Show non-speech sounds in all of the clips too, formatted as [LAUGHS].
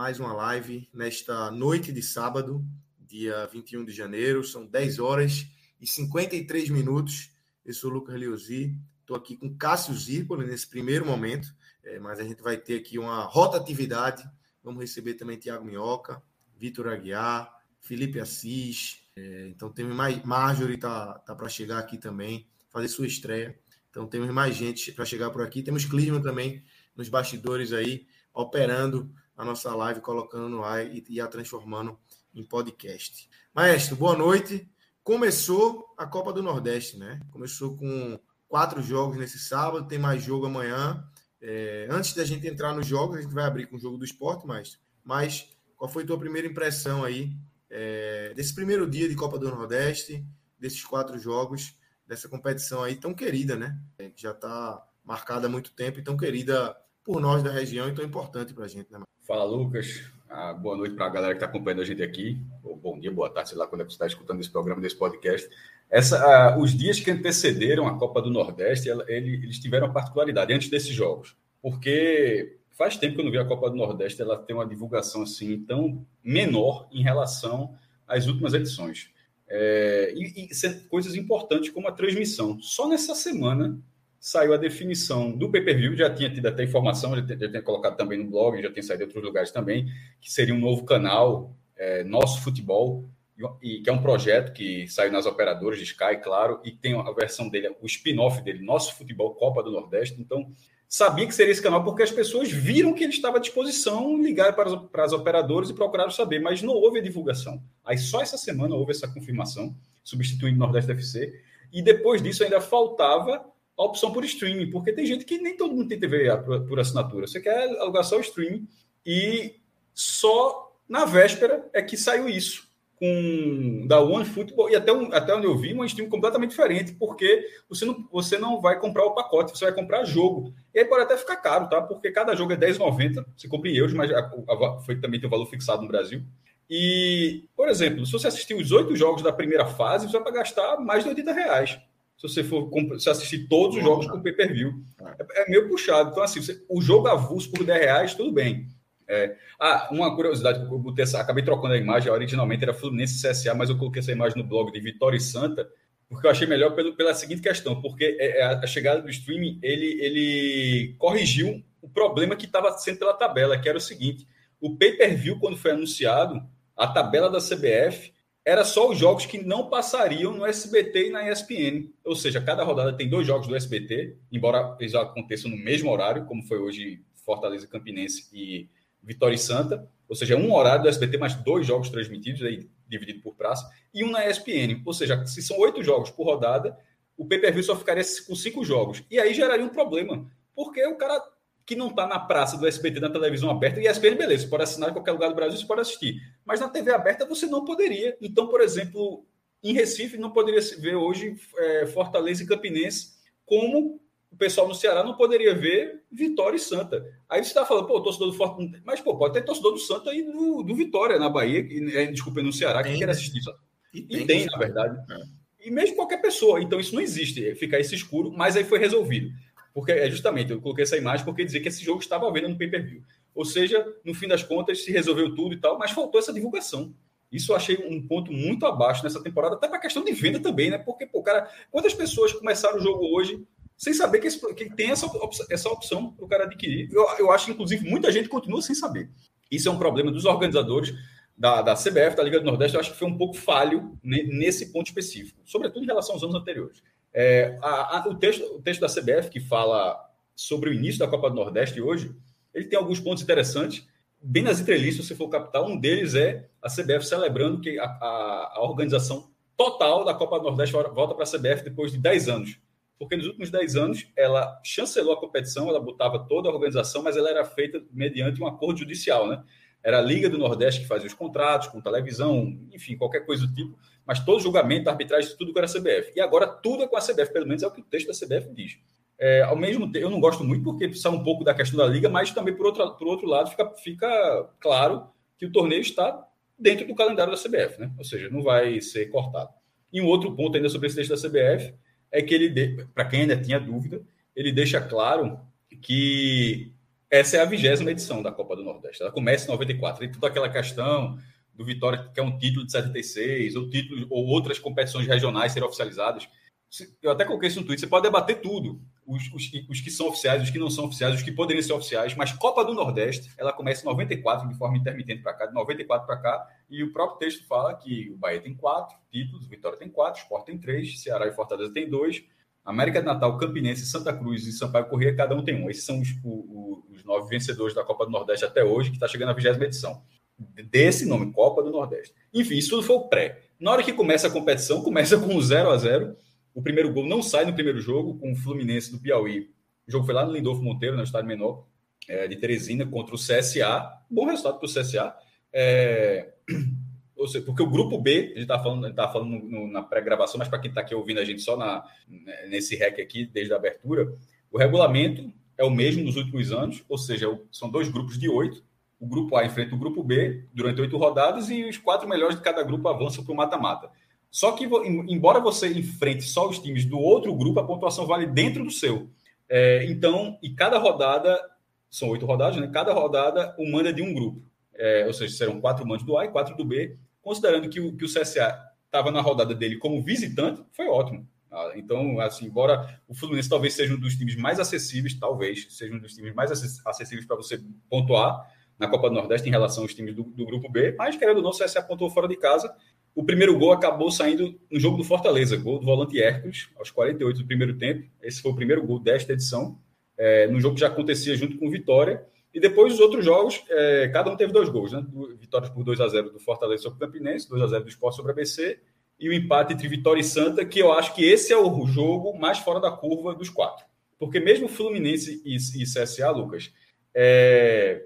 Mais uma live nesta noite de sábado, dia 21 de janeiro. São 10 horas e 53 minutos. Eu sou o Lucas Leozzi, estou aqui com Cássio Zirpoli nesse primeiro momento, é, mas a gente vai ter aqui uma rotatividade. Vamos receber também Tiago Minhoca, Vitor Aguiar, Felipe Assis. É, então temos mais. Marjorie tá, tá para chegar aqui também, fazer sua estreia. Então temos mais gente para chegar por aqui. Temos Clisman também nos bastidores aí, operando a nossa live, colocando no ar e, e a transformando em podcast. Maestro, boa noite. Começou a Copa do Nordeste, né? Começou com quatro jogos nesse sábado, tem mais jogo amanhã. É, antes da gente entrar nos jogos, a gente vai abrir com o jogo do esporte, mas, mas qual foi a tua primeira impressão aí é, desse primeiro dia de Copa do Nordeste, desses quatro jogos? dessa competição aí tão querida, né? É, que já está marcada há muito tempo e tão querida por nós da região e tão importante para a gente, né? Fala, Lucas. Ah, boa noite para a galera que está acompanhando a gente aqui. Ou bom dia, boa tarde, sei lá quando é que você está escutando esse programa, desse podcast. Essa, ah, os dias que antecederam a Copa do Nordeste, ela, ele, eles tiveram uma particularidade antes desses jogos, porque faz tempo que eu não vi a Copa do Nordeste, ela tem uma divulgação assim tão menor em relação às últimas edições. É, e, e coisas importantes como a transmissão. Só nessa semana saiu a definição do pay-per-view, já tinha tido até informação, já, tinha colocado também no blog, já tem saído em outros lugares também, que seria um novo canal, é, Nosso Futebol, e, que é um projeto que saiu nas operadoras de Sky, claro, e tem a versão dele, o spin-off dele, Nosso Futebol Copa do Nordeste. Então, sabia que seria esse canal porque as pessoas viram que ele estava à disposição, ligaram para as, para as operadoras e procuraram saber, mas não houve a divulgação. Aí só essa semana houve essa confirmação, substituindo o Nordeste FC, e depois disso ainda faltava a opção por streaming, porque tem gente que nem todo mundo tem TV por, assinatura. Você quer alugar só o streaming e só na véspera é que saiu isso com da One Football e até, um, até onde eu vi, um stream completamente diferente, porque você não, você não vai comprar o pacote, você vai comprar jogo. E aí pode até ficar caro, tá? Porque cada jogo é R$10,90, você compra em euros, mas a, a, foi também tem o valor fixado no Brasil. E, por exemplo, se você assistir os oito jogos da primeira fase, você vai gastar mais de 80 reais. Se você for se assistir todos os jogos com pay-per-view. É, é meio puxado. Então, assim, você, o jogo avulso por 10 reais, tudo bem. É, ah, uma curiosidade, eu botei essa, acabei trocando a imagem, originalmente era Fluminense CSA, mas eu coloquei essa imagem no blog de Vitória e Santa, porque eu achei melhor pelo, pela seguinte questão, porque é, é, a chegada do streaming, ele, ele corrigiu o problema que estava sendo pela tabela, que era o seguinte, o pay-per-view, quando foi anunciado, a tabela da CBF era só os jogos que não passariam no SBT e na ESPN. Ou seja, cada rodada tem dois jogos do SBT, embora eles aconteçam no mesmo horário, como foi hoje Fortaleza Campinense e Vitória e Santa, ou seja, um horário do SBT, mais dois jogos transmitidos, aí, dividido por praça, e um na ESPN. Ou seja, se são oito jogos por rodada, o pay-per-view só ficaria com cinco jogos. E aí geraria um problema, porque o cara que não está na praça do SBT, na televisão aberta, e ESPN, beleza, você pode assinar em qualquer lugar do Brasil, você pode assistir. Mas na TV aberta você não poderia. Então, por exemplo, em Recife, não poderia se ver hoje é, Fortaleza e Campinense como o pessoal no Ceará não poderia ver Vitória e Santa. Aí você está falando, pô, torcedor do Fortaleza. Mas, pô, pode ter torcedor do Santa e do, do Vitória na Bahia, que, é, desculpa, no Ceará, que quer né? assistir. E tem, e tem na verdade. É. E mesmo qualquer pessoa. Então, isso não existe, ficar esse escuro, mas aí foi resolvido. Porque é justamente, eu coloquei essa imagem porque dizia que esse jogo estava vendo no pay-per-view. Ou seja, no fim das contas, se resolveu tudo e tal, mas faltou essa divulgação. Isso eu achei um ponto muito abaixo nessa temporada, até para a questão de venda também, né? Porque, pô, cara, quantas pessoas começaram o jogo hoje sem saber que, esse, que tem essa, essa opção para o cara adquirir. Eu, eu acho, inclusive, muita gente continua sem saber. Isso é um problema dos organizadores da, da CBF, da Liga do Nordeste, eu acho que foi um pouco falho nesse ponto específico, sobretudo em relação aos anos anteriores. É, a, a, o, texto, o texto da CBF que fala sobre o início da Copa do Nordeste hoje, ele tem alguns pontos interessantes. Bem nas entrelinhas, se for capital, um deles é a CBF celebrando que a, a, a organização total da Copa do Nordeste volta para a CBF depois de 10 anos. Porque nos últimos 10 anos ela chancelou a competição, ela botava toda a organização, mas ela era feita mediante um acordo judicial, né? Era a Liga do Nordeste que fazia os contratos com televisão, enfim, qualquer coisa do tipo, mas todo julgamento, arbitragem, tudo com a CBF. E agora tudo é com a CBF, pelo menos é o que o texto da CBF diz. É, ao mesmo tempo, eu não gosto muito porque sai um pouco da questão da liga, mas também por outro, por outro lado fica, fica claro que o torneio está dentro do calendário da CBF, né? Ou seja, não vai ser cortado. E um outro ponto ainda sobre esse texto da CBF é que ele, para quem ainda tinha dúvida, ele deixa claro que essa é a vigésima edição da Copa do Nordeste. Ela começa em 94. E toda aquela questão do Vitória, que é um título de 76, ou títulos, ou outras competições regionais serem oficializadas. Eu até coloquei isso no Twitter. Você pode debater tudo. Os, os, os, que são oficiais, os que não são oficiais, os que poderiam ser oficiais, mas Copa do Nordeste, ela começa em 94, de forma intermitente para cá, de 94 para cá, e o próprio texto fala que o Bahia tem quatro títulos, o Vitória tem quatro, o Sport tem três, Ceará e Fortaleza tem dois, América de Natal, Campinense, Santa Cruz e Sampaio Corrêa, cada um tem um. Esses são os, os nove vencedores da Copa do Nordeste até hoje, que está chegando à vigésima edição. Desse nome, Copa do Nordeste. Enfim, isso tudo foi o pré. Na hora que começa a competição, [LAUGHS] começa com 0 a 0 O primeiro gol não sai no primeiro jogo, com o Fluminense do Piauí. O jogo foi lá no Lindolfo Monteiro, no estádio menor, é, de Teresina, contra o CSA. Bom resultado para o CSA. É... ou seja, porque o grupo B, a gente está falando, tá falando no, na pré-gravação, mas para quem está aqui ouvindo a gente só na, nesse REC aqui, desde a abertura, o regulamento é o mesmo nos últimos anos, ou seja, são dois grupos de oito. O grupo A enfrenta o grupo B durante oito rodadas e os quatro melhores de cada grupo avançam para o mata-mata. Só que, embora você enfrente só os times do outro grupo, a pontuação vale dentro do seu. É, então, e cada rodada, são oito rodadas, né? Cada rodada, o manda de um grupo. É, ou seja, serão quatro mandos do A e quatro do B, considerando que o, que o CSA estava na rodada dele como visitante, foi ótimo. Ah, então, assim, embora o Fluminense talvez seja um dos times mais acessíveis, talvez seja um dos times mais acessíveis para você pontuar na Copa do Nordeste em relação aos times do, do grupo B, mas querendo ou não, o CSA pontuou fora de casa. O primeiro gol acabou saindo no jogo do Fortaleza, gol do volante Hércules, aos 48 do primeiro tempo. Esse foi o primeiro gol desta edição, é, no jogo que já acontecia junto com Vitória. E depois os outros jogos, é, cada um teve dois gols, né? Vitórias por 2 a 0 do Fortaleza sobre o Campinense, 2 a 0 do Sport sobre a BC, e o empate entre Vitória e Santa, que eu acho que esse é o jogo mais fora da curva dos quatro. Porque mesmo Fluminense e, e CSA, Lucas, é,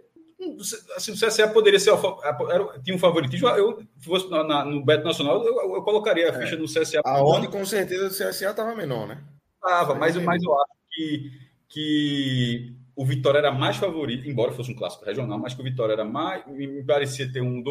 assim, o CSA poderia ser era, tinha um favoritismo. Eu, se fosse na, na, no Beto Nacional, eu, eu colocaria a é. ficha é. no CSA. A ordem, com certeza, do CSA estava menor, né? Estava, mas, mas eu acho que, que o Vitória era mais favorito, embora fosse um clássico regional, mas que o Vitória era mais, me parecia ter um,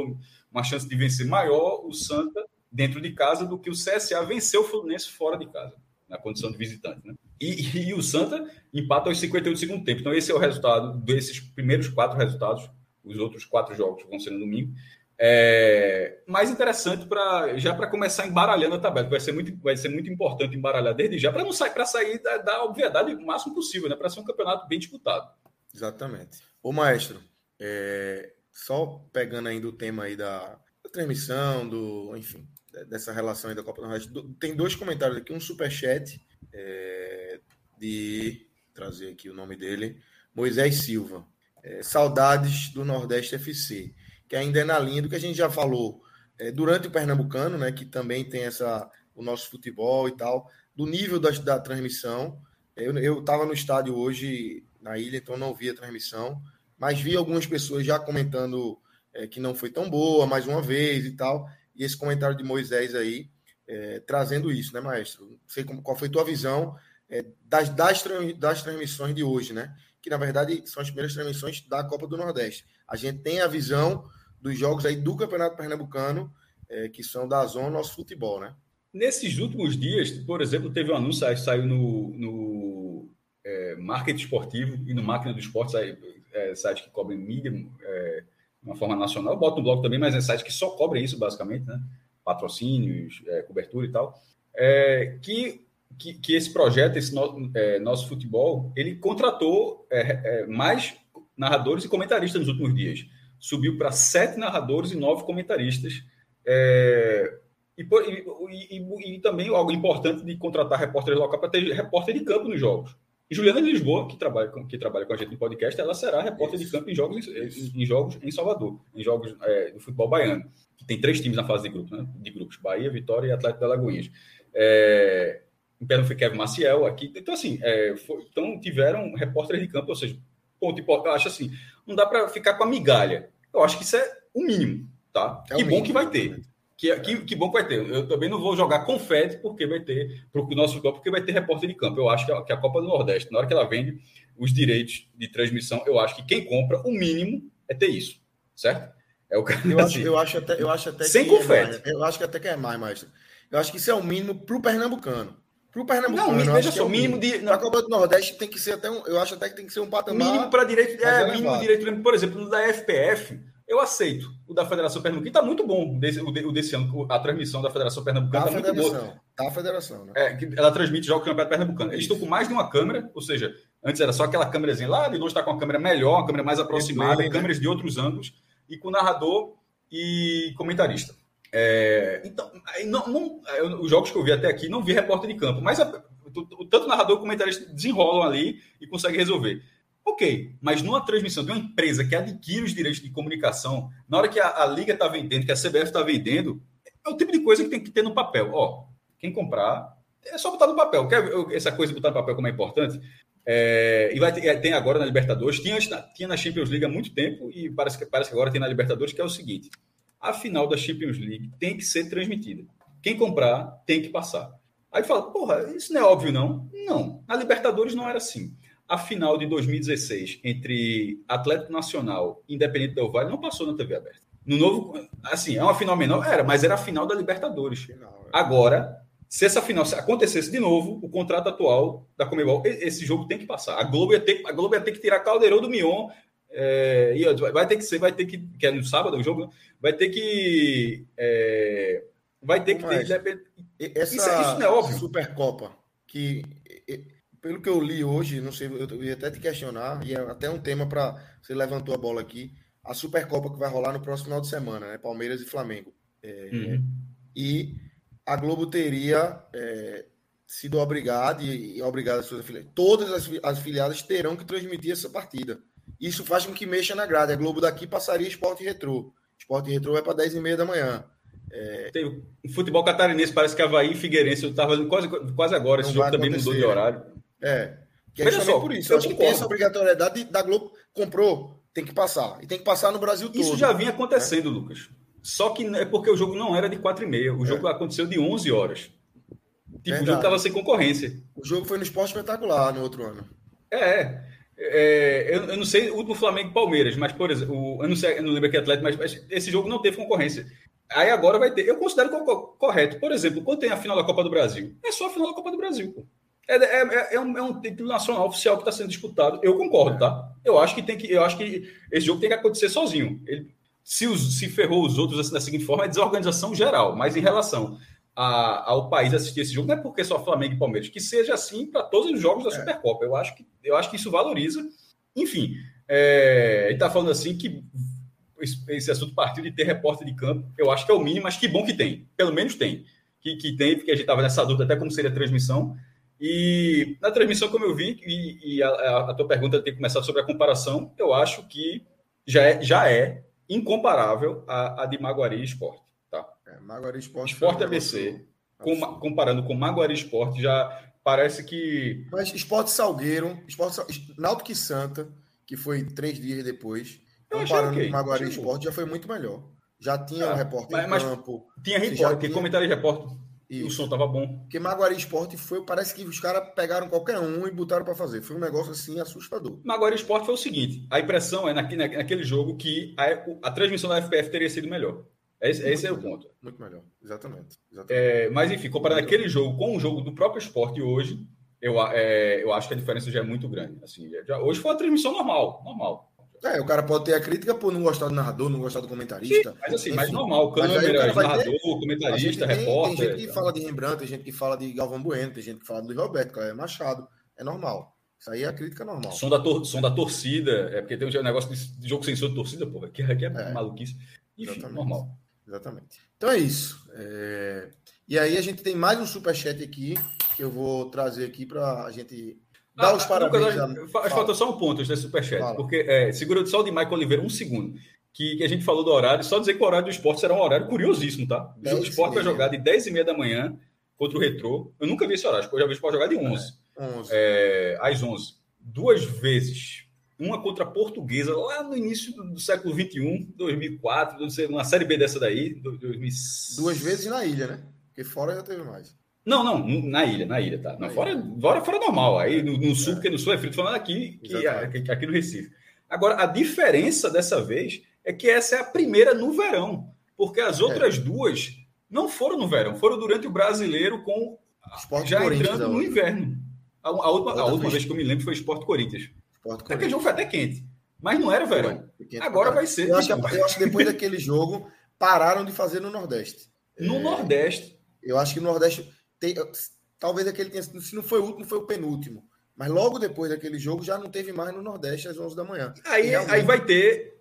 uma chance de vencer maior o Santa dentro de casa do que o CSA venceu o Fluminense fora de casa, na condição de visitante. Né? E, e, o Santa empata aos 58 do segundo tempo. Então, esse é o resultado desses primeiros quatro resultados. Os outros quatro jogos vão ser no domingo. É, mais interessante para já para começar embaralhando a tabela, vai ser muito, vai ser muito importante embaralhar desde já para não sair para sair da, da, obviedade o máximo possível, né? Para ser um campeonato bem disputado. Exatamente. Ô maestro, é, só pegando ainda o tema aí da, da, transmissão, do enfim, dessa relação aí da Copa do Nordeste, tem dois comentários aqui, um super chat é, de trazer aqui o nome dele, Moisés Silva. É, saudades do Nordeste FC que ainda é na linha do que a gente já falou é, durante o Pernambucano, né, que também tem essa o nosso futebol e tal, do nível da, da transmissão. Eu estava no estádio hoje na ilha, então não vi a transmissão, mas vi algumas pessoas já comentando é, que não foi tão boa mais uma vez e tal. E esse comentário de Moisés aí, é, trazendo isso, né, maestro? Não sei como, qual foi tua visão é, das, das, das transmissões de hoje, né? Que na verdade são as primeiras transmissões da Copa do Nordeste. A gente tem a visão dos jogos aí do Campeonato Pernambucano, é, que são da zona nosso futebol, né? Nesses últimos dias, por exemplo, teve um anúncio que saiu no, no é, Market Esportivo e no Máquina do Esporte, sai, é, site que cobre mídia é, de uma forma nacional. Bota no blog também, mas é site que só cobre isso, basicamente, né? Patrocínios, é, cobertura e tal. É, que, que, que, esse projeto, esse no, é, nosso futebol, ele contratou é, mais narradores e comentaristas nos últimos dias. Subiu para sete narradores e nove comentaristas. É, e, e, e, e, também algo importante de contratar repórteres locais para ter repórter de campo nos jogos. E Juliana Lisboa, que trabalha, com, que trabalha com a gente no podcast, ela será repórter Isso. de campo em jogos em, em, jogos em Salvador, em jogos é, do futebol baiano, que tem três times na fase de grupos, né? de grupos, Bahia, Vitória e Atlético da Lagoinhas. É, em Pernambuco foi Kevin Maciel aqui. Então, assim, é, foi, então tiveram repórteres de campo, ou seja, ponto importante. Eu acho assim, não dá para ficar com a migalha. Eu acho que isso é o mínimo, tá? É que bom que vai ter. Que, que, que, bom que vai ter. Eu também não vou jogar confete porque vai ter para o nosso futebol, porque vai ter repórter de campo. Eu acho que a, que a, Copa do Nordeste, na hora que ela vende os direitos de transmissão, eu acho que quem compra, o mínimo é ter isso, certo? É o eu, [LAUGHS] acho, eu acho até, eu acho até sem confete. É eu acho que até que é mais, mas eu acho que isso é o mínimo para o pernambucano. Para o Pernambucano. Não, veja só, é o mínimo de. Na Copa do Nordeste tem que ser até um. Eu acho até que tem que ser um patamar. Mínimo para direito. É, mínimo direito. Por exemplo, no da FPF, eu aceito. O da Federação Pernambucana está muito bom. Desse, o, de, o desse ano, a transmissão da Federação Pernambucana está muito boa. Tá a federação, né? É, ela transmite jogos do Campeonato Pernambucano. Eles estão com mais de uma câmera, ou seja, antes era só aquela câmerazinha lá, de longe está com uma câmera melhor, uma câmera mais aproximada, câmeras de outros ângulos, e com narrador e comentarista. É, então, não, não, os jogos que eu vi até aqui, não vi repórter de campo, mas a, tanto o narrador como o comentarista desenrolam ali e conseguem resolver. Ok, mas numa transmissão de uma empresa que adquire os direitos de comunicação, na hora que a, a Liga está vendendo, que a CBF está vendendo, é o tipo de coisa que tem que ter no papel. Ó, quem comprar, é só botar no papel. Quer essa coisa botar no papel como é importante? É, e vai ter, tem agora na Libertadores, tinha, tinha na Champions League há muito tempo, e parece que, parece que agora tem na Libertadores, que é o seguinte: a final da Champions League tem que ser transmitida. Quem comprar tem que passar. Aí fala, porra, isso não é óbvio, não? Não. Na Libertadores não era assim. A final de 2016 entre Atlético Nacional e Independente Del Vale não passou na TV aberta. No novo, assim, é uma final menor? Era, mas era a final da Libertadores. É. Agora, se essa final acontecesse de novo, o contrato atual da Comebol, esse jogo tem que passar. A Globo ia ter, a Globo ia ter que tirar Caldeirão do Mion. É, e vai ter que ser, vai ter que, que é no sábado o jogo, vai ter que. É, vai ter que Mas, ter. Essa isso, isso não é óbvio. Supercopa, que pelo que eu li hoje, não sei, eu ia até te questionar, e é até um tema para. Você levantou a bola aqui. A Supercopa que vai rolar no próximo final de semana, né? Palmeiras e Flamengo. É, uhum. E a Globo teria é, sido obrigada e, e obrigada as suas afiliadas. Todas as, as afiliadas terão que transmitir essa partida. Isso faz com que mexa na grade. A Globo daqui passaria Esporte Retrô. Esporte Retrô é para 10 e meia da manhã. É... Tem o futebol catarinense, parece que Havaí e Figueirense, eu estava quase, quase agora, esse jogo também mudou de horário. É. Que é só, por isso. Eu acho que tem essa obrigatoriedade da Globo. Comprou, tem que passar. E tem que passar no Brasil todo. Isso já vinha acontecendo, né? Lucas. Só que é porque o jogo não era de 4 e meia. O é. jogo aconteceu de 11 horas. Tipo, Verdade. o jogo estava sem concorrência. O jogo foi no esporte espetacular no outro ano. É. é eu, eu, não sei o do Flamengo e Palmeiras, mas, por exemplo, o, eu, não sei, eu não lembro que atleta, mas, mas esse jogo não teve concorrência. Aí agora vai ter. Eu considero correto. Por exemplo, quando tem a final da Copa do Brasil, é só a final da Copa do Brasil. Pô. É, é, é, é, um, é um título nacional oficial que está sendo disputado. Eu concordo, tá? Eu acho que tem que. Eu acho que esse jogo tem que acontecer sozinho. Ele, se, os, se ferrou os outros assim, da seguinte forma, é desorganização geral. Mas em relação a, ao país assistir esse jogo, não é porque só Flamengo e Palmeiras, que seja assim para todos os jogos da é. Supercopa. Eu acho que, eu acho que isso valoriza. Enfim, é, ele está falando assim que esse assunto partiu de ter repórter de campo. Eu acho que é o mínimo, mas que bom que tem. Pelo menos tem. Que, que tem, porque a gente estava nessa dúvida até como seria a transmissão. E na transmissão, como eu vi, e, e a, a, tua pergunta tem começado sobre a comparação, eu acho que já é, já é incomparável a, a de Maguari Esporte. É, Maguari Esporte. Esporte ABC, com, comparando com Maguari Esporte, já parece que. Mas Esporte Salgueiro, Esporte, Náutico e Santa, que foi três dias depois, comparando okay. com Maguari Esporte, já foi muito melhor. Já tinha ah, um repórter mas, em campo. Tinha repórter, tinha... comentário de repórter. E o som tava bom. Porque Maguari Esporte foi, parece que os caras pegaram qualquer um e botaram para fazer. Foi um negócio assim assustador. Maguari Esporte foi o seguinte: a impressão é naquele, naquele jogo que a, a transmissão da FPF teria sido melhor. Esse, esse é o ponto. Muito melhor, exatamente. exatamente. É, mas enfim, comparando aquele jogo com o jogo do próprio esporte hoje, eu, é, eu acho que a diferença já é muito grande. Assim, já, hoje foi uma transmissão normal, normal. É, o cara pode ter a crítica por não gostar do narrador, não gostar do comentarista. Sim, mas assim, Enfim, mais normal, câmera, narrador, ter... comentarista, tem, repórter. Tem gente que fala de Rembrandt, tem gente que fala de Galvão Bueno, tem gente que fala do Roberto, é Machado. É normal. Isso aí é a crítica normal. Som da, tor som da torcida, é porque tem um negócio de jogo sem som de torcida, porra, que aqui é, é maluquice. Enfim, Exatamente. normal. Exatamente. Então é isso. É... E aí a gente tem mais um superchat aqui que eu vou trazer aqui para a gente dar ah, os parabéns. Lucas, falta só um ponto desse superchat, Fala. porque é, segura só o de Michael Oliveira um segundo. Que, que, a gente falou do horário, só dizer que o horário do esporte será um horário curiosíssimo, tá? O jogo do esporte vai jogar de 10 e meia da manhã contra o Retrô. Eu nunca vi esse horário, eu já vi o esporte jogar de 11. É, 11. É, às 11. Duas vezes. Uma contra a Portuguesa, lá no início do, do século XXI, 2004, uma Série B dessa daí. 2000... Duas vezes na ilha, né? Porque fora já teve mais. Não, não, na ilha, na ilha, tá? Na fora, fora, fora normal. Aí no, no sul, é. porque no sul é frio, falando aqui, que, aqui, aqui no Recife. Agora, a diferença dessa vez é que essa é a primeira no verão, porque as é. outras é. duas não foram no verão, foram durante o brasileiro com Esporte já entrando no inverno. A, a última, a última vez que eu me lembro foi Esporte Corinthians. Esporte Aquele jogo foi até quente, mas não era verão. Agora vai ser. Eu acho, que, eu acho que depois daquele jogo pararam de fazer no Nordeste. No é, Nordeste. Eu acho que no Nordeste tem, talvez aquele tenha, se não foi o último, foi o penúltimo. Mas logo depois daquele jogo já não teve mais no Nordeste às 11 da manhã. Aí, realmente... aí vai ter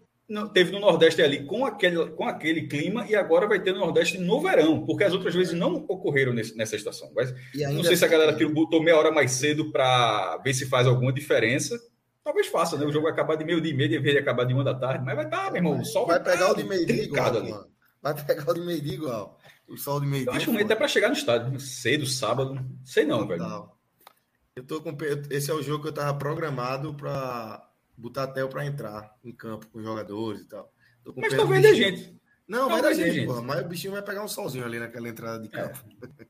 teve no Nordeste ali com aquele, com aquele clima e agora vai ter no Nordeste no verão, porque as outras vezes não ocorreram nesse, nessa estação. Mas, não sei se a assim, galera aqui botou meia hora mais cedo para ver se faz alguma diferença. Talvez faça, né? O jogo vai acabar de meio dia e meio, deveria acabar de uma da tarde, mas vai estar, tá, meu irmão. O sol vai, vai pegar tá o de meio dia igual. Ali. Vai pegar o de meio dia igual. O sol de meio dia. Acho que até para chegar no estádio, cedo, sábado. Sei não, velho. Eu tô com... Esse é o jogo que eu tava programado para botar Theo para entrar em campo com os jogadores e tal. Mas talvez a gente. Não, vai dar gente, gente. Porra, mas o bichinho vai pegar um solzinho ali naquela entrada de campo. É.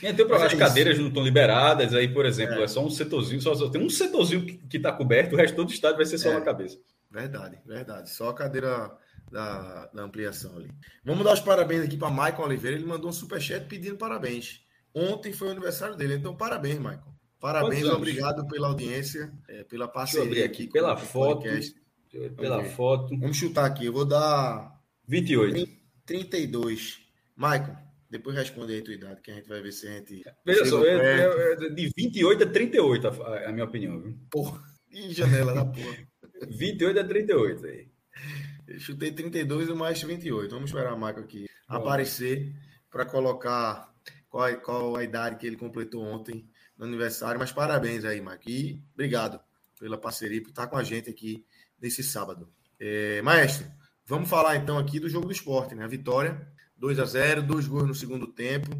tem as é cadeiras não estão liberadas, aí, por exemplo, é, é só um setorzinho, só, tem um setorzinho que está coberto, o resto todo do estádio vai ser só é. na cabeça. Verdade, verdade. Só a cadeira da, da ampliação ali. Vamos dar os parabéns aqui para Maicon Oliveira. Ele mandou um superchat pedindo parabéns. Ontem foi o aniversário dele, então parabéns, Maicon. Parabéns, obrigado pela audiência, é, pela parceria aqui. Pela foto. Pela Vamos foto. Vamos chutar aqui. Eu vou dar 28. 32. Maicon, depois responde aí a tua idade, que a gente vai ver se a gente. Veja só, é, é, é, de 28 a 38, a, a minha opinião. Viu? Porra, e janela da porra. 28 a 38 aí. Eu chutei 32 e mais 28. Vamos esperar o Maicon aqui Bom. aparecer para colocar qual, qual a idade que ele completou ontem no aniversário, mas parabéns aí, Mike. E obrigado pela parceria, por estar com a gente aqui nesse sábado. É, maestro, vamos falar então aqui do jogo do esporte, né? A vitória, 2 a 0 dois gols no segundo tempo,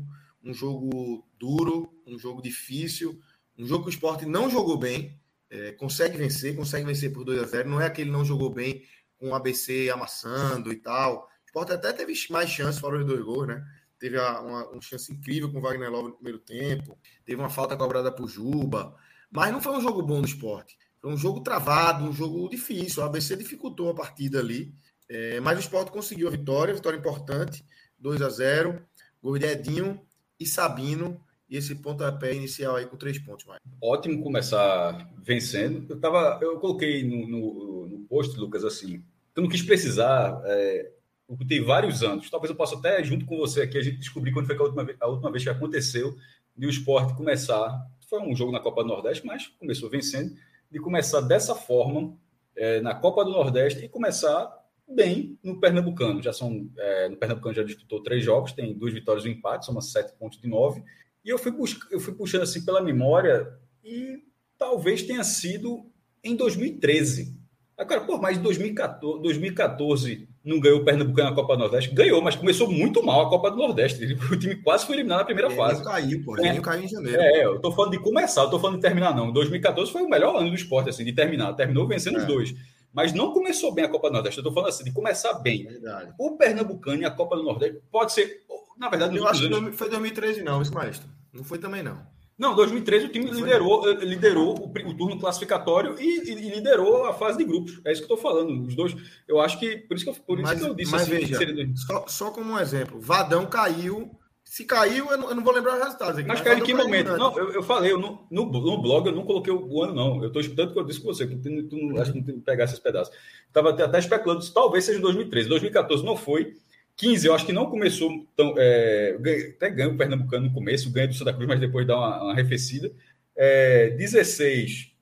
um jogo duro, um jogo difícil, um jogo que o esporte não jogou bem, é, consegue vencer, consegue vencer por 2 a 0 não é aquele não jogou bem com o ABC amassando e tal. O esporte até teve mais chances fora os dois gols, né? teve uma, uma chance incrível com o Wagner Love no primeiro tempo, teve uma falta cobrada por Juba, mas não foi um jogo bom do esporte. Foi um jogo travado, um jogo difícil. O ABC dificultou a partida ali, é, mas o esporte conseguiu a vitória, vitória importante, 2 a 0 gol de Edinho e Sabino, e esse pontapé inicial aí com três pontos. Mais. Ótimo começar vencendo. Eu, tava, eu coloquei no, no, no post, Lucas, assim, eu não quis precisar é, eu tem vários anos. Talvez eu possa até, junto com você aqui, a gente descobrir quando foi a última, vez, a última vez que aconteceu de o esporte começar. Foi um jogo na Copa do Nordeste, mas começou vencendo. De começar dessa forma é, na Copa do Nordeste e começar bem no Pernambucano. Já são é, no Pernambucano já disputou três jogos, tem duas vitórias e um empate, são sete pontos de nove. E eu fui, eu fui puxando assim pela memória e talvez tenha sido em 2013. Agora, por mais de 2014, 2014 não ganhou o Pernambucano na Copa do Nordeste. Ganhou, mas começou muito mal a Copa do Nordeste. [LAUGHS] O time quase foi eliminado na primeira ele fase. caiu, pô. Ele é. caiu em janeiro. É, eu tô falando de começar, eu tô falando de terminar, não. 2014 foi o melhor ano do esporte, assim, de terminar. Terminou vencendo é. os dois. Mas não começou bem a Copa do Nordeste. Eu tô falando assim, de começar bem. Verdade. O Pernambucano e a Copa do Nordeste pode ser. Na verdade, eu acho que anos... foi 2013, não, isso, maestro. Não foi também, não. Não, 2013 o time liderou, eh, liderou o, o, turno classificatório e, e, liderou a fase de grupos. É isso que eu estou falando. Os dois, eu acho que por isso que eu, por mas, isso que eu disse mas assim, veja, seria... só, só, como um exemplo, Vadão caiu. Se caiu, eu não, eu não vou lembrar os resultados. Aqui, mas, mas caiu em que momento? Não, eu, eu falei, eu no, no, no, blog eu não coloquei o, ano, não. Eu estou escutando o que eu disse com você, que tu, tu, tu, acho que não tem que pegar esses pedaços. Estava até especulando se talvez seja 2013. 2014 não foi. 15, eu acho que não começou tão. É, até ganha o Pernambucano no começo, ganha do Santa Cruz, mas depois dá uma, uma arrefecida. É, 16,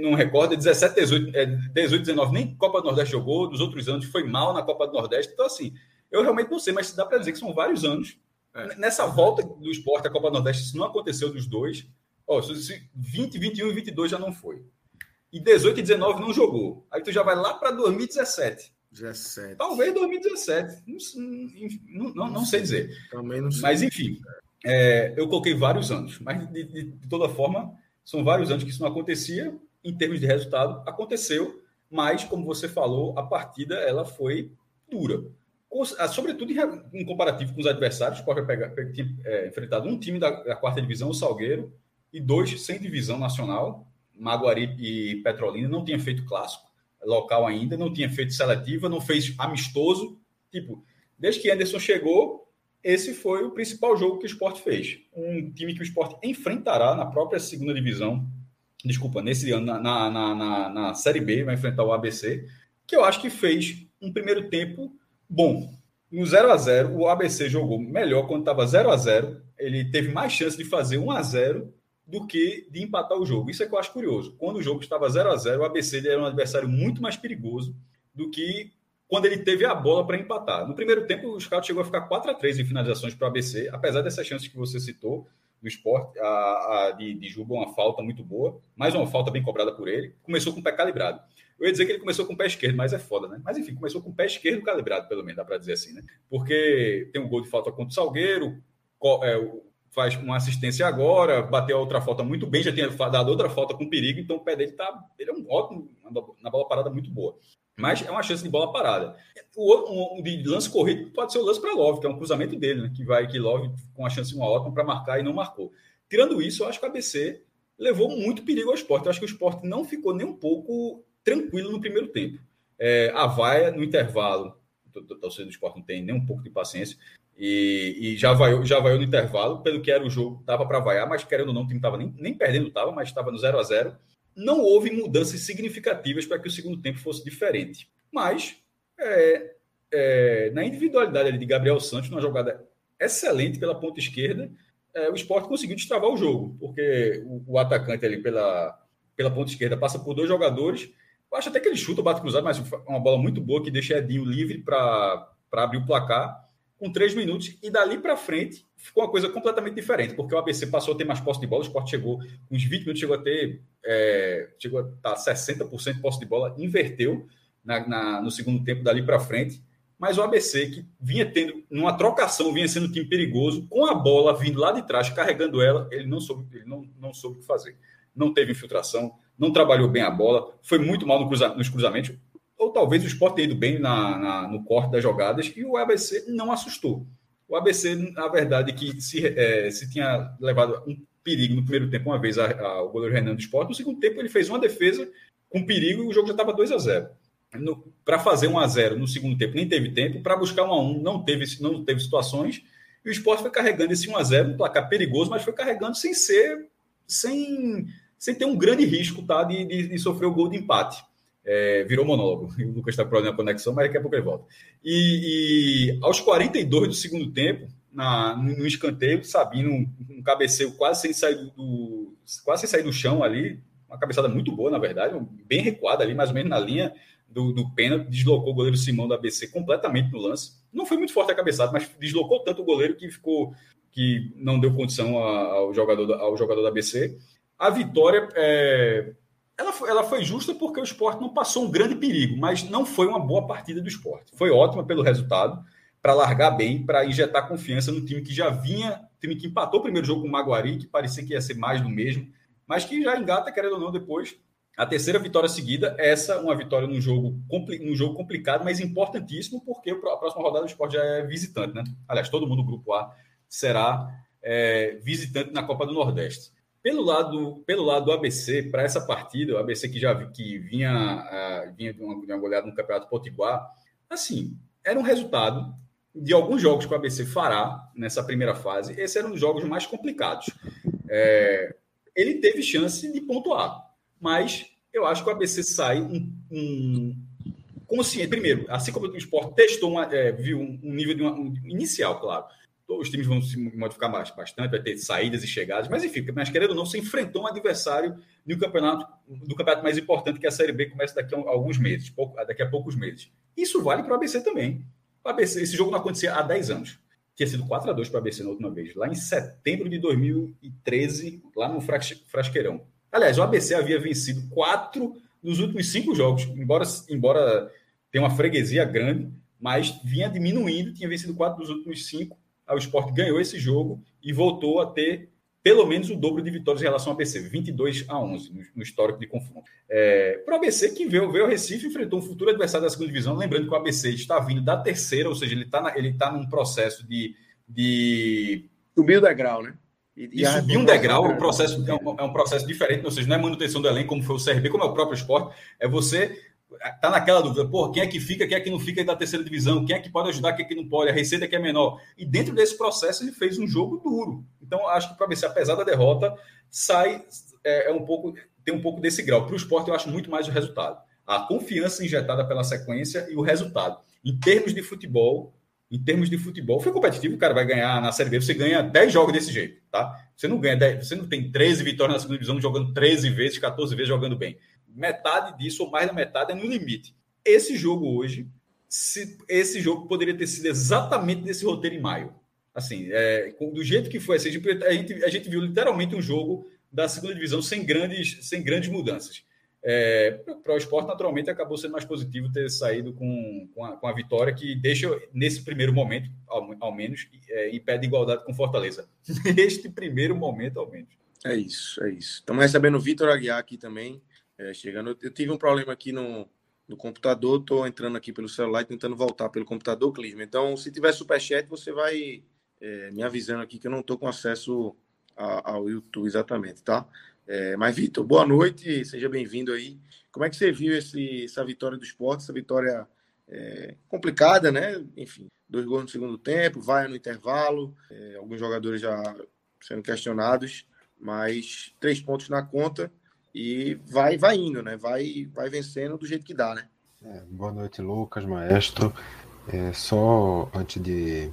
não recordo, 17, 18, 18, 19, nem Copa do Nordeste jogou, dos outros anos foi mal na Copa do Nordeste. Então, assim, eu realmente não sei, mas dá para dizer que são vários anos. É. Nessa volta do esporte à Copa Nordeste, isso não aconteceu dos dois. Ó, 20, 21 e 22 já não foi. E 18 e 19 não jogou. Aí tu já vai lá para 2017. 17. Talvez 2017. Não, não, não, sei dizer. Também não sei. Mas, enfim, é, eu coloquei vários anos. Mas, de, de, de, toda forma, são vários anos que isso não acontecia. Em termos de resultado, aconteceu. Mas, como você falou, a partida ela foi dura. Ah, sobretudo em, comparativo com os adversários, pode pegar, é, enfrentado um time da, da quarta divisão, o Salgueiro, e dois sem divisão nacional, Maguari e Petrolina, não tinha feito clássico local ainda, não tinha feito seletiva, não fez amistoso. Tipo, desde que Anderson chegou, esse foi o principal jogo que o esporte fez. Um time que o esporte enfrentará na própria segunda divisão, desculpa, nesse ano, na, na, na, na Série B, vai enfrentar o ABC, que eu acho que fez um primeiro tempo bom. No 0 a 0 o ABC jogou melhor quando estava 0 a 0 Ele teve mais chance de fazer 1 a 0 do que de empatar o jogo. Isso é que eu acho curioso. Quando o jogo estava 0 a 0 o ABC era um adversário muito mais perigoso do que quando ele teve a bola para empatar. No primeiro tempo, o Scout chegou a ficar 4 a 3 em finalizações para o ABC, apesar dessas chances que você citou do esporte, a, a de, de Juba, uma falta muito boa, mais uma falta bem cobrada por ele. Começou com o pé calibrado. Eu ia dizer que ele começou com o pé esquerdo, mas é foda, né? Mas enfim, começou com o pé esquerdo calibrado, pelo menos, dá para dizer assim, né? Porque tem um gol de falta contra o Salgueiro, é, faz uma assistência agora, bateu outra falta muito bem, já tinha dado outra falta com perigo, então o pé dele tá. Ele é um ótimo na bola parada muito boa. Mas é uma chance de bola parada. O um, de lance corrido pode ser o lance para Love, que é um cruzamento dele, né? Que vai que Love com a chance de uma ótima para marcar e não marcou. Tirando isso, eu acho que o ABC levou muito perigo ao esporte. Eu acho que o esporte não ficou nem um pouco tranquilo no primeiro tempo. É, a vaia no intervalo, o torcedor do esporte não tem nem um pouco de paciência. E, e, já vai já vai no intervalo, pelo que era o jogo, dava para vaiar, mas querendo ou não, o time estava nem, nem perdendo, estava, mas estava no 0 a 0 Não houve mudanças significativas para que o segundo tempo fosse diferente. Mas, é, é, na individualidade de Gabriel Santos, numa jogada excelente pela ponta esquerda, é, o esporte conseguiu destravar o jogo, porque o, o, atacante ali pela, pela ponta esquerda passa por dois jogadores. Eu acho até que ele chuta o bate cruzado, mas uma bola muito boa que deixa Edinho livre para abrir o placar com três minutos, e dali para frente ficou uma coisa completamente diferente, porque o ABC passou a ter mais posse de bola, o Sport chegou, uns 20 minutos chegou a ter, é, chegou a estar 60% de posse de bola, inverteu na, na, no segundo tempo dali para frente, mas o ABC, que vinha tendo, numa trocação, vinha sendo um time perigoso, com a bola vindo lá de trás, carregando ela, ele não soube, ele não, não soube o que fazer. Não teve infiltração, não trabalhou bem a bola, foi muito mal no cruza, nos cruzamentos ou talvez o Sport tenha ido bem na, na, no corte das jogadas e o ABC não assustou. O ABC, na verdade, que se, é, se tinha levado um perigo no primeiro tempo, uma vez, o goleiro Renan do Sport, no segundo tempo ele fez uma defesa com perigo e o jogo já estava 2 a 0 Para fazer 1 a 0 no segundo tempo, nem teve tempo. Para buscar 1 a 1 não teve, não teve situações. E o Sport foi carregando esse 1 a 0 um placar perigoso, mas foi carregando sem ser, sem, sem ter um grande risco tá, de, de, de sofrer o gol de empate. É, virou monólogo. [LAUGHS] O Lucas está com problema conexão, mas daqui a pouco ele volta. E, e aos 42 do segundo tempo, na, no escanteio, Sabino, um, um cabeceio quase sem sair do, do, quase sem sair do chão ali, uma cabeçada muito boa, na verdade, bem recuada ali, mais ou menos na linha do, do pênalti, deslocou o goleiro Simão do ABC completamente no lance. Não foi muito forte a cabeçada, mas deslocou tanto o goleiro que ficou que não deu condição ao jogador, ao jogador da ABC. A vitória é, ela foi, ela foi justa porque o esporte não passou um grande perigo, mas não foi uma boa partida do esporte. Foi ótima pelo resultado, para largar bem, para injetar confiança no time que já vinha, time que empatou o primeiro jogo com o Maguari, que parecia que ia ser mais do mesmo, mas que já engata, querendo ou não, depois. A terceira vitória seguida, essa uma vitória num jogo, num jogo complicado, mas importantíssimo, porque a próxima rodada do esporte já é visitante, né? Aliás, todo mundo do grupo A será é, visitante na Copa do Nordeste. Pelo lado, pelo lado do ABC, para essa partida, o ABC que já que vinha, uh, vinha de, uma, de uma goleada no Campeonato Potiguar, assim, era um resultado de alguns jogos que o ABC fará nessa primeira fase. Esses eram os jogos mais complicados. É, ele teve chance de pontuar, mas eu acho que o ABC sai um, um consciente. Primeiro, assim como o esporte testou, uma, é, viu um, nível de uma, um, inicial, claro, os times vão se modificar bastante, vai ter saídas e chegadas, mas enfim, mas querendo ou não, você enfrentou um adversário do campeonato, do campeonato mais importante, que a Série B, começa daqui a alguns meses, daqui a poucos meses. Isso vale para o ABC também. O ABC, esse jogo não acontecia há 10 anos. Tinha sido 4 a 2 para o ABC na última vez, lá em setembro de 2013, lá no Frasqueirão. Aliás, o ABC havia vencido quatro nos últimos cinco jogos, embora, embora tenha uma freguesia grande, mas vinha diminuindo, tinha vencido quatro dos últimos cinco o esporte ganhou esse jogo e voltou a ter pelo menos o dobro de vitórias em relação ao ABC, 22 a 11 no, no histórico de confronto. É, para o ABC, que veio, veio ao Recife, enfrentou um futuro adversário da segunda divisão, lembrando que o ABC está vindo da terceira, ou seja, ele está ele tá num processo de, de... Subir o degrau, né? E, e subir um degrau, o processo é um, é um, processo diferente, ou seja, não é manutenção do elenco, como foi o CRB, como é o próprio esporte, é você tá naquela dúvida, pô, quem é que fica, quem é que não fica da terceira divisão, quem é que pode ajudar, quem é que não pode, a receita que é menor. E dentro desse processo ele fez um jogo duro. Então acho que para ver se apesar da derrota sai é, é, um pouco tem um pouco desse grau. Para o esporte eu acho muito mais o resultado, a confiança injetada pela sequência e o resultado. Em termos de futebol, em termos de futebol, foi competitivo, o cara vai ganhar na Série B, você ganha 10 jogos desse jeito, tá? Você não ganha 10, você não tem 13 vitórias na segunda divisão jogando 13 vezes, 14 vezes jogando bem metade disso, ou mais da metade, é no limite. Esse jogo hoje, se, esse jogo poderia ter sido exatamente desse roteiro em maio. Assim, é, do jeito que foi, assim, a, gente, a gente viu literalmente um jogo da segunda divisão sem grandes, sem grandes mudanças. É, para o esporte, naturalmente, acabou sendo mais positivo ter saído com, com, a, com a vitória, que deixa, nesse primeiro momento, ao, ao menos, é, em pé de igualdade com Fortaleza. [LAUGHS] Neste primeiro momento, ao menos. É isso, é isso. Estamos recebendo o Vitor Aguiar aqui também. É, chegando, eu tive um problema aqui no, no computador, estou entrando aqui pelo celular e tentando voltar pelo computador, Clisma. Então, se tiver superchat, você vai é, me avisando aqui que eu não estou com acesso a, ao YouTube exatamente, tá? É, mas, Vitor, boa noite, seja bem-vindo aí. Como é que você viu esse, essa vitória do esporte, essa vitória é, complicada, né? Enfim, dois gols no segundo tempo, vai no intervalo, é, alguns jogadores já sendo questionados, mas três pontos na conta e vai vai indo, né? Vai vai vencendo do jeito que dá, né? É, boa noite, Lucas, maestro. É, só antes de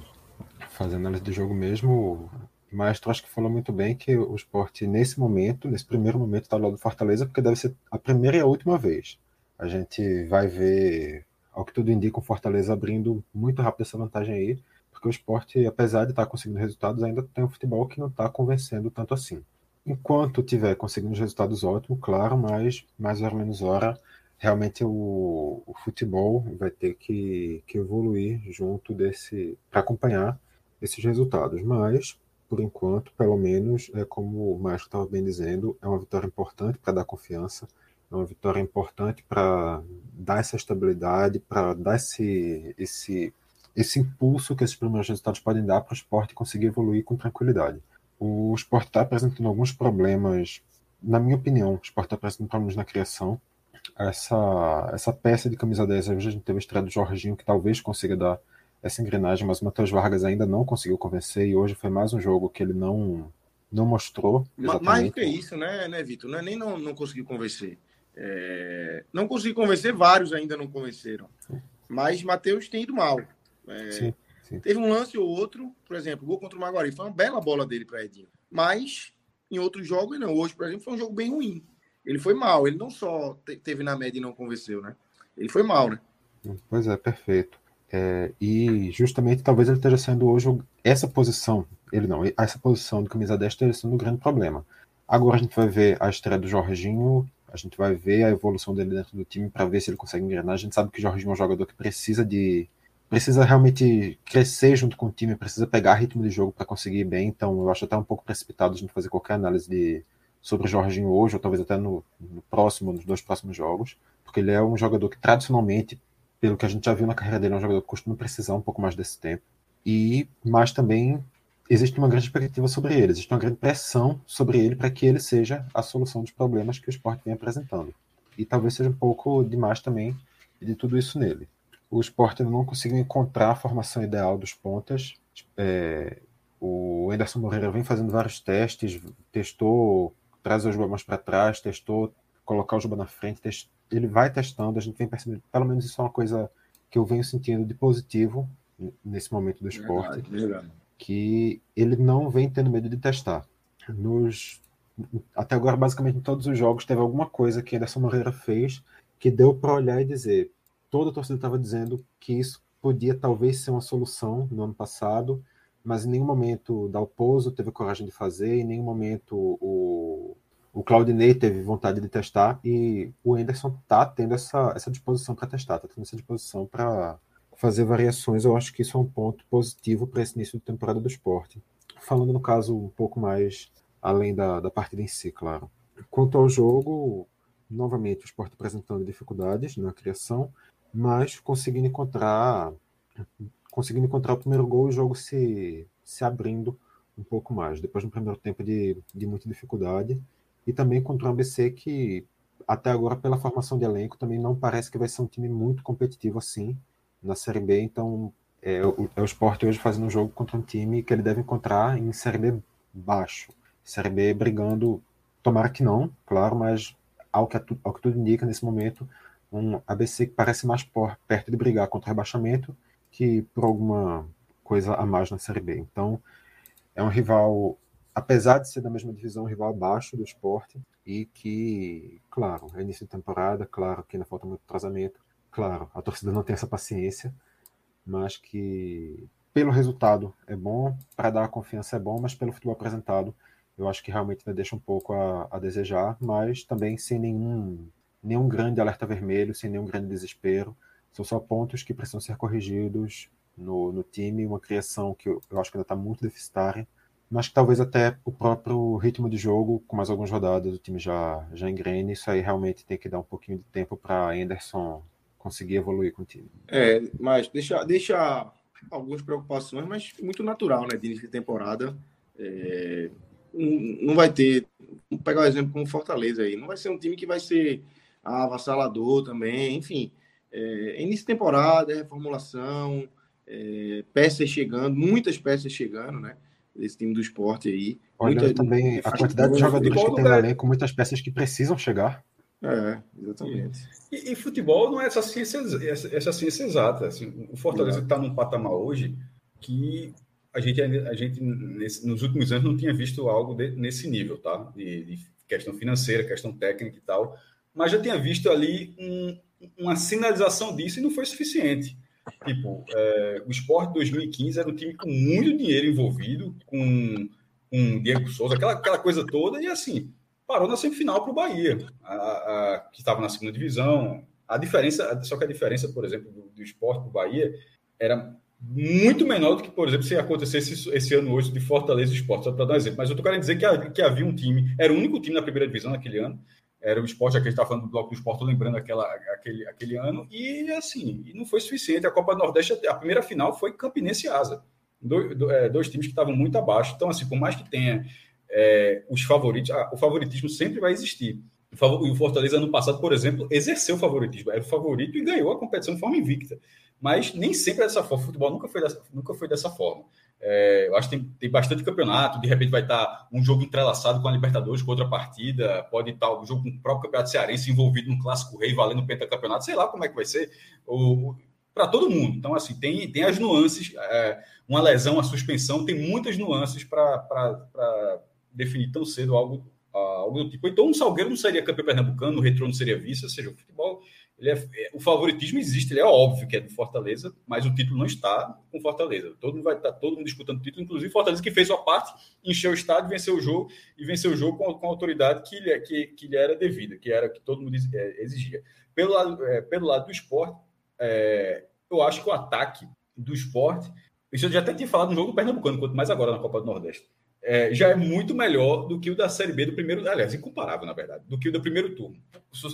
fazer análise do jogo mesmo, o maestro acho que falou muito bem que o esporte, nesse momento, nesse primeiro momento, está lá do Fortaleza, porque deve ser a primeira e a última vez. A gente vai ver, ao que tudo indica, o Fortaleza abrindo muito rápido essa vantagem aí, porque o esporte, apesar de estar tá conseguindo resultados, ainda tem um futebol que não está convencendo tanto assim enquanto tiver conseguindo resultados ótimos, claro, mas mais ou menos hora realmente o, o futebol vai ter que, que evoluir junto desse para acompanhar esses resultados. Mas por enquanto, pelo menos, é como o Maestro estava bem dizendo, é uma vitória importante para dar confiança, é uma vitória importante para dar essa estabilidade, para dar esse, esse, esse impulso que esses primeiros resultados podem dar para o esporte conseguir evoluir com tranquilidade. O esporte está apresentando alguns problemas, na minha opinião, o esporte está apresentando problemas na criação. Essa, essa peça de camisa 10, hoje a gente teve a estreia do Jorginho, que talvez consiga dar essa engrenagem, mas o Matheus Vargas ainda não conseguiu convencer, e hoje foi mais um jogo que ele não, não mostrou. Exatamente. Mais do que isso, né, né Vitor? Não é nem não, não conseguiu convencer. É... Não conseguiu convencer, vários ainda não convenceram. Mas Matheus tem ido mal. É... Sim. Sim. Teve um lance ou outro, por exemplo, o gol contra o Maguari, foi uma bela bola dele para Edinho. Mas em outros jogos, não. Hoje, por exemplo, foi um jogo bem ruim. Ele foi mal. Ele não só teve na média e não convenceu, né? Ele foi mal, né? Pois é, perfeito. É, e justamente talvez ele esteja sendo hoje essa posição, ele não, essa posição de camisa 10 esteja sendo um grande problema. Agora a gente vai ver a estreia do Jorginho, a gente vai ver a evolução dele dentro do time para ver se ele consegue engrenar. A gente sabe que o Jorginho é um jogador que precisa de precisa realmente crescer junto com o time, precisa pegar ritmo de jogo para conseguir ir bem. Então, eu acho até um pouco precipitado a gente fazer qualquer análise de, sobre o Jorginho hoje, ou talvez até no, no, próximo, nos dois próximos jogos, porque ele é um jogador que tradicionalmente, pelo que a gente já viu na carreira dele, é um jogador que costuma precisar um pouco mais desse tempo. E, mas também existe uma grande expectativa sobre ele, existe uma grande pressão sobre ele para que ele seja a solução dos problemas que o esporte vem apresentando. E talvez seja um pouco demais também de tudo isso nele o esporte não conseguiu encontrar a formação ideal dos pontas. É, o Anderson Moreira vem fazendo vários testes, testou trazer os mais para trás, testou colocar o Juba na frente, test... ele vai testando, a gente vem percebendo, pelo menos isso é uma coisa que eu venho sentindo de positivo nesse momento do esporte. Verdade, verdade. que ele não vem tendo medo de testar. Nos, até agora, basicamente, em todos os jogos, teve alguma coisa que Anderson Moreira fez que deu para olhar e dizer. Toda a torcida estava dizendo que isso podia talvez ser uma solução no ano passado, mas em nenhum momento Dalpozo teve coragem de fazer, em nenhum momento o, o Claudinei teve vontade de testar, e o Anderson está tendo essa, essa disposição para testar, está tendo essa disposição para fazer variações. Eu acho que isso é um ponto positivo para esse início de temporada do esporte. Falando no caso um pouco mais além da, da partida em si, claro. Quanto ao jogo, novamente o esporte apresentando dificuldades na criação, mas conseguindo encontrar conseguindo encontrar o primeiro gol, o jogo se, se abrindo um pouco mais. Depois do primeiro tempo de, de muita dificuldade. E também contra o ABC, que até agora, pela formação de elenco, também não parece que vai ser um time muito competitivo assim na Série B. Então, é, o, é o esporte hoje fazendo um jogo contra um time que ele deve encontrar em Série B baixo. Série B brigando, tomara que não, claro, mas ao que, ao que tudo indica nesse momento, um ABC que parece mais por, perto de brigar contra o rebaixamento que por alguma coisa a mais na Série B. Então, é um rival, apesar de ser da mesma divisão, um rival abaixo do esporte e que, claro, é início de temporada, claro que ainda falta muito tratamento, claro, a torcida não tem essa paciência, mas que pelo resultado é bom, para dar confiança é bom, mas pelo futebol apresentado, eu acho que realmente deixa um pouco a, a desejar, mas também sem nenhum, nenhum grande alerta vermelho, sem nenhum grande desespero são só pontos que precisam ser corrigidos no, no time, uma criação que eu, eu acho que ainda está muito deficitária, mas que talvez até o próprio ritmo de jogo, com mais algumas rodadas, o time já, já engrene. Isso aí realmente tem que dar um pouquinho de tempo para Anderson conseguir evoluir com o time. É, mas deixa, deixa algumas preocupações, mas muito natural, né, de início de temporada. É, não vai ter, vamos pegar o um exemplo como Fortaleza aí, não vai ser um time que vai ser avassalador também, enfim é, início de temporada, reformulação, é, peças chegando, muitas peças chegando, né? Desse time do esporte aí. Olhando Muita, também a quantidade de jogadores que tem no elenco, muitas peças que precisam chegar. É, exatamente. E, e, futebol não é essa ciência, essa, essa ciência exata. Assim, o Fortaleza está num patamar hoje que a gente, a gente nesse, nos últimos anos não tinha visto algo de, nesse nível, tá? De, de, questão financeira, questão técnica e tal. Mas já tinha visto ali um, uma sinalização disso e não foi suficiente. Tipo, é, o Sport 2015 era um time com muito dinheiro envolvido, com, com Diego Souza, aquela, aquela coisa toda, e assim, parou na semifinal para o Bahia, a, a, que estava na segunda divisão. A diferença, só que a diferença, por exemplo, do, do Sport para o Bahia era muito menor do que, por exemplo, se acontecesse esse ano hoje de Fortaleza e Sport, só para dar um exemplo. Mas eu estou querendo dizer que, que havia um time, era o único time na primeira divisão naquele ano, era o esporte, aqui a gente está falando do bloco do esporte, lembrando aquela, aquele, aquele ano, e assim, não foi suficiente. A Copa do Nordeste, a primeira final foi Campinense e Asa, dois, é, dois times que estavam muito abaixo. Então, assim, por mais que tenha é, os favoritos, o favoritismo sempre vai existir. O Fortaleza, ano passado, por exemplo, exerceu o favoritismo, era o favorito e ganhou a competição de forma invicta. Mas nem sempre é dessa forma, o futebol nunca foi dessa, nunca foi dessa forma. É, eu acho que tem, tem, bastante campeonato, de repente vai estar um jogo entrelaçado com a Libertadores, com outra partida, pode estar um jogo com o próprio Campeonato Cearense envolvido no Clássico Rei, valendo o pentacampeonato, sei lá como é que vai ser, para todo mundo. Então, assim, tem, tem as nuances, é, uma lesão, uma suspensão, tem muitas nuances para definir tão cedo algo, algo do tipo. Então, um Salgueiro não seria campeão pernambucano, o Retrô não seria vice, ou seja, o futebol é, é, o favoritismo existe, ele é óbvio que é do Fortaleza, mas o título não está com Fortaleza. Todo mundo vai estar todo mundo disputando o título, inclusive Fortaleza que fez sua parte, encheu o estádio, venceu o jogo e venceu o jogo com, com a autoridade que lhe, que, que lhe era devida, que era que todo mundo é, exigia. Pelo lado, é, pelo lado do esporte, é, eu acho que o ataque do esporte, isso eu já até tinha falado no jogo do Pernambucano, quanto mais agora na Copa do Nordeste. É, já é muito melhor do que o da Série B do primeiro, aliás, incomparável, na verdade, do que o do primeiro turno.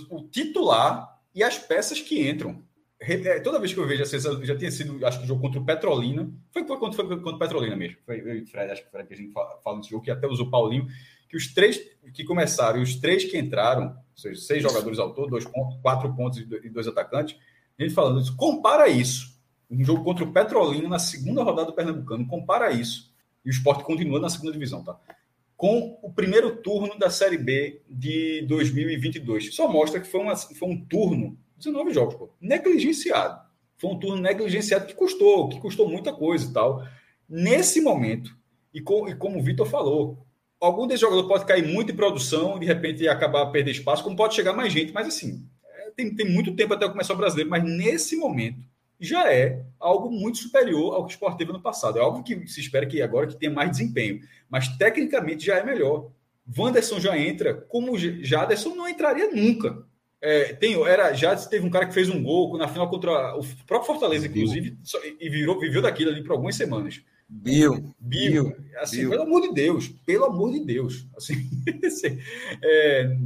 O titular e as peças que entram. É, toda vez que eu vejo, já tinha sido, acho que o jogo contra o Petrolina, foi quando foi contra o Petrolina mesmo. Foi eu e Fred, acho que Fred que a gente fala, fala jogo, que até usou o Paulinho, que os três que começaram e os três que entraram, ou seja, seis jogadores ao todo, dois pontos, quatro pontos e dois atacantes, a gente falando isso, compara isso. Um jogo contra o Petrolina na segunda rodada do Pernambucano, compara isso. E o esporte continua na segunda divisão, tá? Com o primeiro turno da Série B de 2022. Só mostra que foi, uma, foi um turno, 19 jogos, pô, negligenciado. Foi um turno negligenciado que custou, que custou muita coisa e tal. Nesse momento, e, com, e como o Vitor falou, algum desses jogadores pode cair muito em produção, de repente acabar perder espaço, como pode chegar mais gente, mas assim, é, tem, tem muito tempo até começar o brasileiro, mas nesse momento já é algo muito superior ao que o Sport teve no passado. É algo que se espera que agora que tenha mais desempenho, mas tecnicamente já é melhor. Wanderson já entra, como Jaderson não entraria nunca. É, tem, era, já teve um cara que fez um gol na final contra o próprio Fortaleza, inclusive, e virou, viveu daquilo ali por algumas semanas. Bill. Bill. Assim, Bill. pelo amor de Deus. Pelo amor de Deus. Assim, [LAUGHS] é,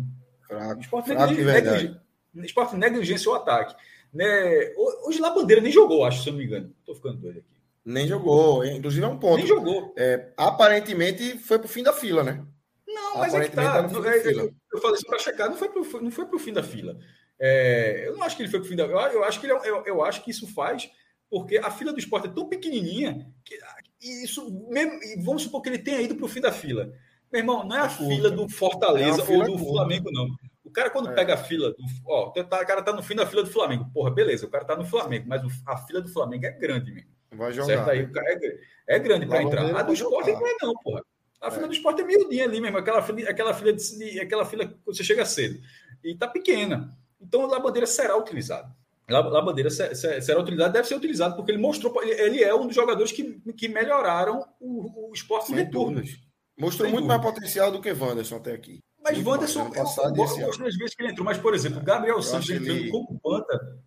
fraco, esporte, fraco negligência, esporte negligência o ataque. Né? Hoje lá Bandeira nem jogou, acho, se eu não me engano. Estou ficando doido aqui. Nem jogou. Inclusive é um ponto. Nem jogou. É, aparentemente foi para o fim da fila, né? Não, mas é que tá. tá é, eu, eu falei isso para checar, não foi pro, não foi para o fim da fila. É, eu não acho que ele foi para o fim da fila. Eu, acho que ele, é eu, eu acho que isso faz porque a fila do esporte é tão pequenininha que isso mesmo, vamos supor que ele tenha ido para o fim da fila. Meu irmão, não é a é fila do Fortaleza é ou do curta. Flamengo, não. O cara, quando é. pega a fila do. Ó, tá, o cara tá no fim da fila do Flamengo. Porra, beleza, o cara tá no Flamengo, mas a fila do Flamengo é grande, mesmo. Vai jogar. Certo? Aí, o cara é, é grande para entrar. A do esporte não é, não, porra. A fila é. do esporte é miudinha ali mesmo, aquela fila, aquela fila, de, aquela fila que você chega cedo. E tá pequena. Então a bandeira será utilizada. A bandeira será utilizado, deve ser utilizado, porque ele mostrou, ele é um dos jogadores que, que melhoraram o, o esporte Sem retornos. Mostrou Sem muito dúvida. mais potencial do que Wanderson até aqui. Mas muito Wanderson, eu, eu, eu gosto das vezes que ele entrou, mas, por exemplo, Gabriel Santos entrando ele... como ponta,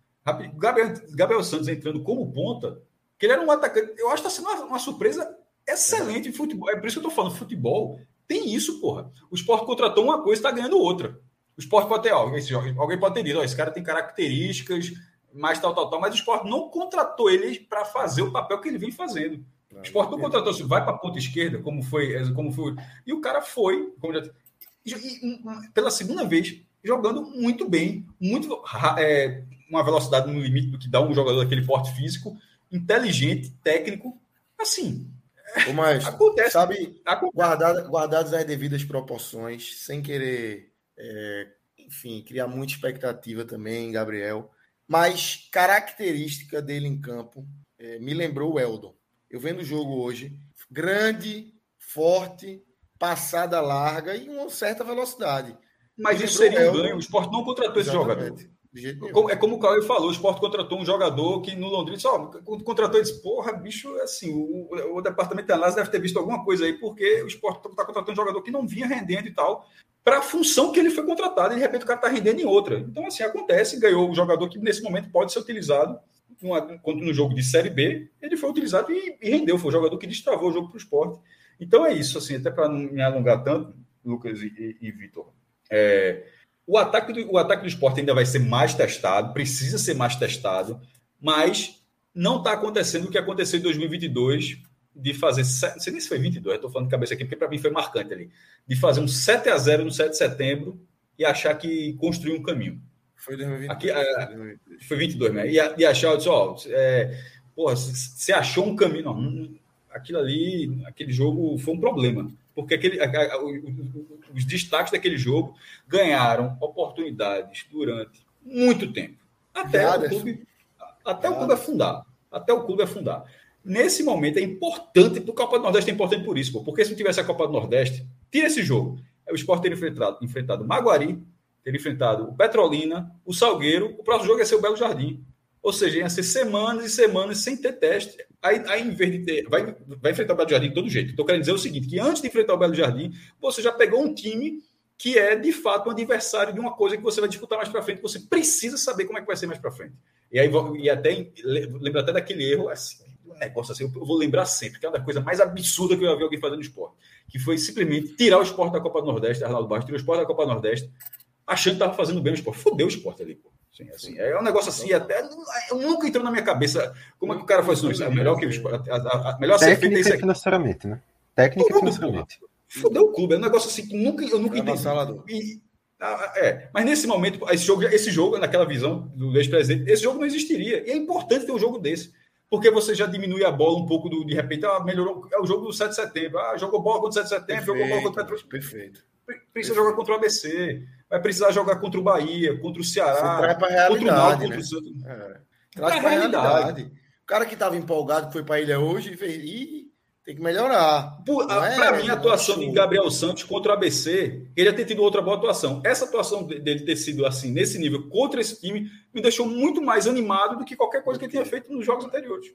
Gabriel, Gabriel Santos entrando como ponta, que ele era um atacante, eu acho que está sendo uma, uma surpresa excelente em futebol. É por isso que eu estou falando, futebol tem isso, porra. O esporte contratou uma coisa e está ganhando outra. O esporte pode ter, ó, alguém pode ter dito, ó, esse cara tem características mais tal, tal, tal, mas o esporte não contratou ele para fazer o papel que ele vem fazendo. o esporte não contratou assim, vai para a ponta esquerda, como foi, como foi. E o cara foi, já, e, pela segunda vez, jogando muito bem, muito é, uma velocidade no limite do que dá um jogador daquele porte físico, inteligente, técnico, assim. Mas, acontece, sabe, acontece. Guardado, guardadas as devidas proporções, sem querer, é, enfim, criar muita expectativa também, Gabriel. Mas característica dele em campo é, me lembrou o Eldon. Eu vendo o jogo hoje, grande, forte, passada larga e uma certa velocidade. Mas isso seria um ganho. O esporte não contratou esse jogador. É como o Caio falou, o esporte contratou um jogador que no Londrina só contratou e disse: Porra, bicho, assim, o, o departamento de análise deve ter visto alguma coisa aí, porque o esporte está contratando um jogador que não vinha rendendo e tal para a função que ele foi contratado, e de repente o cara está rendendo em outra. Então, assim, acontece, ganhou o jogador que nesse momento pode ser utilizado, quando no jogo de Série B, ele foi utilizado e, e rendeu, foi o jogador que destravou o jogo para o esporte. Então é isso, assim, até para não me alongar tanto, Lucas e, e, e Vitor. É, o, ataque do, o ataque do esporte ainda vai ser mais testado, precisa ser mais testado, mas não está acontecendo o que aconteceu em 2022 de fazer, não sei nem se foi 22, estou falando de cabeça aqui, porque para mim foi marcante ali, de fazer um 7 a 0 no 7 de setembro e achar que construiu um caminho. Foi 2022. Aqui, é, foi 22, né? E, e achar, eu disse, ó, é, porra, você achou um caminho. Não, aquilo ali, aquele jogo foi um problema. Porque aquele, a, a, os destaques daquele jogo ganharam oportunidades durante muito tempo. Até o clube, até o clube afundar. Até o clube afundar. Nesse momento é importante, o Copa do Nordeste é importante por isso, porque se não tivesse a Copa do Nordeste, tira esse jogo. O Sport teria enfrentado, enfrentado o Maguari, teria enfrentado o Petrolina, o Salgueiro, o próximo jogo ia ser o Belo Jardim. Ou seja, ia ser semanas e semanas sem ter teste. Aí, aí em vez de ter. Vai, vai enfrentar o Belo Jardim de todo jeito. Estou querendo dizer o seguinte: que antes de enfrentar o Belo Jardim, você já pegou um time que é de fato um adversário de uma coisa que você vai disputar mais para frente. Você precisa saber como é que vai ser mais para frente. E aí e até lembra até daquele erro assim, negócio assim, eu vou lembrar sempre, que é uma das coisas mais absurdas que eu já vi alguém fazendo no esporte, que foi simplesmente tirar o esporte da Copa do Nordeste, Arnaldo Baixo, tirou o esporte da Copa do Nordeste, achando que estava fazendo bem o esporte. Fodeu o esporte ali, pô. Assim, assim, é um negócio assim, até nunca entrou na minha cabeça como é que o cara faz isso. É melhor que o a, a, a melhor ser é isso aqui. financeiramente, né? Técnica e financeiramente. Fodeu o clube, é um negócio assim que nunca, eu nunca é entendi. é, mas nesse momento, esse jogo, esse jogo, naquela visão do ex-presidente, esse jogo não existiria. E é importante ter um jogo desse porque você já diminui a bola um pouco do, de repente, ah, melhorou, é o jogo do 7 de setembro, ah, jogou bola contra o 7 de setembro, perfeito, jogou bola contra o Petro... Perfeito. Precisa jogar contra o ABC, vai precisar jogar contra o Bahia, contra o Ceará, contra o Náutico, contra o Santos. É. Traz para a realidade. O cara que estava empolgado, que foi para a ilha hoje, fez, e tem que melhorar. Para é, mim, a atuação de Gabriel Santos contra o ABC, ele já ter tido outra boa atuação. Essa atuação dele ter sido assim, nesse nível, contra esse time, me deixou muito mais animado do que qualquer coisa que ele tinha feito nos jogos anteriores.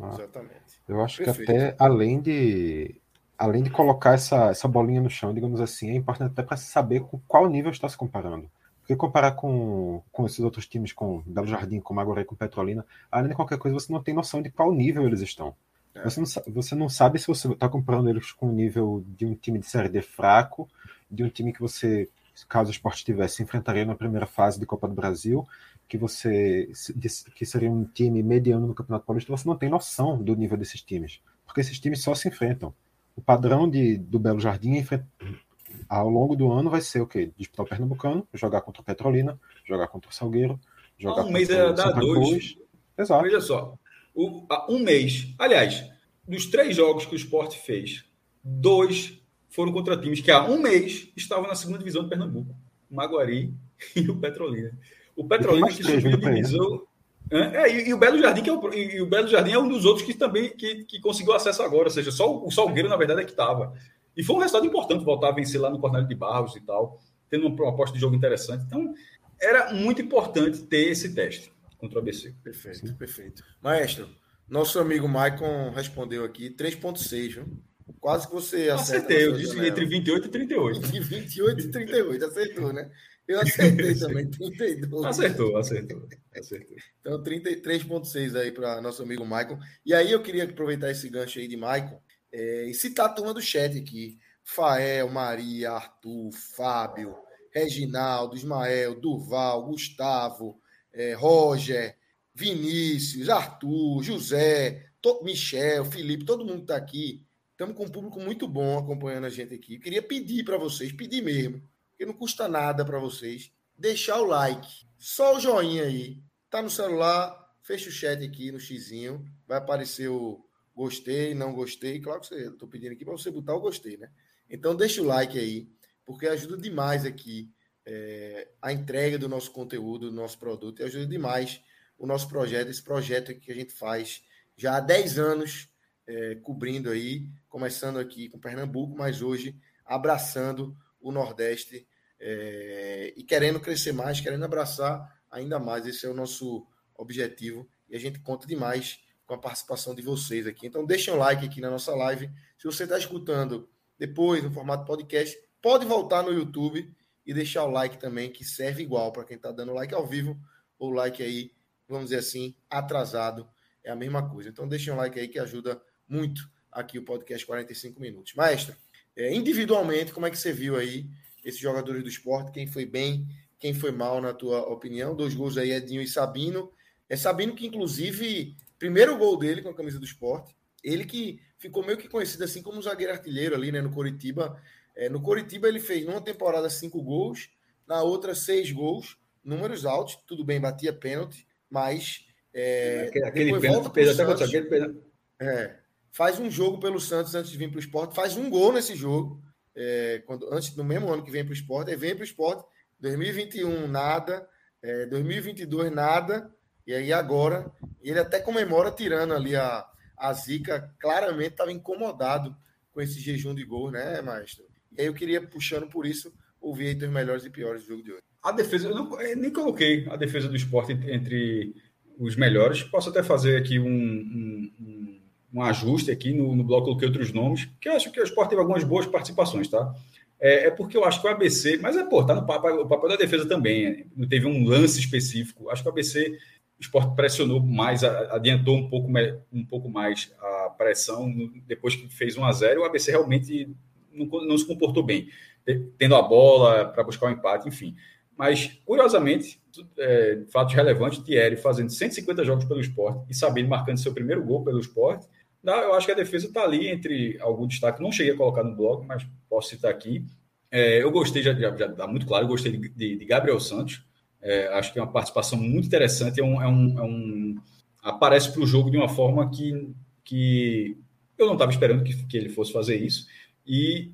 Ah, Exatamente. Eu acho Perfeito. que até além de além de colocar essa, essa bolinha no chão, digamos assim, é importante até para saber com qual nível está se comparando. Porque comparar com, com esses outros times, com Belo Jardim, com Magoré, com Petrolina, além de qualquer coisa, você não tem noção de qual nível eles estão. É. Você, não, você não sabe se você está comparando eles com o nível de um time de Série D fraco, de um time que você, caso o esporte tivesse, enfrentaria na primeira fase de Copa do Brasil, que você que seria um time mediano no Campeonato Paulista, você não tem noção do nível desses times, porque esses times só se enfrentam. O padrão de, do Belo Jardim é ao longo do ano vai ser o quê? Disputar o Pernambucano, jogar contra o Petrolina, jogar contra o Salgueiro, jogar ah, um mês é dar dois. Exato. Veja só, o, um mês. Aliás, dos três jogos que o Sport fez, dois foram contra times que há um mês estavam na segunda divisão de Pernambuco. O Maguari [LAUGHS] e o Petrolina. O Petrolina que subiu divisão. É, e, e, o Belo Jardim, que é o, e o Belo Jardim é um dos outros que também que, que conseguiu acesso agora, ou seja, só o, Salgueiro, na verdade, é que estava. E foi um resultado importante voltar a vencer lá no Cornélio de Barros e tal, tendo uma proposta de jogo interessante. Então, era muito importante ter esse teste contra o ABC. Perfeito, Sim. perfeito. Maestro, nosso amigo Maicon respondeu aqui 3.6, viu? Quase que você Acertei, eu disse janela. entre 28 e 38. [LAUGHS] Entre 28 e 38, acertou, né? Eu acertei também, [LAUGHS] 32. Acertou, acertou, acertou. Então, 33,6 aí para nosso amigo Maicon. E aí eu queria aproveitar esse gancho aí de Maicon é, e citar a turma do chat aqui. Fael, Maria, Arthur, Fábio, Reginaldo, Ismael, Durval, Gustavo, é, Roger, Vinícius, Arthur, José, Michel, Felipe, todo mundo está aqui. Estamos com um público muito bom acompanhando a gente aqui. Eu queria pedir para vocês, pedir mesmo, que não custa nada para vocês, deixar o like. Só o joinha aí. Tá no celular, fecha o chat aqui no xizinho, vai aparecer o gostei, não gostei. Claro que você, tô pedindo aqui para você botar o gostei, né? Então deixa o like aí, porque ajuda demais aqui é, a entrega do nosso conteúdo, do nosso produto, e ajuda demais o nosso projeto, esse projeto que a gente faz já há 10 anos, é, cobrindo aí, começando aqui com Pernambuco, mas hoje abraçando o Nordeste é, e querendo crescer mais, querendo abraçar ainda mais. Esse é o nosso objetivo e a gente conta demais com a participação de vocês aqui. Então, deixem um like aqui na nossa live. Se você está escutando depois no formato podcast, pode voltar no YouTube e deixar o like também, que serve igual para quem está dando like ao vivo ou like aí, vamos dizer assim, atrasado. É a mesma coisa. Então, deixem um like aí que ajuda muito aqui o podcast 45 minutos. Maestro, é, individualmente, como é que você viu aí esses jogadores do esporte? Quem foi bem, quem foi mal, na tua opinião? Dois gols aí, Edinho e Sabino. É Sabino que, inclusive, primeiro gol dele com a camisa do esporte, ele que ficou meio que conhecido assim como um zagueiro artilheiro ali, né, no Coritiba. É, no Coritiba ele fez numa temporada cinco gols, na outra seis gols, números altos, tudo bem, batia pênalti, mas é, aquele, aquele pênalti, fez até Santos, aquele pênalti. É, faz um jogo pelo Santos antes de vir para o esporte, faz um gol nesse jogo, é, quando, antes no mesmo ano que vem para o esporte, aí vem para o esporte, 2021 nada, é, 2022 nada, e aí agora, ele até comemora tirando ali a, a zica, claramente estava incomodado com esse jejum de gol, né, maestro? E aí eu queria, puxando por isso, ouvir entre os melhores e piores do jogo de hoje. A defesa, eu, não, eu nem coloquei a defesa do esporte entre os melhores. Posso até fazer aqui um, um, um, um ajuste aqui no, no bloco, coloquei outros nomes, que eu acho que o esporte teve algumas boas participações, tá? É, é, porque eu acho que o ABC, mas é, pô, tá no papel, o papel da defesa também, não teve um lance específico. Acho que o ABC o esporte pressionou mais, adiantou um pouco, um pouco mais a pressão depois que fez 1 a 0 O ABC realmente não, não se comportou bem, tendo a bola para buscar o um empate, enfim. Mas, curiosamente, é, fatos relevantes, Thierry fazendo 150 jogos pelo esporte e sabendo marcando seu primeiro gol pelo esporte, eu acho que a defesa está ali entre algum destaque. Não cheguei a colocar no blog, mas posso citar aqui. É, eu gostei, já, já, já muito claro, eu gostei de, de, de Gabriel Santos. É, acho que é uma participação muito interessante. É um, é um, é um aparece para o jogo de uma forma que, que eu não estava esperando que, que ele fosse fazer isso. E,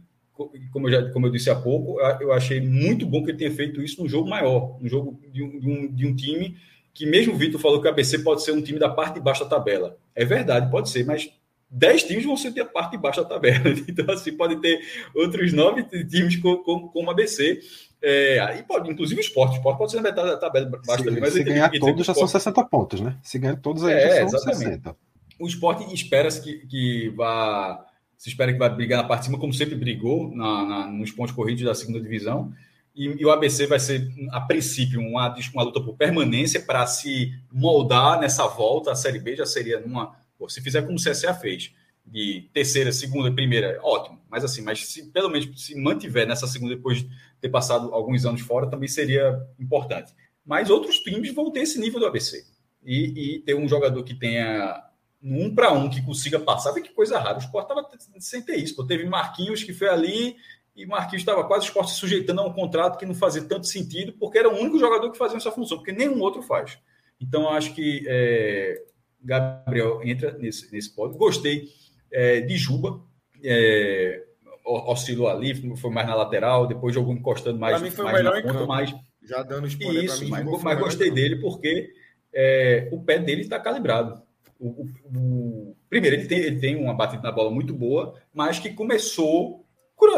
como eu, já, como eu disse há pouco, eu achei muito bom que ele tenha feito isso num jogo maior, um jogo de um, de um, de um time que, mesmo o Vitor falou que o ABC pode ser um time da parte de baixo da tabela. É verdade, pode ser, mas dez times vão ser a parte de baixo da tabela. [LAUGHS] Então, assim, pode ter outros nove times como, como, como ABC. É, aí pode, inclusive o esporte. O esporte pode ser na metade da tabela baixo se, também. Mas se ganhar todos já são 60 pontos, né? Se ganhar todos aí é, já são exatamente. 60. O esporte espera-se que, que vá. Se espera que vai brigar na parte de cima, como sempre brigou na, na, nos pontos corridos da segunda divisão. E, e, o ABC vai ser, a princípio, uma, uma luta por permanência para se moldar nessa volta. A Série B já seria numa. Pô, se fizer como o CSA fez, de terceira, segunda, primeira, ótimo. Mas assim, mas se pelo menos se mantiver nessa segunda depois de ter passado alguns anos fora, também seria importante. Mas outros times vão ter esse nível do ABC. E, e ter um jogador que tenha um para um que consiga passar, vê que coisa rara. O Sport estava sem ter isso. Pô. Teve Marquinhos que foi ali e Marquinhos estava quase o Sport se sujeitando a um contrato que não fazia tanto sentido, porque era o único jogador que fazia essa função, porque nenhum outro faz. Então, acho que é, Gabriel entra nesse, nesse pódio. Gostei é, de Juba, é, oscilou ali, foi mais na lateral, depois jogou encostando mais, mim foi mais melhor na ponta, campo. mais. Já dando spoiler Isso, mim, mas, mas gostei dele porque é, o pé dele está calibrado. O, o, o, primeiro, ele tem, ele tem uma batida na bola muito boa, mas que começou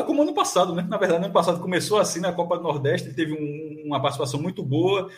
como ano passado, né? Na verdade, ano passado começou assim na Copa do Nordeste, teve um, uma participação muito boa,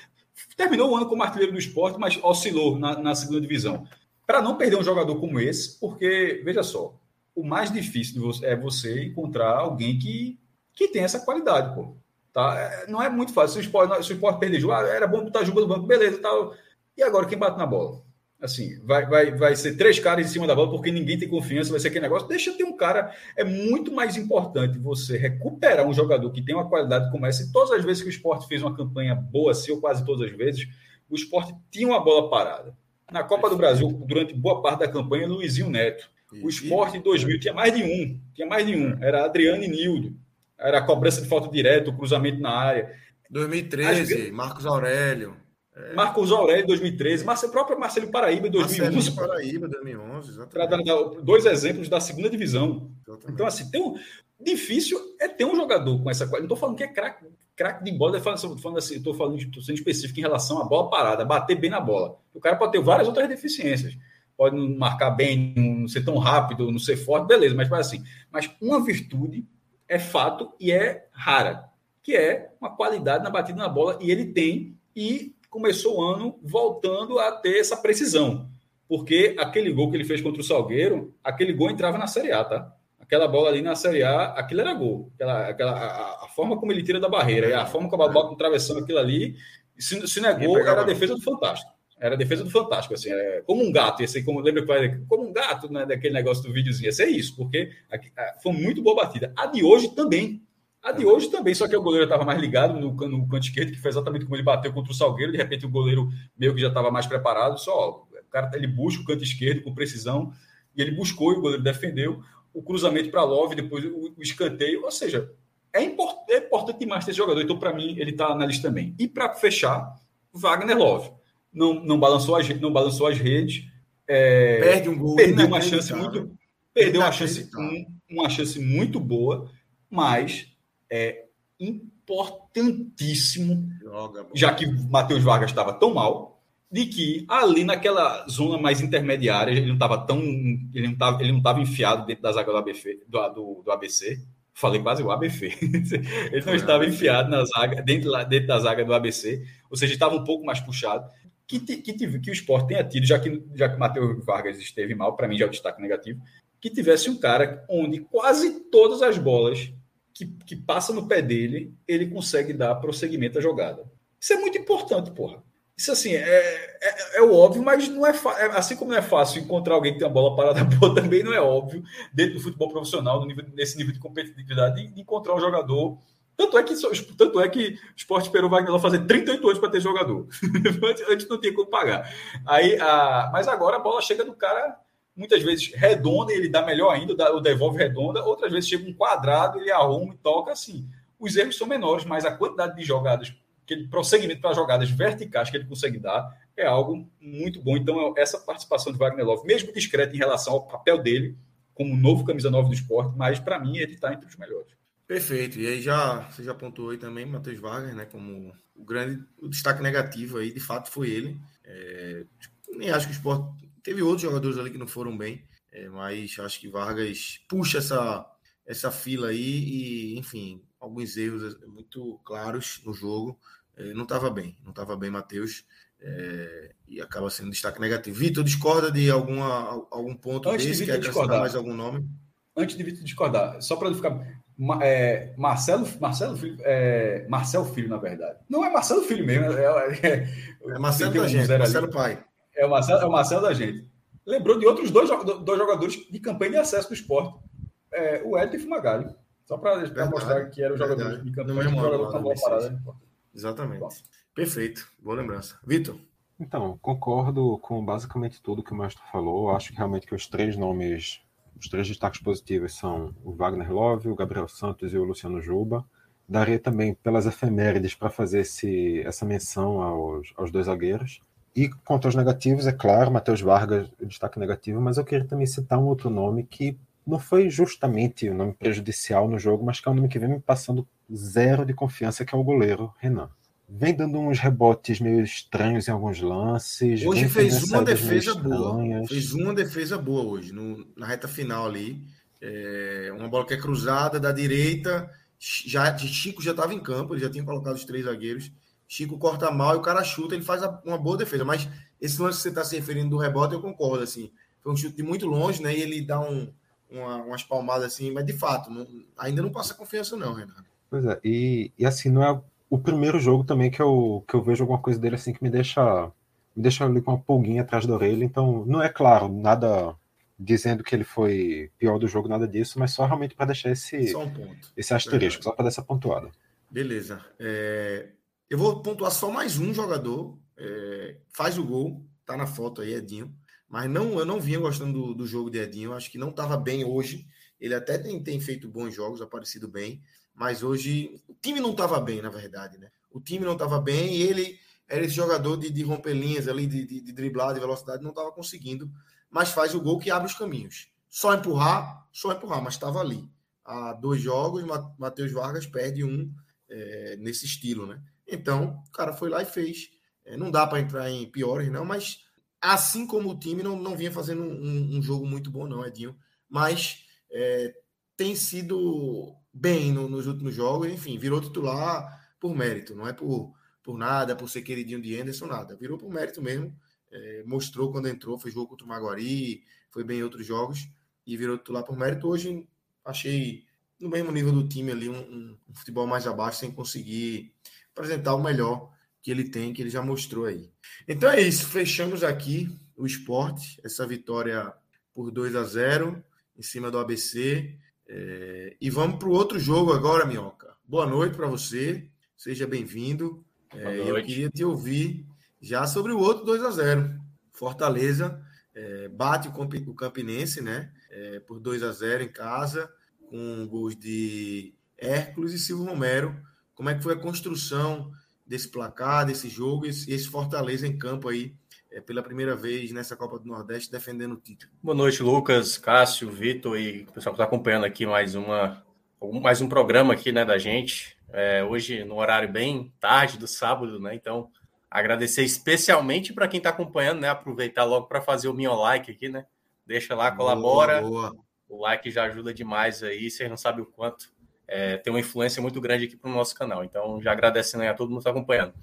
terminou o ano como artilheiro do esporte, mas oscilou na, na segunda divisão. Para não perder um jogador como esse, porque, veja só, o mais difícil você, é você encontrar alguém que, que tem essa qualidade, pô. Tá? É, não é muito fácil. Se o esporte, se o esporte perder jogo, ah, era bom botar jogo no banco, beleza, tal. E agora quem bate na bola? Assim, vai, vai, vai ser três caras em cima da bola porque ninguém tem confiança, vai ser aquele negócio. Deixa ter um cara. É muito mais importante você recuperar um jogador que tem uma qualidade como essa. E todas as vezes que o esporte fez uma campanha boa, assim, ou quase todas as vezes, o esporte tinha uma bola parada. Na Copa do Brasil, durante boa parte da campanha, Luizinho Neto. O esporte em 2000 tinha mais de um. Tinha mais de um. Era Adriano e Nildo. Era a cobrança de falta direta, o cruzamento na área. 2013, As... Marcos Aurélio. É. Marcos Aurélio, 2013. Marcelo, próprio Marcelo Paraíba, 2011. Marcelo Paraíba, 2011, Para dar dois exemplos da segunda divisão. Exatamente. Então, assim, tem um... difícil é ter um jogador com essa qualidade. Não estou falando que é craque craque de bola, estou falando assim, estou falando, sendo específico em relação à bola parada, bater bem na bola. O cara pode ter várias outras deficiências. Pode não marcar bem, não ser tão rápido, não ser forte, beleza, mas assim. Mas uma virtude é fato e é rara, que é uma qualidade na batida na bola, e ele tem, e começou o ano voltando a ter essa precisão. Porque aquele gol que ele fez contra o Salgueiro, aquele gol entrava na Série A, tá? Aquela bola ali na Série A, aquilo era gol. Aquela, aquela, a, a forma como ele tira da barreira, e a forma como a bola travessão aquilo ali, se, se não é gol, era a defesa do Fantástico. Era a defesa do Fantástico, assim, é, como um gato, esse, como, lembra que como um gato, né, daquele negócio do videozinho, ia ser isso, porque foi muito boa batida. A de hoje também, a de hoje também, só que o goleiro estava mais ligado no, no canto esquerdo, que foi exatamente como ele bateu contra o Salgueiro. De repente, o goleiro meio que já estava mais preparado. Só o cara ele busca o canto esquerdo com precisão e ele buscou e o goleiro defendeu. O cruzamento para Love, depois o, o, escanteio. Ou seja, é, import, é importante demais ter esse jogador. Então, para mim, ele está na lista também. E para fechar, Wagner Love. Não, não, balançou, as, não balançou as redes. É, Perde um gol. Perdeu uma chance muito. Perdeu uma chance, um, uma chance muito boa, mas é importantíssimo, Joga, já que Matheus Vargas estava tão mal, de que ali naquela zona mais intermediária ele não estava tão ele não estava ele não estava enfiado dentro da zaga do ABC do, do, do ABC falei quase o ABC [LAUGHS] ele não estava enfiado na zaga dentro, dentro da zaga do ABC ou seja estava um pouco mais puxado. Que, que, que o esporte tenha tido já que já que Matheus Vargas esteve mal para mim já é o destaque negativo que tivesse um cara onde quase todas as bolas que, que passa no pé dele, ele consegue dar prosseguimento à jogada. Isso é muito importante, porra. Isso assim, é, é, é o óbvio, mas não é, é, assim como não é fácil encontrar alguém que tem a bola parada [LAUGHS] boa, também não é óbvio, dentro do futebol profissional, nível, nesse nível de competitividade, de, de, encontrar um jogador. Tanto é que, tanto é que o esporte esperou o Wagner fazer 38 anos para ter jogador. [LAUGHS] Antes não tinha como pagar. Aí, a, mas agora a bola chega do cara muitas vezes redonda, ele dá melhor ainda, o devolve redonda, outras vezes chega um quadrado, ele arruma e toca assim. Os erros são menores, mas a quantidade de jogadas, que ele, prosseguimento para jogadas verticais que ele consegue dar é algo muito bom. Então, essa participação de Wagner Love, mesmo discreta em relação ao papel dele, como novo camisa 9 do esporte, mas para mim ele está entre os melhores. Perfeito. E aí já você já apontou aí também Matheus Wagner, né, como o grande o destaque negativo aí, de fato foi ele. É, nem acho que o esporte Teve outros jogadores ali que não foram bem, É, mas acho que Vargas puxa essa, essa fila aí e, enfim, alguns erros muito claros no jogo. É, não estava bem, não estava bem, Matheus. É, e acaba sendo destaque negativo. Vitor, discorda de alguma, algum ponto Antes desse? De quer discordar mais algum nome? Antes de Vitor discordar, só para não ficar. É, Marcelo, Marcelo Filho, é, Marcelo Filho, na verdade. Não é Marcelo Filho mesmo, é, é, é Marcelo da gente, Marcelo Pai. É o Marcelo, é o Marcelo da gente. Lembrou de outros dois, dois jogadores de campanha de acesso do esporte. É, o Edson e Fumagalli. Só para mostrar que era o jogador de campanha, um jogador com boa parada. Exatamente. Bom. Perfeito. Boa lembrança. Vitor? Então, concordo com basicamente tudo que o Mestre falou. Acho que realmente que os três nomes os três destaques positivos são o Wagner Love, o Gabriel Santos e o Luciano Juba. Daria também pelas efemérides para fazer esse, essa menção aos, aos dois zagueiros. E quanto aos negativos, é claro, Matheus Vargas, destaque negativo, mas eu queria também citar um outro nome que não foi justamente o um nome prejudicial no jogo, mas que é um nome que vem me passando zero de confiança, que é o goleiro Renan vem dando uns rebotes meio estranhos em alguns lances. Hoje fez uma defesa boa. Fez uma defesa boa hoje, no, na reta final ali. É, uma bola que é cruzada da direita. Já, Chico já estava em campo, ele já tinha colocado os três zagueiros. Chico corta mal e o cara chuta, ele faz uma boa defesa. Mas esse lance que você está se referindo do rebote, eu concordo. assim Foi um chute de muito longe, né? E ele dá um, uma, umas palmadas assim, mas de fato, não, ainda não passa confiança, não, Renato. Pois é, e, e assim, não é o primeiro jogo também que eu, que eu vejo alguma coisa dele assim que me deixa me deixa ali com uma pulguinha atrás da orelha. Então, não é claro, nada dizendo que ele foi pior do jogo, nada disso, mas só realmente para deixar esse, um esse asterisco, só para dar essa pontuada. Beleza. É, eu vou pontuar só mais um jogador, é, faz o gol, tá na foto aí, Edinho. Mas não, eu não vinha gostando do, do jogo de Edinho, acho que não estava bem hoje. Ele até tem, tem feito bons jogos, aparecido bem, mas hoje o time não estava bem, na verdade, né? O time não estava bem e ele era esse jogador de, de romper linhas ali, de, de, de driblar, de velocidade, não estava conseguindo, mas faz o gol que abre os caminhos. Só empurrar, só empurrar, mas estava ali. Há dois jogos, Matheus Vargas perde um é, nesse estilo, né? Então, o cara foi lá e fez. É, não dá para entrar em piores, não, mas assim como o time não, não vinha fazendo um, um jogo muito bom, não, Edinho. Mas é, tem sido bem no, nos últimos jogos, enfim, virou titular por mérito, não é por, por nada, por ser queridinho de Anderson, nada. Virou por mérito mesmo. É, mostrou quando entrou, fez jogo contra o Maguari, foi bem em outros jogos e virou titular por mérito. Hoje achei no mesmo nível do time ali, um, um, um futebol mais abaixo, sem conseguir apresentar o melhor que ele tem, que ele já mostrou aí. Então é isso, fechamos aqui o esporte, essa vitória por 2 a 0 em cima do ABC. É, e vamos para o outro jogo agora, Minhoca. Boa noite para você, seja bem-vindo. É, eu queria te ouvir já sobre o outro 2 a 0 Fortaleza é, bate o Campinense, né? É, por 2 a 0 em casa, com gols de Hércules e Silvio Romero. Como é que foi a construção desse placar, desse jogo e esse Fortaleza em campo aí é, pela primeira vez nessa Copa do Nordeste defendendo o título. Boa noite, Lucas, Cássio, Vitor e o pessoal que está acompanhando aqui mais, uma, mais um programa aqui né, da gente. É, hoje no horário bem tarde do sábado, né? Então, agradecer especialmente para quem está acompanhando, né? Aproveitar logo para fazer o meu like aqui, né? Deixa lá, colabora. Boa, boa. O like já ajuda demais aí, vocês não sabem o quanto. É, tem uma influência muito grande aqui para o nosso canal. Então, já agradecendo a todo mundo que está acompanhando.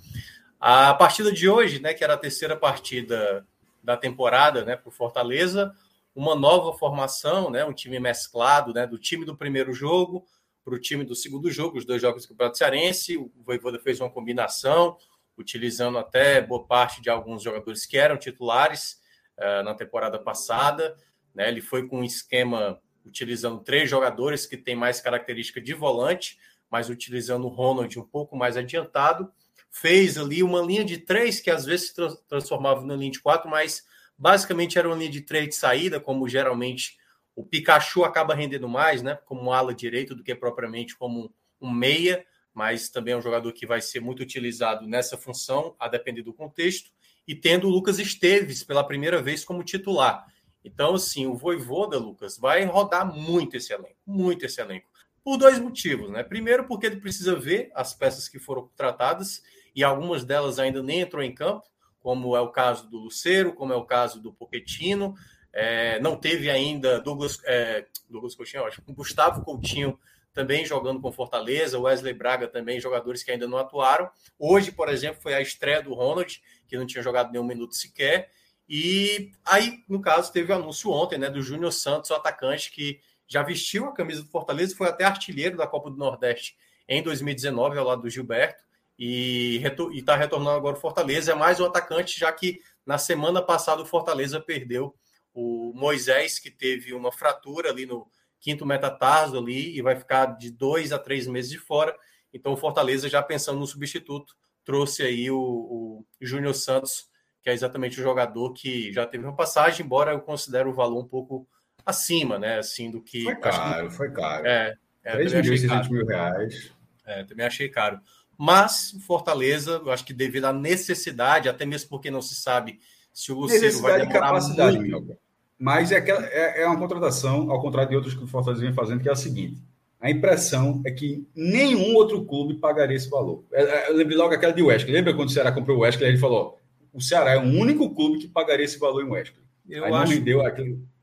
A partida de hoje, né, que era a terceira partida da temporada, né, para o Fortaleza, uma nova formação, né, um time mesclado, né, do time do primeiro jogo para o time do segundo jogo, os dois jogos do Campeonato Cearense. O Voivoda fez uma combinação, utilizando até boa parte de alguns jogadores que eram titulares uh, na temporada passada. Né, ele foi com um esquema utilizando três jogadores que têm mais característica de volante, mas utilizando o Ronald um pouco mais adiantado fez ali uma linha de três, que às vezes se transformava na linha de quatro, mas basicamente era uma linha de três de saída, como geralmente o Pikachu acaba rendendo mais, né? Como ala direito do que propriamente como um meia, mas também é um jogador que vai ser muito utilizado nessa função, a depender do contexto, e tendo o Lucas Esteves pela primeira vez como titular. Então, assim, o Voivoda, Lucas, vai rodar muito esse elenco, muito esse elenco. Por dois motivos, né? Primeiro, porque ele precisa ver as peças que foram tratadas e algumas delas ainda nem entrou em campo, como é o caso do Luceiro, como é o caso do Poquetino. É, não teve ainda Douglas, é, Douglas Coutinho, acho, Gustavo Coutinho também jogando com Fortaleza, Wesley Braga também, jogadores que ainda não atuaram. Hoje, por exemplo, foi a estreia do Ronald, que não tinha jogado nenhum minuto sequer. E aí, no caso, teve o anúncio ontem, né, do Júnior Santos, o atacante que já vestiu a camisa do Fortaleza e foi até artilheiro da Copa do Nordeste em 2019, ao lado do Gilberto, e está retornando agora o Fortaleza. É mais um atacante, já que na semana passada o Fortaleza perdeu o Moisés, que teve uma fratura ali no quinto metatarso ali e vai ficar de dois a três meses de fora. Então o Fortaleza, já pensando no substituto, trouxe aí o, o Júnior Santos, que é exatamente o jogador que já teve uma passagem, embora eu considere o valor um pouco acima, né? Assim, do que. Foi caro, que... foi caro. É, é 3 milhões e mil reais. É, também achei caro. Mas Fortaleza, eu acho que devido à necessidade, até mesmo porque não se sabe se o Luceiro vai demorar capacidade, muito. Mas é, aquela, é, é, uma contratação, ao contrário de outros que o Fortaleza vem fazendo, que é a seguinte: a impressão é que nenhum outro clube pagaria esse valor. É, é, eu lembrei logo aquela de Wesley. Lembra quando o Ceará comprou o Wesley? Ele falou: o Ceará é o único clube que pagaria esse valor em Wesley. Eu Aí acho, deu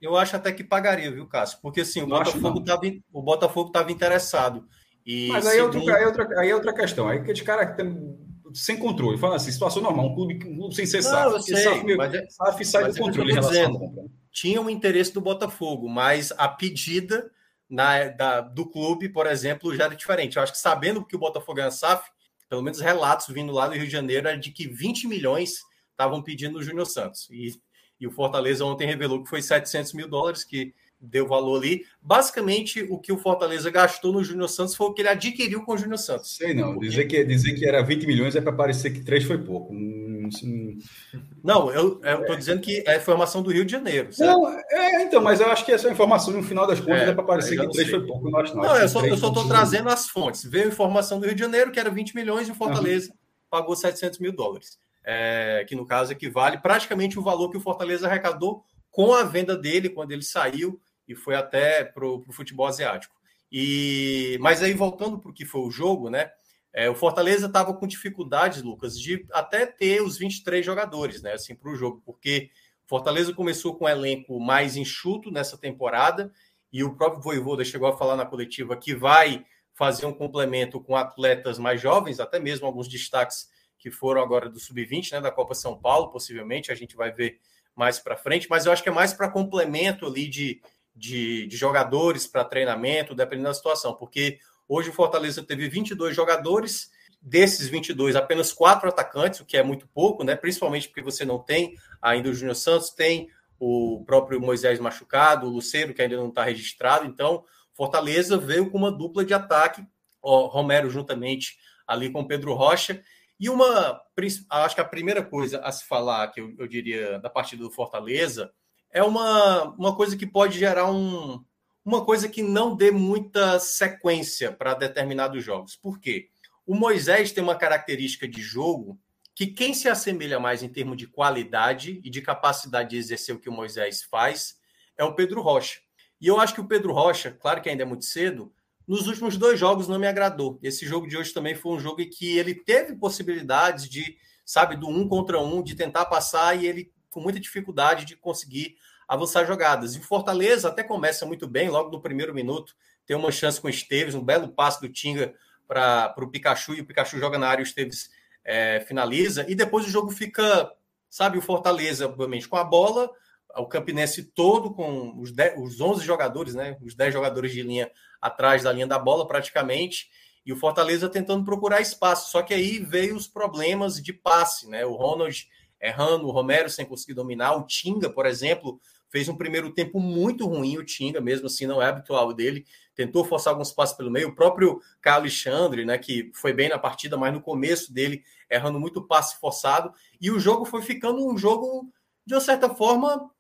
eu acho até que pagaria, viu, Cássio? Porque assim, o Botafogo estava o Botafogo estava interessado. E Mas aí, segundo... outra, aí, outra, aí é outra questão. Aí que de cara tem sem controle. Fala assim, situação normal, um clube, um clube sem ser SAF. Não, sei, SAF, mas é, SAF sai mas do é controle em relação dizendo, compra. Tinha o um interesse do Botafogo, mas a pedida na, da, do clube, por exemplo, já era diferente. Eu acho que sabendo que o Botafogo é SAF, pelo menos relatos vindo lá do Rio de Janeiro, era de que 20 milhões estavam pedindo o Júnior Santos. E, e o Fortaleza ontem revelou que foi 700 mil dólares, que deu valor ali. Basicamente, o que o Fortaleza gastou no Júnior Santos foi o que ele adquiriu com o Júnior Santos. Sei não, dizer que, dizer que era 20 milhões é para parecer que 3 foi pouco. Não, eu estou dizendo que é informação do Rio de Janeiro. Certo? Não, é, então, mas eu acho que essa informação, no final das contas, é, é para parecer que 3 foi pouco. Não, acho, não, não eu só estou trazendo as fontes. Veio informação do Rio de Janeiro, que era 20 milhões, e o Fortaleza uhum. pagou 700 mil dólares. É, que no caso equivale praticamente o valor que o Fortaleza arrecadou com a venda dele quando ele saiu e foi até para o futebol asiático. E mas aí voltando para o que foi o jogo, né? É, o Fortaleza estava com dificuldades, Lucas, de até ter os 23 jogadores, né? Assim, para o jogo, porque Fortaleza começou com um elenco mais enxuto nessa temporada e o próprio Voivoda chegou a falar na coletiva que vai fazer um complemento com atletas mais jovens, até mesmo alguns destaques que foram agora do sub-20, né, da Copa São Paulo, possivelmente a gente vai ver mais para frente, mas eu acho que é mais para complemento ali de, de, de jogadores para treinamento, dependendo da situação, porque hoje o Fortaleza teve 22 jogadores, desses 22, apenas quatro atacantes, o que é muito pouco, né? principalmente porque você não tem ainda o Júnior Santos, tem o próprio Moisés machucado, o Luceiro, que ainda não está registrado, então Fortaleza veio com uma dupla de ataque, Romero juntamente ali com Pedro Rocha, e uma, acho que a primeira coisa a se falar, que eu, eu diria, da partida do Fortaleza, é uma, uma coisa que pode gerar um, uma coisa que não dê muita sequência para determinados jogos. Por quê? O Moisés tem uma característica de jogo que quem se assemelha mais em termos de qualidade e de capacidade de exercer o que o Moisés faz é o Pedro Rocha. E eu acho que o Pedro Rocha, claro que ainda é muito cedo, nos últimos dois jogos não me agradou. Esse jogo de hoje também foi um jogo em que ele teve possibilidades de, sabe, do um contra um, de tentar passar e ele com muita dificuldade de conseguir avançar jogadas. E o Fortaleza até começa muito bem, logo no primeiro minuto, tem uma chance com o Esteves, um belo passe do Tinga para o Pikachu, e o Pikachu joga na área o Esteves é, finaliza. E depois o jogo fica, sabe, o Fortaleza, obviamente, com a bola, o Campinense todo com os, 10, os 11 jogadores, né, os 10 jogadores de linha atrás da linha da bola praticamente, e o Fortaleza tentando procurar espaço. Só que aí veio os problemas de passe, né? O Ronald errando, o Romero sem conseguir dominar, o Tinga, por exemplo, fez um primeiro tempo muito ruim, o Tinga, mesmo assim, não é habitual dele, tentou forçar alguns passos pelo meio, o próprio Carlos Alexandre, né, que foi bem na partida, mas no começo dele, errando muito passe forçado, e o jogo foi ficando um jogo, de uma certa forma,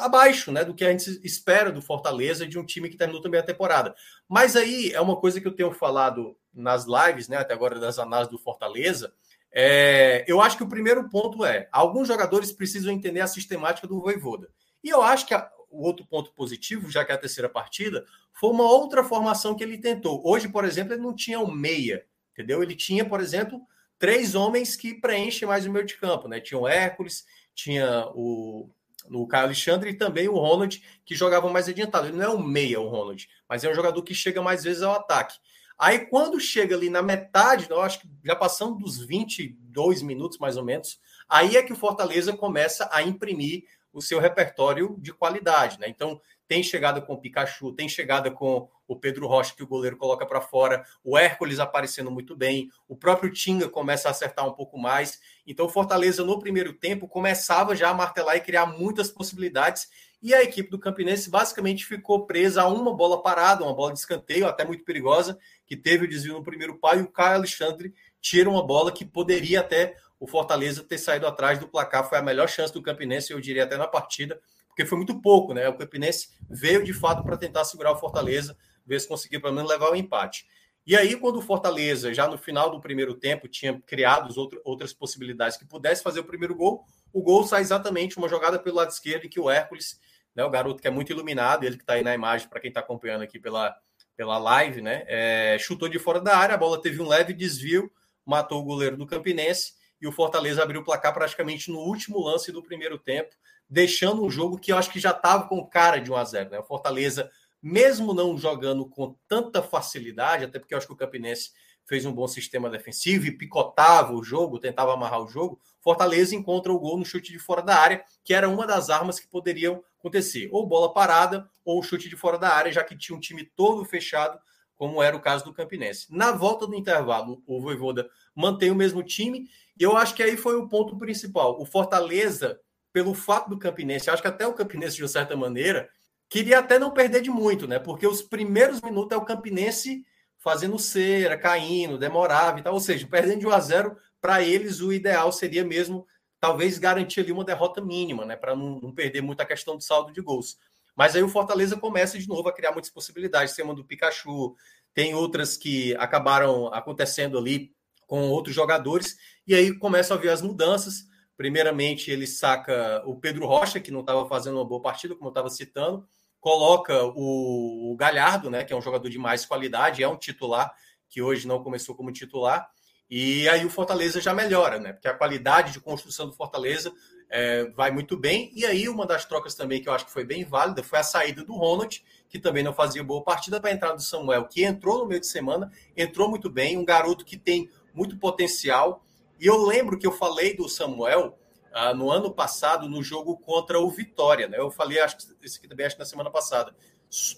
abaixo, né, do que a gente espera do Fortaleza, de um time que terminou também a temporada. Mas aí, é uma coisa que eu tenho falado nas lives, né, até agora das análises do Fortaleza, é, eu acho que o primeiro ponto é: alguns jogadores precisam entender a sistemática do Voivoda. E eu acho que a, o outro ponto positivo, já que é a terceira partida, foi uma outra formação que ele tentou. Hoje, por exemplo, ele não tinha o meia, entendeu? Ele tinha, por exemplo, três homens que preenchem mais o meio de campo, né? Tinha o Hércules, tinha o, no Caio Alexandre e também o Ronald, que jogava mais adiantado. Ele não é um meia, o Ronald, mas é um jogador que chega mais vezes ao ataque. Aí, quando chega ali na metade, eu acho que já passando dos 22 minutos mais ou menos, aí é que o Fortaleza começa a imprimir o seu repertório de qualidade, né? Então, tem chegada com o Pikachu, tem chegada com o Pedro Rocha, que o goleiro coloca para fora, o Hércules aparecendo muito bem, o próprio Tinga começa a acertar um pouco mais. Então, o Fortaleza, no primeiro tempo, começava já a martelar e criar muitas possibilidades. E a equipe do Campinense basicamente ficou presa a uma bola parada, uma bola de escanteio, até muito perigosa, que teve o desvio no primeiro pau, e o Caio Alexandre tira uma bola que poderia até o Fortaleza ter saído atrás do placar. Foi a melhor chance do Campinense, eu diria até na partida porque foi muito pouco, né? O Campinense veio de fato para tentar segurar o Fortaleza, ver se conseguia pelo menos levar o empate. E aí, quando o Fortaleza, já no final do primeiro tempo, tinha criado outras possibilidades que pudesse fazer o primeiro gol, o gol sai exatamente uma jogada pelo lado esquerdo em que o Hércules, né, o garoto que é muito iluminado, ele que está aí na imagem, para quem está acompanhando aqui pela, pela live, né, é, chutou de fora da área, a bola teve um leve desvio, matou o goleiro do Campinense e o Fortaleza abriu o placar praticamente no último lance do primeiro tempo, deixando um jogo que eu acho que já estava com cara de 1 a 0 né? O Fortaleza, mesmo não jogando com tanta facilidade, até porque eu acho que o Campinense fez um bom sistema defensivo e picotava o jogo, tentava amarrar o jogo, Fortaleza encontra o gol no chute de fora da área, que era uma das armas que poderiam acontecer, ou bola parada ou chute de fora da área, já que tinha um time todo fechado, como era o caso do Campinense. Na volta do intervalo, o Voivoda mantém o mesmo time, e eu acho que aí foi o ponto principal. O Fortaleza pelo fato do Campinense, acho que até o Campinense, de certa maneira, queria até não perder de muito, né? Porque os primeiros minutos é o Campinense fazendo cera, caindo, demorava e tal. Ou seja, perdendo de 1 a 0, para eles o ideal seria mesmo talvez garantir ali uma derrota mínima, né? Para não, não, perder muito a questão do saldo de gols. Mas aí o Fortaleza começa de novo a criar muitas possibilidades. Tem uma do Pikachu, tem outras que acabaram acontecendo ali com outros jogadores, e aí começam a ver as mudanças. Primeiramente, ele saca o Pedro Rocha, que não estava fazendo uma boa partida, como eu estava citando, coloca o, Galhardo, né, que é um jogador de mais qualidade, é um titular, que hoje não começou como titular, e aí o Fortaleza já melhora, né? Porque a qualidade de construção do Fortaleza é, vai muito bem. E aí, uma das trocas também que eu acho que foi bem válida foi a saída do Ronald, que também não fazia boa partida, para a entrada do Samuel, que entrou no meio de semana, entrou muito bem, um garoto que tem muito potencial. E eu lembro que eu falei do Samuel ah, no ano passado, no jogo contra o Vitória. Né? Eu falei, acho que esse aqui também acho na semana passada,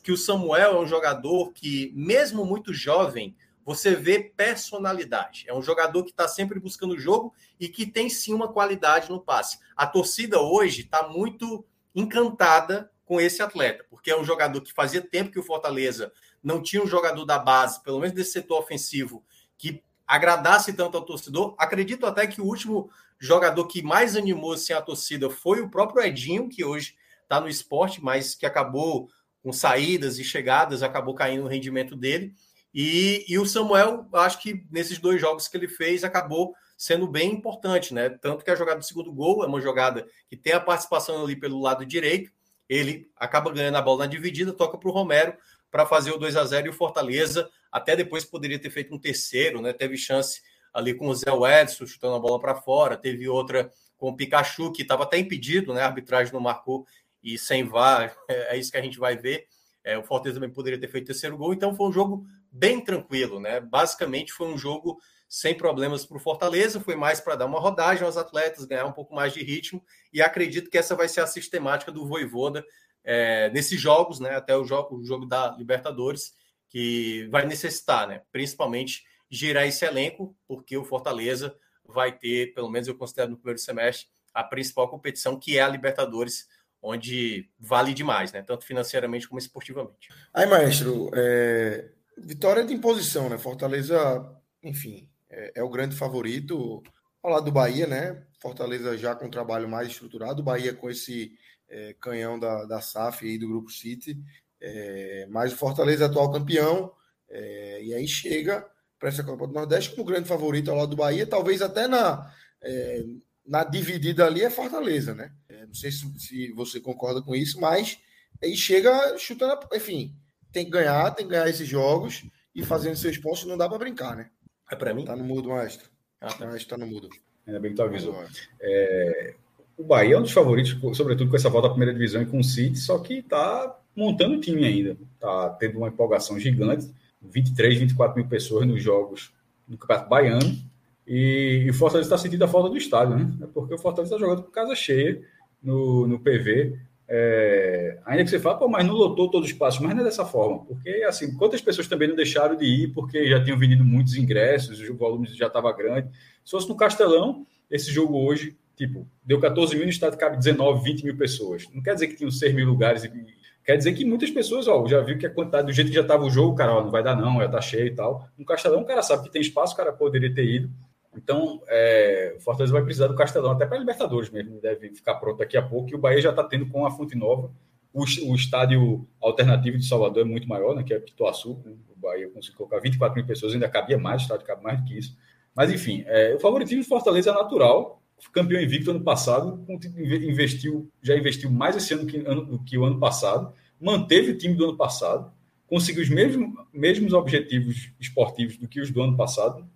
que o Samuel é um jogador que, mesmo muito jovem, você vê personalidade. É um jogador que está sempre buscando o jogo e que tem sim uma qualidade no passe. A torcida hoje está muito encantada com esse atleta, porque é um jogador que fazia tempo que o Fortaleza não tinha um jogador da base, pelo menos desse setor ofensivo, que agradasse tanto ao torcedor. Acredito até que o último jogador que mais animou assim, a torcida foi o próprio Edinho, que hoje está no esporte, mas que acabou com saídas e chegadas, acabou caindo o rendimento dele. E, e o Samuel, acho que nesses dois jogos que ele fez, acabou sendo bem importante, né? Tanto que a jogada do segundo gol é uma jogada que tem a participação ali pelo lado direito, ele acaba ganhando a bola na dividida, toca para o Romero para fazer o 2 a 0 e o Fortaleza até depois poderia ter feito um terceiro, né? Teve chance ali com o Zé Edson chutando a bola para fora, teve outra com o Pikachu, que estava até impedido, né? A arbitragem não marcou e sem VAR, [LAUGHS] é, isso que a gente vai ver. É, o Fortaleza também poderia ter feito terceiro gol, então foi um jogo bem tranquilo, né? Basicamente foi um jogo sem problemas para o Fortaleza, foi mais para dar uma rodagem aos atletas, ganhar um pouco mais de ritmo, e acredito que essa vai ser a sistemática do Voivoda é, nesses jogos, né? Até o jogo, o jogo da Libertadores, que vai necessitar, né? Principalmente girar esse elenco, porque o Fortaleza vai ter, pelo menos eu considero no primeiro semestre, a principal competição, que é a Libertadores, onde vale demais, né? Tanto financeiramente como esportivamente. Aí, maestro, é... vitória de imposição, né? Fortaleza, enfim, é, é, o grande favorito. Ao lado do Bahia, né? Fortaleza já com um trabalho mais estruturado, Bahia com esse é, canhão da, da SAF e do Grupo City. É, mas o Fortaleza é atual campeão, é, e aí chega para essa Copa do Nordeste como grande favorito ao lado do Bahia, talvez até na, é, na dividida ali é Fortaleza, né? É, não sei se, se, você concorda com isso, mas aí chega chutando, enfim, tem que ganhar, tem que ganhar esses jogos e fazendo seus pontos não dá para brincar, né? É para mim? Tá no mudo, maestro. Ah, tá. Maestro tá no mudo. Ainda bem que tu avisou. É, o Bahia é um dos favoritos, sobretudo com essa volta à primeira divisão e com o City, só que está montando o time ainda. Está tendo uma empolgação gigante. 23, 24 mil pessoas nos jogos do Campeonato Baiano. E, e o Fortaleza está sentindo a falta do estádio, né? É porque o Fortaleza está jogando com casa cheia no, no PV. É, ainda que você fale, mas não lotou todo o espaço, mas não é dessa forma, porque assim, quantas pessoas também não deixaram de ir porque já tinham vendido muitos ingressos, o volume já estava grande. Se fosse no Castelão, esse jogo hoje, tipo, deu 14 mil, no estado cabe 19, 20 mil pessoas. Não quer dizer que tinham 6 mil lugares, quer dizer que muitas pessoas, ó, já viu que a quantidade, do jeito que já estava o jogo, cara, ó, não vai dar não, já tá cheio e tal. No Castelão, o cara sabe que tem espaço, o cara poderia ter ido. Então, é, o Fortaleza vai precisar do Castelão, até para Libertadores mesmo, deve ficar pronto daqui a pouco. E o Bahia já está tendo com a Fonte Nova. O, o, estádio alternativo de Salvador é muito maior, né, que é Pituaçu. Né? O Bahia conseguiu colocar 24 mil pessoas, ainda cabia mais, o estádio cabe mais do que isso. Mas, enfim, é, o favoritismo do Fortaleza é natural. Campeão invicto ano passado, investiu, já investiu mais esse ano, que, ano que o ano passado, manteve o time do ano passado, conseguiu os mesmos, mesmos objetivos esportivos do que os do ano passado,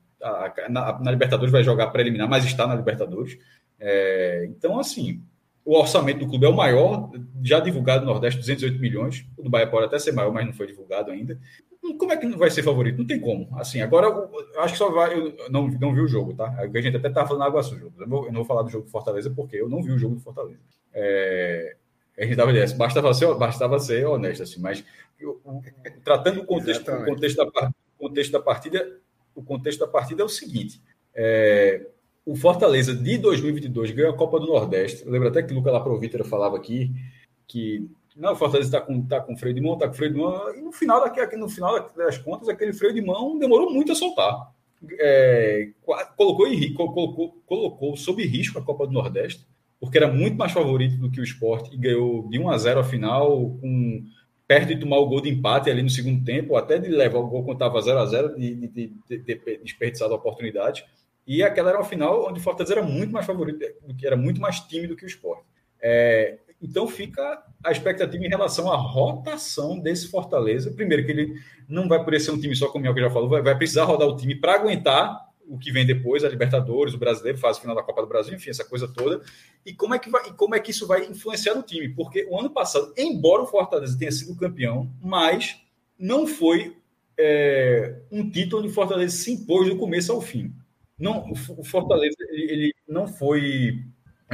na, na, Libertadores vai jogar preliminar, mas está na Libertadores. É, então, assim, o orçamento do clube é o maior, já divulgado no Nordeste, 208 milhões. O do Bahia pode até ser maior, mas não foi divulgado ainda. Como é que não vai ser favorito? Não tem como. Assim, agora, eu acho que só vai. Eu não, não vi o jogo, tá? A gente até estava falando Água Suja. Eu não, eu não vou falar do jogo do Fortaleza, porque eu não vi o jogo do Fortaleza. É, a gente estava dizendo, bastava ser, bastava ser honesto, assim, mas eu, tratando o contexto, o contexto, da, contexto da partida, o contexto da partida é o seguinte: é, o Fortaleza de 2022 ganhou a Copa do Nordeste. Eu lembro até que o Luca Laprovítera falava aqui que não, o Fortaleza está com, tá com freio de mão, está com freio de mão, e no final, daqui, aqui, no final das contas, aquele freio de mão demorou muito a soltar. É, colocou, em, colocou, colocou sob risco a Copa do Nordeste, porque era muito mais favorito do que o esporte e ganhou de 1 a 0 a final, com perto de tomar o gol de empate ali no segundo tempo, até de levar o gol quando estava 0 a 0 de, de, de, ter desperdiçado a oportunidade. E aquela era uma final onde o Fortaleza era muito mais favorito, era muito mais tímido que o esporte. É, então fica a expectativa em relação à rotação desse Fortaleza. Primeiro, que ele não vai poder ser um time só, como o Mioca já falou, vai, vai precisar rodar o time para aguentar o que vem depois, a Libertadores, o Brasileiro, fase final da Copa do Brasil, enfim, essa coisa toda. E como é que vai, como é que isso vai influenciar no time? Porque o ano passado, embora o Fortaleza tenha sido campeão, mas não foi é, um título onde o Fortaleza se impôs do começo ao fim. Não, o Fortaleza ele, ele não foi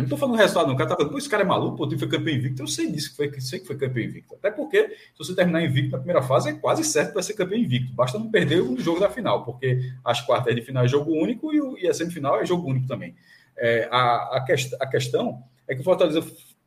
eu não estou falando do resultado, não. O cara tá falando, pô, esse cara é maluco, pô, o time foi campeão invicto. Eu sei disso, que foi, sei que foi campeão invicto. Até porque, se você terminar invicto na primeira fase, é quase certo para ser campeão invicto. Basta não perder o jogo da final, porque as quartas de final é jogo único e, o, e a semifinal é jogo único também. É, a, a, quest, a, questão é que o Fortaleza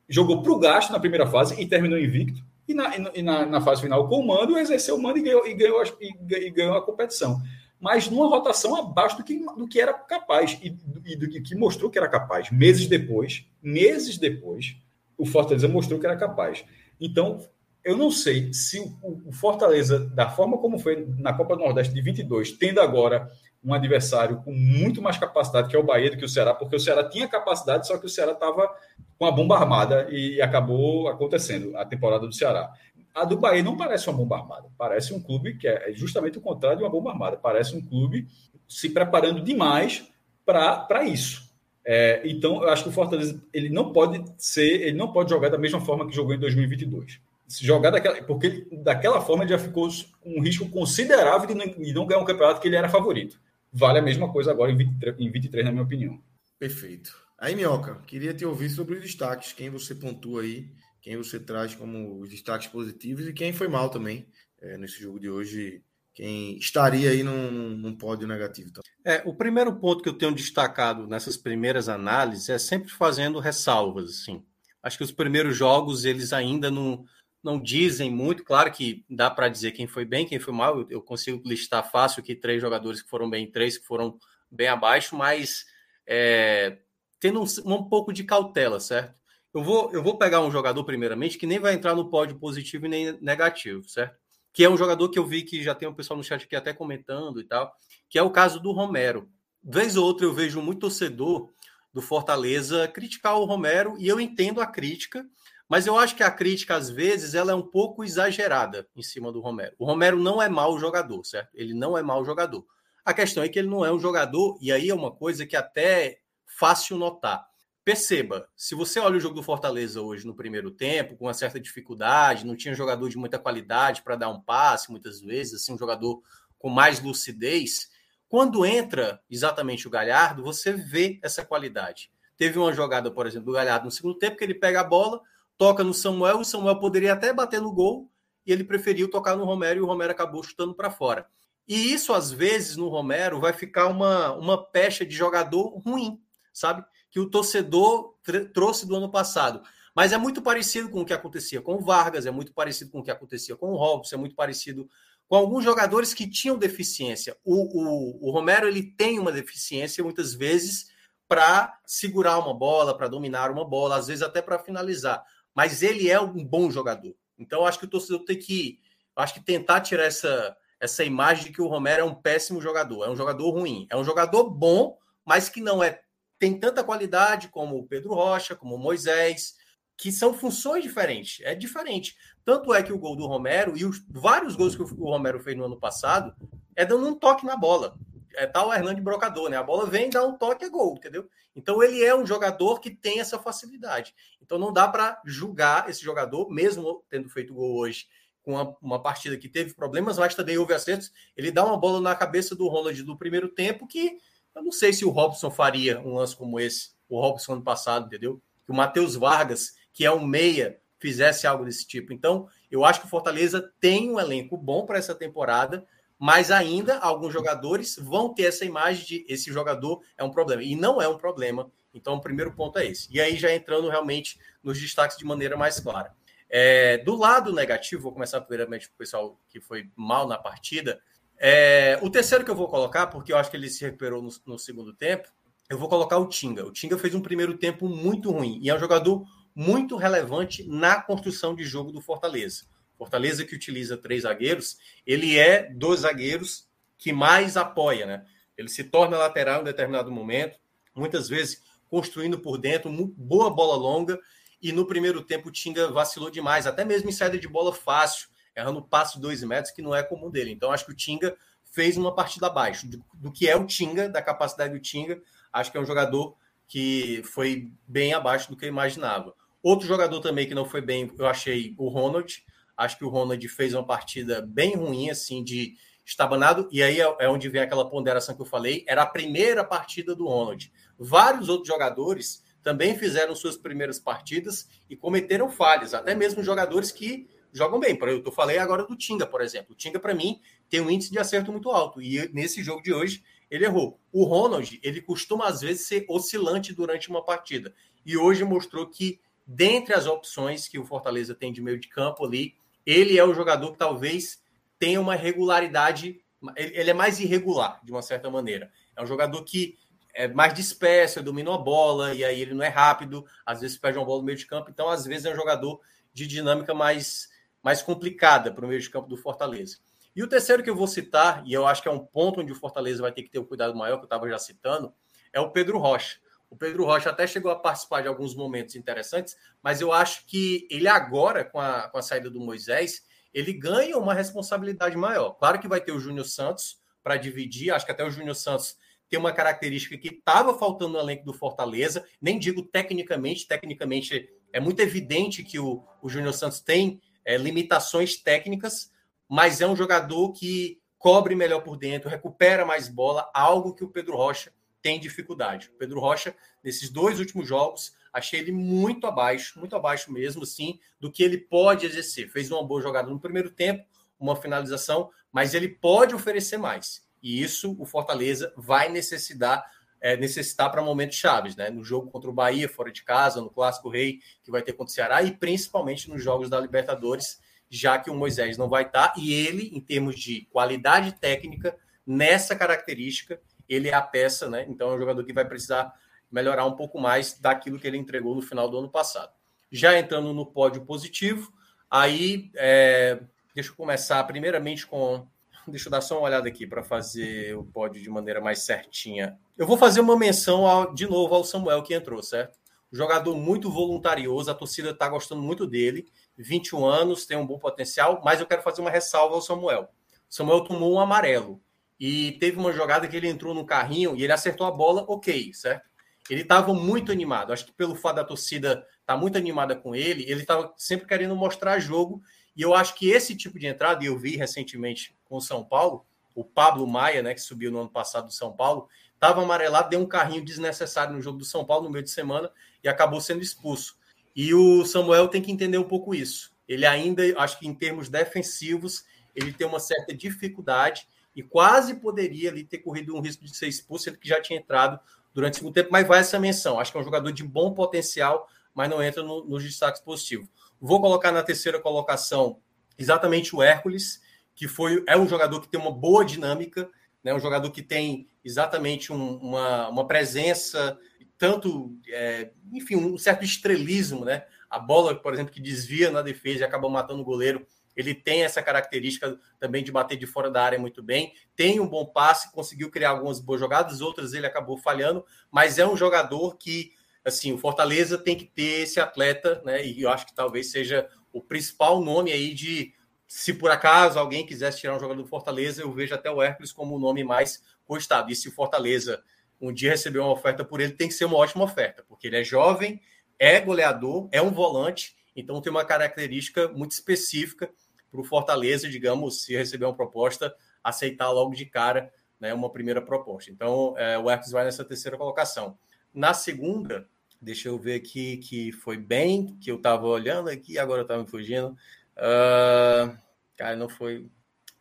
jogou para o gasto na primeira fase e terminou invicto. E na, e na, na fase final, com o mando, exerceu o mando e ganhou, e ganhou, e ganhou a competição mas numa rotação abaixo do que, do que era capaz e, e do que mostrou que era capaz. Meses depois, meses depois, o Fortaleza mostrou que era capaz. Então, eu não sei se o, Fortaleza, da forma como foi na Copa do Nordeste de 22, tendo agora um adversário com muito mais capacidade, que é o Bahia, do que o Ceará, porque o Ceará tinha capacidade, só que o Ceará estava com a bomba armada e acabou acontecendo a temporada do Ceará. A do Bahia não parece uma bomba armada, parece um clube que é justamente o contrário de uma bomba armada, parece um clube se preparando demais para isso. É, então, eu acho que o Fortaleza ele não pode ser, ele não pode jogar da mesma forma que jogou em 2022. Se jogar daquela, porque ele, daquela forma ele já ficou um risco considerável de não, de não ganhar um campeonato que ele era favorito. Vale a mesma coisa agora em 23, em 23 na minha opinião. Perfeito. Aí, Minhoca, queria te ouvir sobre os destaques, quem você pontua aí quem você traz como os destaques positivos e quem foi mal também é, nesse jogo de hoje, quem estaria aí num, num pódio negativo. Também. É, o primeiro ponto que eu tenho destacado nessas primeiras análises é sempre fazendo ressalvas. Assim. Acho que os primeiros jogos eles ainda não, não dizem muito. Claro que dá para dizer quem foi bem, quem foi mal. Eu, eu consigo listar fácil que três jogadores que foram bem, três que foram bem abaixo, mas é, tendo um, um pouco de cautela, certo? Eu vou, eu vou pegar um jogador, primeiramente, que nem vai entrar no pódio positivo e nem negativo, certo? Que é um jogador que eu vi que já tem um pessoal no chat aqui até comentando e tal, que é o caso do Romero. Vez ou outra eu vejo muito torcedor do Fortaleza criticar o Romero e eu entendo a crítica, mas eu acho que a crítica, às vezes, ela é um pouco exagerada em cima do Romero. O Romero não é mau jogador, certo? Ele não é mau jogador. A questão é que ele não é um jogador, e aí é uma coisa que até é fácil notar perceba, se você olha o jogo do Fortaleza hoje no primeiro tempo, com uma certa dificuldade, não tinha jogador de muita qualidade para dar um passe muitas vezes, assim, um jogador com mais lucidez. Quando entra exatamente o Galhardo, você vê essa qualidade. Teve uma jogada, por exemplo, do Galhardo no segundo tempo, que ele pega a bola, toca no Samuel, o Samuel poderia até bater no gol, e ele preferiu tocar no Romero, e o Romero acabou chutando para fora. E isso, às vezes, no Romero, vai ficar uma, uma pecha de jogador ruim, sabe? Que o torcedor trouxe do ano passado. Mas é muito parecido com o que acontecia com o Vargas, é muito parecido com o que acontecia com o Robson, é muito parecido com alguns jogadores que tinham deficiência. O, o, o Romero ele tem uma deficiência muitas vezes para segurar uma bola, para dominar uma bola, às vezes até para finalizar. Mas ele é um bom jogador. Então acho que o torcedor tem que, acho que tentar tirar essa essa imagem de que o Romero é um péssimo jogador, é um jogador ruim, é um jogador bom, mas que não é tem tanta qualidade como o Pedro Rocha, como o Moisés, que são funções diferentes. É diferente. Tanto é que o gol do Romero e os vários gols que o Romero fez no ano passado é dando um toque na bola. É tal o Hernande Brocador, né? A bola vem, dá um toque, é gol, entendeu? Então ele é um jogador que tem essa facilidade. Então não dá para julgar esse jogador, mesmo tendo feito gol hoje, com uma, uma, partida que teve problemas, mas também houve acertos. Ele dá uma bola na cabeça do Ronald do primeiro tempo que eu não sei se o Robson faria um lance como esse, o Robson ano passado, entendeu? Que o Matheus Vargas, que é um meia, fizesse algo desse tipo. Então, eu acho que o Fortaleza tem um elenco bom para essa temporada, mas ainda alguns jogadores vão ter essa imagem de esse jogador é um problema. E não é um problema. Então, o primeiro ponto é esse. E aí, já entrando realmente nos destaques de maneira mais clara. É, do lado negativo, vou começar primeiramente com o pessoal que foi mal na partida. É, o terceiro que eu vou colocar, porque eu acho que ele se recuperou no, no, segundo tempo, eu vou colocar o Tinga. O Tinga fez um primeiro tempo muito ruim e é um jogador muito relevante na construção de jogo do Fortaleza. Fortaleza que utiliza três zagueiros, ele é dos zagueiros que mais apoia, né? Ele se torna lateral em determinado momento, muitas vezes construindo por dentro, boa bola longa, e no primeiro tempo o Tinga vacilou demais, até mesmo em saída de bola fácil errando passo de dois metros, que não é comum dele. Então, acho que o Tinga fez uma partida abaixo do, do, que é o Tinga, da capacidade do Tinga. Acho que é um jogador que foi bem abaixo do que eu imaginava. Outro jogador também que não foi bem, eu achei o Ronald. Acho que o Ronald fez uma partida bem ruim, assim, de estabanado. E aí é, é onde vem aquela ponderação que eu falei. Era a primeira partida do Ronald. Vários outros jogadores também fizeram suas primeiras partidas e cometeram falhas. Até mesmo jogadores que jogam bem. Eu falei agora do Tinga, por exemplo. O Tinga, para mim, tem um índice de acerto muito alto. E nesse jogo de hoje, ele errou. O Ronald, ele costuma, às vezes, ser oscilante durante uma partida. E hoje mostrou que, dentre as opções que o Fortaleza tem de meio de campo ali, ele é o jogador que talvez tenha uma regularidade. Ele é mais irregular, de uma certa maneira. É um jogador que é mais disperso, domina a bola, e aí ele não é rápido, às vezes perde uma bola no meio de campo. Então, às vezes, é um jogador de dinâmica mais mais complicada para o meio de campo do Fortaleza. E o terceiro que eu vou citar, e eu acho que é um ponto onde o Fortaleza vai ter que ter um cuidado maior, que eu estava já citando, é o Pedro Rocha. O Pedro Rocha até chegou a participar de alguns momentos interessantes, mas eu acho que ele agora, com a, com a saída do Moisés, ele ganha uma responsabilidade maior. Claro que vai ter o Júnior Santos para dividir, acho que até o Júnior Santos tem uma característica que estava faltando no elenco do Fortaleza, nem digo tecnicamente, tecnicamente é muito evidente que o, o Júnior Santos tem é, limitações técnicas, mas é um jogador que cobre melhor por dentro, recupera mais bola, algo que o Pedro Rocha tem dificuldade. O Pedro Rocha, nesses dois últimos jogos, achei ele muito abaixo, muito abaixo mesmo, sim, do que ele pode exercer. Fez uma boa jogada no primeiro tempo, uma finalização, mas ele pode oferecer mais. E isso o Fortaleza vai necessitar é, necessitar para momentos chaves, né? No jogo contra o Bahia, fora de casa, no Clássico Rei, que vai ter contra o Ceará, e principalmente nos jogos da Libertadores, já que o Moisés não vai estar, tá, e ele, em termos de qualidade técnica, nessa característica, ele é a peça, né? Então é um jogador que vai precisar melhorar um pouco mais daquilo que ele entregou no final do ano passado. Já entrando no pódio positivo, aí é, deixa eu começar primeiramente com Deixa eu dar só uma olhada aqui para fazer o pódio de maneira mais certinha. Eu vou fazer uma menção ao, de novo ao Samuel que entrou, certo? Jogador muito voluntarioso, a torcida está gostando muito dele. 21 anos, tem um bom potencial, mas eu quero fazer uma ressalva ao Samuel. O Samuel tomou um amarelo e teve uma jogada que ele entrou no carrinho e ele acertou a bola, ok, certo? ele estava muito animado. Acho que pelo fato da torcida estar tá muito animada com ele, ele estava sempre querendo mostrar jogo. E eu acho que esse tipo de entrada, e eu vi recentemente com o São Paulo, o Pablo Maia, né, que subiu no ano passado do São Paulo, estava amarelado, deu um carrinho desnecessário no jogo do São Paulo no meio de semana e acabou sendo expulso. E o Samuel tem que entender um pouco isso. Ele ainda, acho que em termos defensivos, ele tem uma certa dificuldade e quase poderia ali ter corrido um risco de ser expulso, ele que já tinha entrado durante o segundo tempo, mas vai essa menção. Acho que é um jogador de bom potencial, mas não entra no, nos destaques positivos. Vou colocar na terceira colocação exatamente o Hércules, que foi é um jogador que tem uma boa dinâmica, né? um jogador que tem exatamente um, uma, uma presença, tanto, é, enfim, um certo estrelismo, né? A bola, por exemplo, que desvia na defesa e acaba matando o goleiro, ele tem essa característica também de bater de fora da área muito bem, tem um bom passe, conseguiu criar algumas boas jogadas, outras ele acabou falhando, mas é um jogador que, assim, o Fortaleza tem que ter esse atleta, né? E eu acho que talvez seja o principal nome aí de se por acaso alguém quisesse tirar um jogador do Fortaleza, eu vejo até o Hércules como o nome mais costado. E se o Fortaleza um dia receber uma oferta por ele, tem que ser uma ótima oferta, porque ele é jovem, é goleador, é um volante, então tem uma característica muito específica para o Fortaleza, digamos, se receber uma proposta, aceitar logo de cara né, uma primeira proposta. Então, é, o Hércules vai nessa terceira colocação. Na segunda, deixa eu ver aqui que foi bem, que eu estava olhando aqui, agora eu estava me fugindo. Uh, cara, não foi.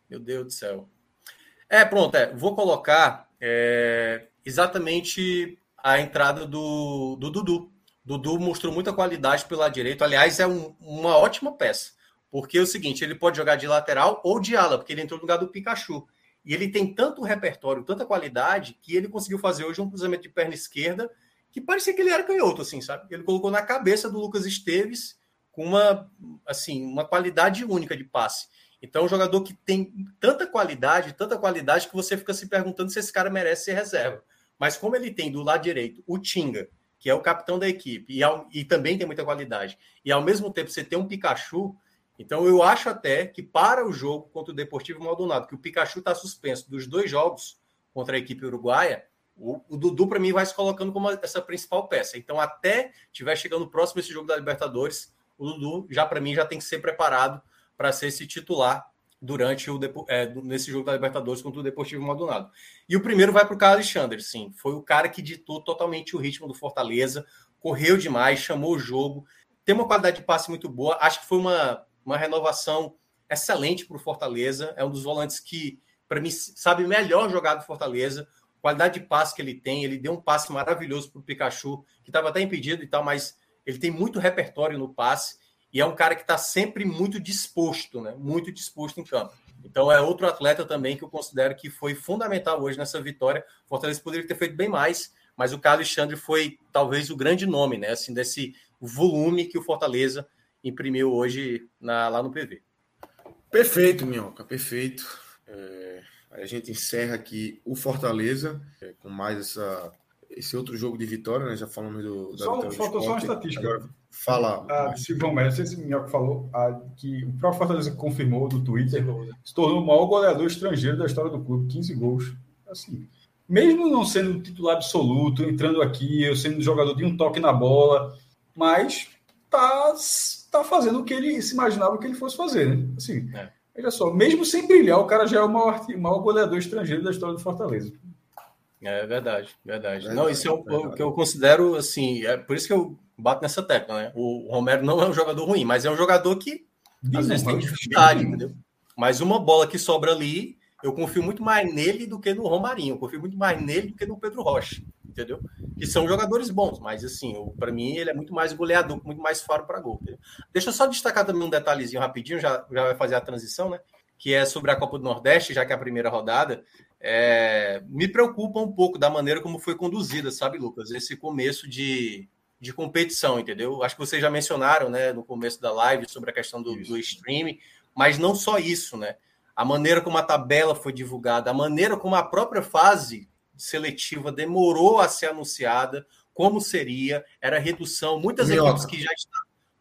Meu Deus do céu. É, pronto, é, vou colocar é, exatamente a entrada do, do Dudu. Dudu mostrou muita qualidade pelo lado direito. Aliás, é um, uma ótima peça. Porque é o seguinte, ele pode jogar de lateral ou de ala, porque ele entrou no lugar do Pikachu. E ele tem tanto repertório, tanta qualidade, que ele conseguiu fazer hoje um cruzamento de perna esquerda que parecia que ele era canhoto, assim, sabe? Ele colocou na cabeça do Lucas Esteves com uma, assim, uma qualidade única de passe. Então, é um jogador que tem tanta qualidade, tanta qualidade, que você fica se perguntando se esse cara merece ser reserva. Mas como ele tem do lado direito o Tinga, que é o capitão da equipe, e, ao, e também tem muita qualidade, e ao mesmo tempo você tem um Pikachu, então eu acho até que para o jogo contra o Deportivo Maldonado, que o Pikachu está suspenso dos dois jogos contra a equipe uruguaia, o, o Dudu para mim vai se colocando como essa principal peça. Então até tiver chegando próximo esse jogo da Libertadores, o Dudu já para mim já tem que ser preparado para ser esse titular durante o é, nesse jogo da Libertadores contra o Deportivo Maldonado. E o primeiro vai para o Carlos Alexandre, sim, foi o cara que ditou totalmente o ritmo do Fortaleza, correu demais, chamou o jogo, tem uma qualidade de passe muito boa, acho que foi uma uma renovação excelente para o Fortaleza. É um dos volantes que, para mim, sabe melhor jogar do Fortaleza. Qualidade de passe que ele tem, ele deu um passe maravilhoso para o Pikachu, que estava até impedido e tal, mas ele tem muito repertório no passe e é um cara que está sempre muito disposto, né? Muito disposto em campo. Então é outro atleta também que eu considero que foi fundamental hoje nessa vitória. O Fortaleza poderia ter feito bem mais, mas o Carlos Alexandre foi talvez o grande nome, né? Assim, desse volume que o Fortaleza imprimiu hoje na, lá no PV. Perfeito, Minhoca, perfeito. É, a gente encerra aqui o Fortaleza é, com mais essa, esse outro jogo de vitória, né? Já falamos do. Da só, faltou só uma estatística. Agora, fala. A Silvão Melo, se o Minhoca falou, a, que o próprio Fortaleza confirmou do Twitter, se tornou o maior goleador estrangeiro da história do clube, 15 gols. Assim, mesmo não sendo titular absoluto, entrando aqui, eu sendo jogador de um toque na bola, mas tá tá fazendo o que ele se imaginava que ele fosse fazer, né? Assim, é. olha só, mesmo sem brilhar, o cara já é o maior, maior goleador estrangeiro da história do Fortaleza. É verdade, verdade. Não, isso é o que eu considero assim, é por isso que eu bato nessa tecla, né? O Romero não é um jogador ruim, mas é um jogador que às vezes tem dificuldade, entendeu? Mas uma bola que sobra ali, eu confio muito mais nele do que no Romarinho, eu confio muito mais nele do que no Pedro Rocha entendeu? Que são jogadores bons, mas assim, para mim ele é muito mais goleador, muito mais faro para gol. Entendeu? Deixa eu só destacar também um detalhezinho rapidinho, já, já vai fazer a transição, né? Que é sobre a Copa do Nordeste, já que é a primeira rodada. É, me preocupa um pouco da maneira como foi conduzida, sabe, Lucas? Esse começo de, de competição, entendeu? Acho que vocês já mencionaram, né, no começo da live sobre a questão do, do stream, mas não só isso, né? A maneira como a tabela foi divulgada, a maneira como a própria fase seletiva demorou a ser anunciada, como seria, era redução. Muitas equipes que já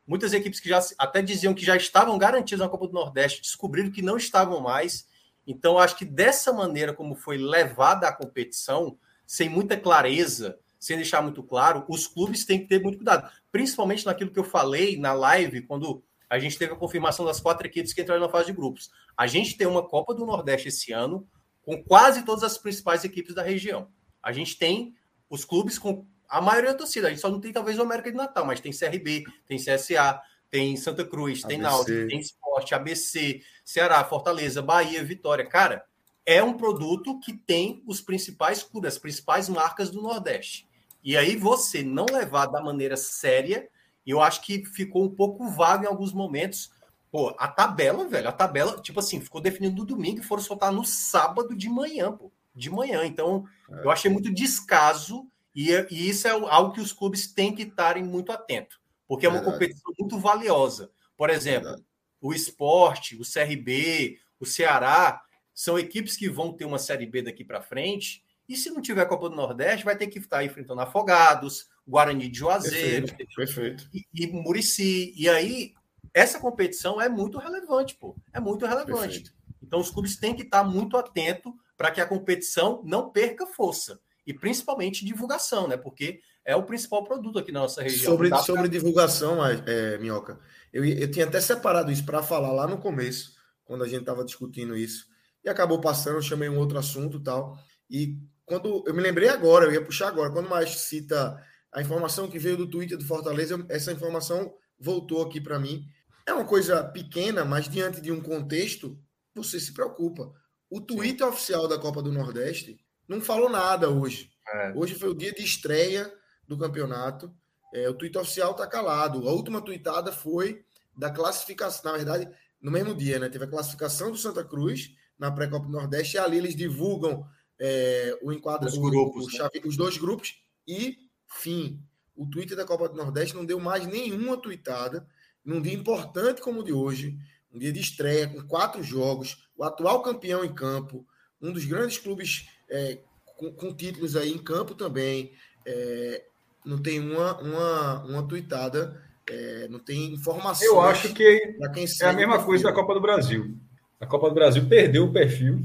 muitas equipes que já até diziam que já estavam garantidas na Copa do Nordeste, descobriram que não estavam mais. Então, acho que dessa maneira como foi levada a competição, sem muita clareza, sem deixar muito claro, os clubes têm que ter muito cuidado, principalmente naquilo que eu falei na live, quando a gente teve a confirmação das quatro equipes que entraram na fase de grupos. A gente tem uma Copa do Nordeste esse ano com quase todas as principais equipes da região. A gente tem os clubes com a maioria da torcida. A gente só não tem talvez o América de Natal, mas tem CRB, tem CSA, tem Santa Cruz, tem Náutico, tem Esporte, ABC, Ceará, Fortaleza, Bahia, Vitória. Cara, é um produto que tem os principais clubes, as principais marcas do Nordeste. E aí você não levar da maneira séria, eu acho que ficou um pouco vago em alguns momentos. Pô, a tabela, velho, a tabela, tipo assim, ficou definido no domingo e foram soltar no sábado de manhã, pô, de manhã. Então, é. eu achei muito descaso e, e, isso é algo que os clubes têm que estarem muito atentos, porque é uma Verdade. competição muito valiosa. Por exemplo, Verdade. o esporte, o CRB, o Ceará, são equipes que vão ter uma Série B daqui para frente e se não tiver Copa do Nordeste, vai ter que estar enfrentando Afogados, Guarani de Juazeiro, perfeito, perfeito. E, e Murici. E aí, essa competição é muito relevante, pô. É muito relevante. Perfeito. Então, os clubes têm que estar muito atentos para que a competição não perca força. E principalmente divulgação, né? Porque é o principal produto aqui na nossa região. Sobre, sobre divulgação, é, é, Minhoca, eu, eu tinha até separado isso para falar lá no começo, quando a gente estava discutindo isso. E acabou passando, eu chamei um outro assunto tal. E quando eu me lembrei agora, eu ia puxar agora, quando mais cita a informação que veio do Twitter do Fortaleza, essa informação voltou aqui para mim. É uma coisa pequena, mas diante de um contexto, você se preocupa. O Twitter Sim. oficial da Copa do Nordeste não falou nada hoje. É. Hoje foi o dia de estreia do campeonato. É, o Twitter oficial está calado. A última tweetada foi da classificação, na verdade, no mesmo dia, né? Teve a classificação do Santa Cruz na pré-Copa do Nordeste e ali eles divulgam é, o enquadro, os, grupos, o, né? chave, os dois grupos e fim. O Twitter da Copa do Nordeste não deu mais nenhuma tweetada num dia importante como o de hoje, um dia de estreia com quatro jogos, o atual campeão em campo, um dos grandes clubes é, com, com, títulos aí em campo também. É, não tem uma, uma, uma tweetada, é, não tem informação. Eu acho que é a mesma coisa da Copa do Brasil. A Copa do Brasil perdeu o perfil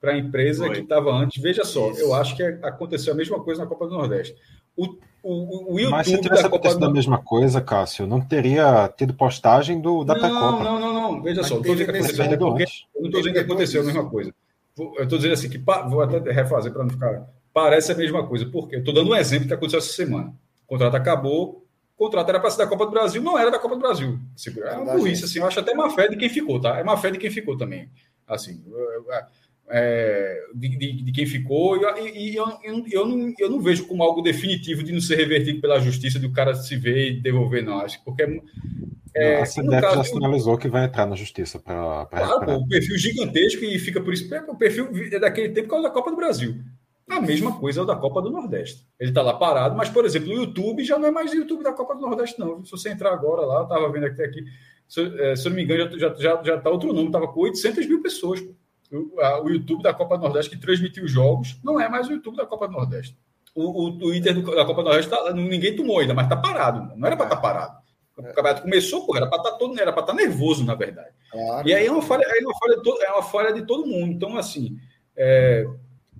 para a empresa Foi. que estava antes. Veja só, Isso. eu acho que aconteceu a mesma coisa na Copa do Nordeste. O, o, o YouTube Mas se tivesse acontecido do... a mesma coisa, Cássio, não teria tido postagem do, da não, Copa. Não, não, não, Veja Mas só, não estou dizendo que aconteceu, eu não estou dizendo que aconteceu a mesma coisa. Eu estou dizendo assim, que vou até refazer para não ficar. Parece a mesma coisa, porque eu estou dando um exemplo que aconteceu essa semana. O contrato acabou, o contrato era para ser da Copa do Brasil, não era da Copa do Brasil. É uma burrice, assim, eu acho até má fé de quem ficou, tá? É má fé de quem ficou também. Assim, eu, eu, é, de, de, de, quem ficou, e, e eu, eu, não, eu não vejo como algo definitivo de não ser revertido pela justiça, de o cara se ver e devolver, não. Acho porque é, a caso, já sinalizou que vai entrar na justiça para claro, o perfil gigantesco e fica por isso. O perfil é daquele tempo que é o da Copa do Brasil. A mesma coisa é o da Copa do Nordeste. Ele está lá parado, mas, por exemplo, o YouTube já não é mais o YouTube da Copa do Nordeste, não. Se você entrar agora lá, estava vendo aqui, aqui se, é, se eu não me engano, já está já, já tá outro nome, estava com 800 mil pessoas. Pô o YouTube da Copa do Nordeste que transmitiu jogos não é mais o YouTube da Copa do Nordeste. O, o Twitter da Copa do Nordeste tá, ninguém tomou ainda, mas está parado. Não era para estar tá parado. O campeonato começou, pô, era para estar tá todo, era para estar tá nervoso, na verdade. Claro. E aí é uma falha, é uma falha, de todo, é uma falha de todo mundo. Então, assim, é,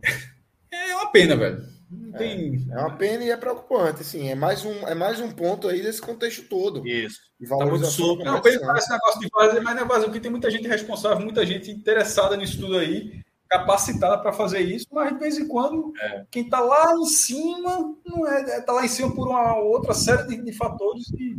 [LAUGHS] é uma pena, velho. Tem... É, é, uma pena e é preocupante, assim. É mais um, é mais um ponto aí desse contexto todo. Isso. De tá muito solto. Não, parece negócio de fazer, mas não é vazio, porque tem muita gente responsável, muita gente interessada nisso tudo aí, capacitada para fazer isso, mas de vez em quando, é. quem está lá em cima, não é, está lá em cima por uma outra série de, de fatores que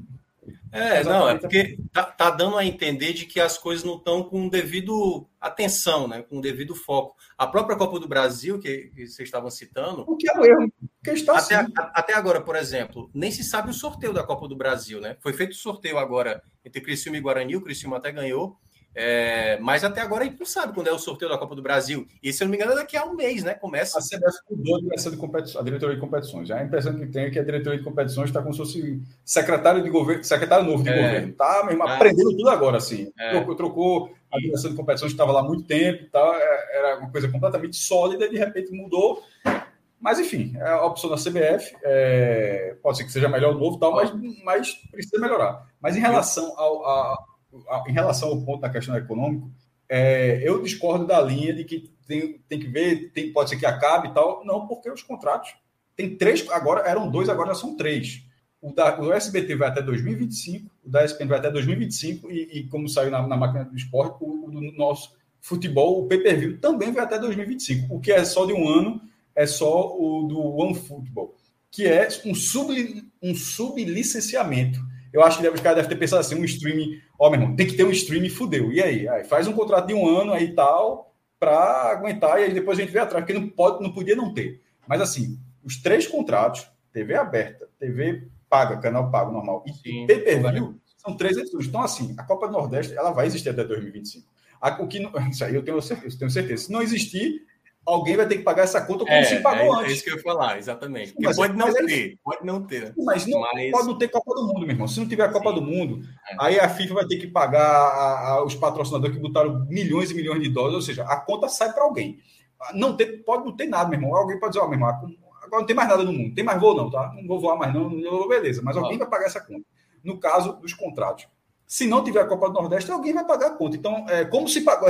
é, não, é porque tá, tá, dando a entender de que as coisas não estão com devido atenção, né? Com devido foco. A própria Copa do Brasil, que, que vocês estavam citando. O que é o erro? Que está até, assim. a, até agora, por exemplo, nem se sabe o sorteio da Copa do Brasil, né? Foi feito o sorteio agora entre Criciúma e Guarani, o Criciúma até ganhou. É, mas até agora a gente não sabe quando é o sorteio da Copa do Brasil. E se eu não me engano, é daqui a um mês, né? Começa. A CBF mudou a direção de competições, a diretoria de competições. A impressão que tem é que a diretoria de competições está como se fosse secretário de governo, secretário novo de é. governo. Tá mesmo é. aprendendo tudo agora, assim. É. Trocou, trocou, a direção de competições estava lá há muito tempo, tá? era uma coisa completamente sólida, e de repente mudou. Mas, enfim, é a opção da CBF. É... pode ser que seja melhor o novo, tal, mas, mas precisa melhorar. Mas em relação ao. A em relação ao ponto da questão econômica, é, eu discordo da linha de que tem, tem que ver, tem, pode ser que acabe e tal. Não, porque os contratos Tem três, agora eram dois, agora já são três. O, da, o SBT vai até 2025, o da ESPN vai até 2025, e, e como saiu na, na, máquina do esporte, o, do nosso futebol, o pay-per-view, também vai até 2025. O que é só de um ano é só o do One Football, que é um, sub, um sublicenciamento. Eu acho que os caras devem ter pensado assim, um streaming, ó, meu irmão, tem que ter um streaming, fudeu. E aí? aí faz um contrato de um ano aí e tal, para aguentar, e aí depois a gente vê atrás, porque não, pode, não podia não ter. Mas assim, os três contratos, TV aberta, TV paga, canal pago normal, e pay-per-view, são três edições. Então, assim, a Copa do Nordeste, ela vai existir até 2025. O que, [LAUGHS] isso aí eu tenho eu tenho certeza. Se não existir, alguém vai ter que pagar essa conta como é, se pagou é, antes. É isso que eu ia falar, exatamente. Mas, pode não ter, pode não ter. Mas, não, mas... pode não ter Copa do Mundo, meu irmão. Se não tiver a Copa Sim. do Mundo, é. aí a FIFA vai ter que pagar a, a, os patrocinadores que botaram milhões e milhões de dólares, ou seja, a conta sai para alguém. Não ter, pode não ter nada, meu irmão. Alguém pode dizer, ó, oh, meu irmão, agora não tem mais nada no mundo. Tem mais voo, não, tá? Não vou voar mais, não, não beleza. Mas alguém vai pagar essa conta. No caso dos contratos. Se não tiver a Copa do Nordeste, alguém vai pagar a conta. Então, é, como se pagou,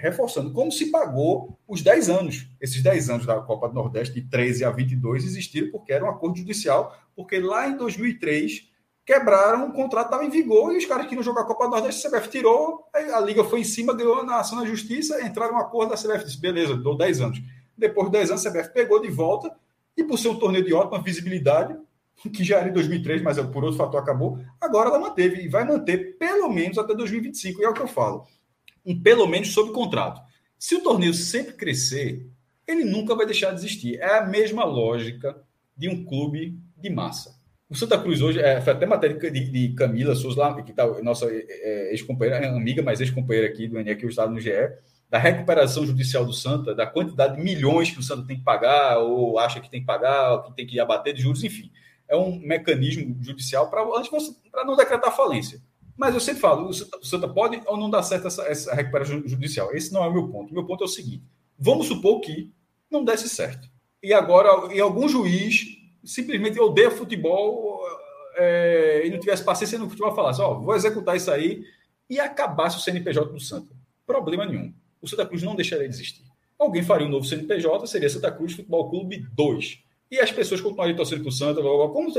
reforçando, como se pagou os 10 anos. Esses 10 anos da Copa do Nordeste, de 13 a 22, existiram porque era um acordo judicial, porque lá em 2003 quebraram, o contrato estava em vigor e os caras que não jogar a Copa do Nordeste, a CBF tirou, a Liga foi em cima, ganhou na ação na justiça, entraram um acordo da CBF, disse, beleza, dou 10 anos. Depois de 10 anos, a CBF pegou de volta e por ser um torneio de ótima visibilidade, que já era em 2003, mas por outro fator acabou, agora ela manteve e vai manter pelo menos até 2025, e é o que eu falo. Um pelo menos sob contrato. Se o torneio sempre crescer, ele nunca vai deixar de existir. É a mesma lógica de um clube de massa. O Santa Cruz hoje, é, foi até matéria de, de Camila Souza, que tá, nossa é, é, ex-companheira, é amiga, mas ex-companheira aqui do ENE, que eu estava no GE, da recuperação judicial do Santa, da quantidade de milhões que o Santa tem que pagar, ou acha que tem que pagar, ou que tem que abater de juros, enfim é um mecanismo judicial para não decretar falência. Mas eu sempre falo, o Santa pode ou não dar certo essa, essa recuperação judicial. Esse não é o meu ponto. O meu ponto é o seguinte: vamos supor que não desse certo. E agora, e algum juiz simplesmente odeia futebol é, e não tivesse paciência no futebol falasse, ó, oh, vou executar isso aí e acabasse o CNPJ do Santa. Problema nenhum. O Santa Cruz não deixaria de existir. Alguém faria um novo CNPJ, seria Santa Cruz Futebol Clube 2 e as pessoas continuariam torcendo para o Santa. Como,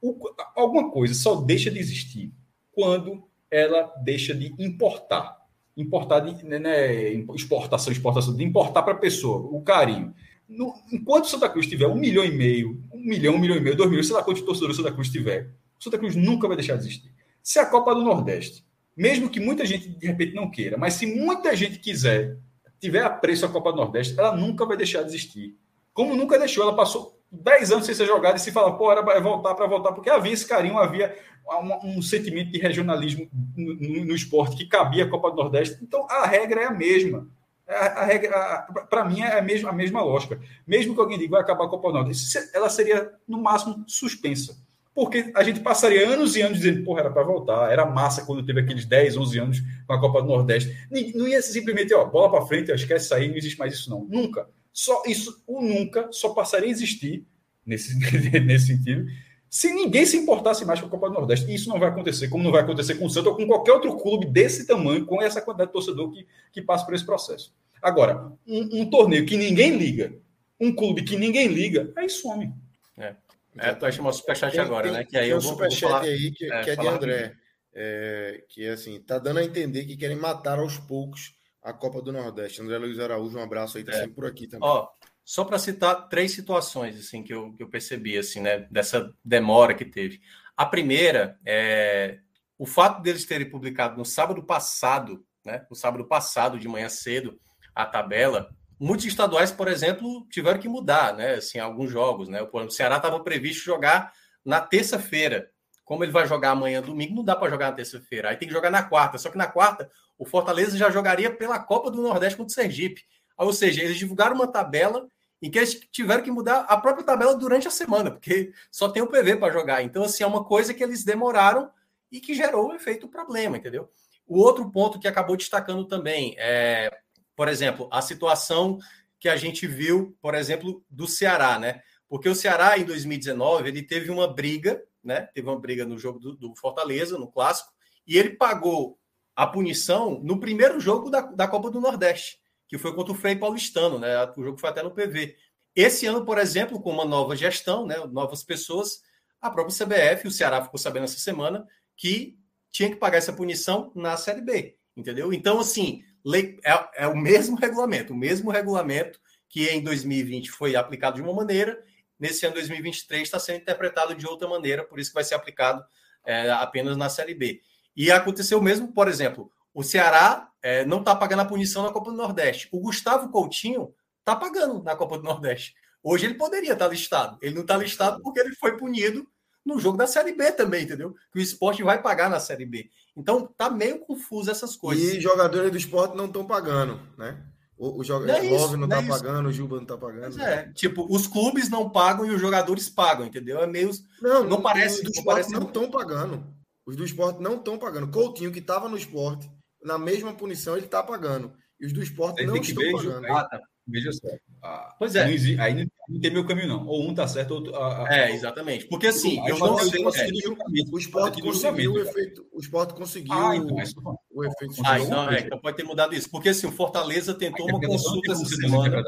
o, alguma coisa só deixa de existir quando ela deixa de importar. Importar de né, né exportação, exportação, de importar para a pessoa, o carinho. No, enquanto Santa Cruz tiver um milhão e meio, um milhão, um milhão e meio, dois milhões, sei lá quantos torcedores Santa Cruz tiver, Santa Cruz nunca vai deixar de existir. Se a Copa do Nordeste, mesmo que muita gente de repente não queira, mas se muita gente quiser, tiver apreço a Copa do Nordeste, ela nunca vai deixar de existir. Como nunca deixou, ela passou 10 anos sem ser jogada e se fala, pô, era voltar para voltar, porque havia esse carinho, havia um, um sentimento de regionalismo no, no, no, esporte que cabia a Copa do Nordeste. Então a regra é a mesma. A, a regra, para mim, é a mesma, a mesma lógica. Mesmo que alguém diga vai acabar a Copa do Nordeste, ela seria, no máximo, suspensa. Porque a gente passaria anos e anos dizendo, porra, era para voltar, era massa quando teve aqueles 10, 11 anos com a Copa do Nordeste. Não ia simplesmente, ó, bola para frente, esquece isso aí, não existe mais isso, não. Nunca. Só isso, o nunca só passaria a existir nesse, [LAUGHS] nesse sentido se ninguém se importasse mais com a Copa do Nordeste. E isso não vai acontecer, como não vai acontecer com o Santos ou com qualquer outro clube desse tamanho, com essa quantidade de torcedor que, que passa por esse processo. Agora, um, um torneio que ninguém liga, um clube que ninguém liga, aí some. É. É, tu acha uma superchat agora, tem, né? Que aí eu um superchat falar... aí que é, que é de André. É, que é assim, tá dando a entender que querem matar aos poucos a Copa do Nordeste. André Luiz Araújo, um abraço aí, tá é. sempre por aqui também. Ó, só para citar três situações assim que eu, que eu percebi assim, né, dessa demora que teve. A primeira é o fato deles terem publicado no sábado passado, né, no sábado passado de manhã cedo, a tabela. Muitos estaduais, por exemplo, tiveram que mudar, né, assim, alguns jogos, né? O Ceará estava previsto jogar na terça-feira. Como ele vai jogar amanhã, domingo, não dá para jogar na terça-feira. Aí tem que jogar na quarta. Só que na quarta o Fortaleza já jogaria pela Copa do Nordeste contra o Sergipe. Ou seja, eles divulgaram uma tabela em que eles tiveram que mudar a própria tabela durante a semana, porque só tem o PV para jogar. Então, assim, é uma coisa que eles demoraram e que gerou um efeito problema, entendeu? O outro ponto que acabou destacando também é, por exemplo, a situação que a gente viu, por exemplo, do Ceará, né? Porque o Ceará, em 2019, ele teve uma briga, né? Teve uma briga no jogo do, do Fortaleza, no clássico, e ele pagou a punição no primeiro jogo da, da Copa do Nordeste, que foi contra o Frei Paulistano, né? O jogo foi até no PV. Esse ano, por exemplo, com uma nova gestão, né, novas pessoas, a própria CBF, o Ceará ficou sabendo essa semana que tinha que pagar essa punição na Série B, entendeu? Então, assim, é, é o mesmo regulamento, o mesmo regulamento que em 2020 foi aplicado de uma maneira, nesse ano 2023 está sendo interpretado de outra maneira, por isso que vai ser aplicado é, apenas na Série B. E aconteceu mesmo, por exemplo, o Ceará é, não está pagando a punição na Copa do Nordeste. O Gustavo Coutinho está pagando na Copa do Nordeste. Hoje ele poderia estar tá listado. Ele não está listado porque ele foi punido no jogo da Série B também, entendeu? Que o esporte vai pagar na Série B. Então tá meio confuso essas coisas. E jogadores do esporte não estão pagando, né? O, o jogador é Love não, não tá é pagando, o Juba não tá pagando. é, tipo, os clubes não pagam e os jogadores pagam, entendeu? É meio. Não, não parece. Os esporte não estão pagando. Os do esporte não estão pagando. Coutinho, que estava no esporte, na mesma punição, ele está pagando. E os do esporte não estão ver, pagando. Ah, tá. Veja só. Ah, pois é. Não existe, aí não tem meu caminho, não. Ou um tá certo, ou outro. Ah, é, exatamente. Porque assim, eu não sei. É, o esporte conseguiu o efeito. O esporte conseguiu ah, então, é o efeito. Ah, então, é, então pode ter mudado isso. Porque assim, o Fortaleza tentou uma consulta essa semana.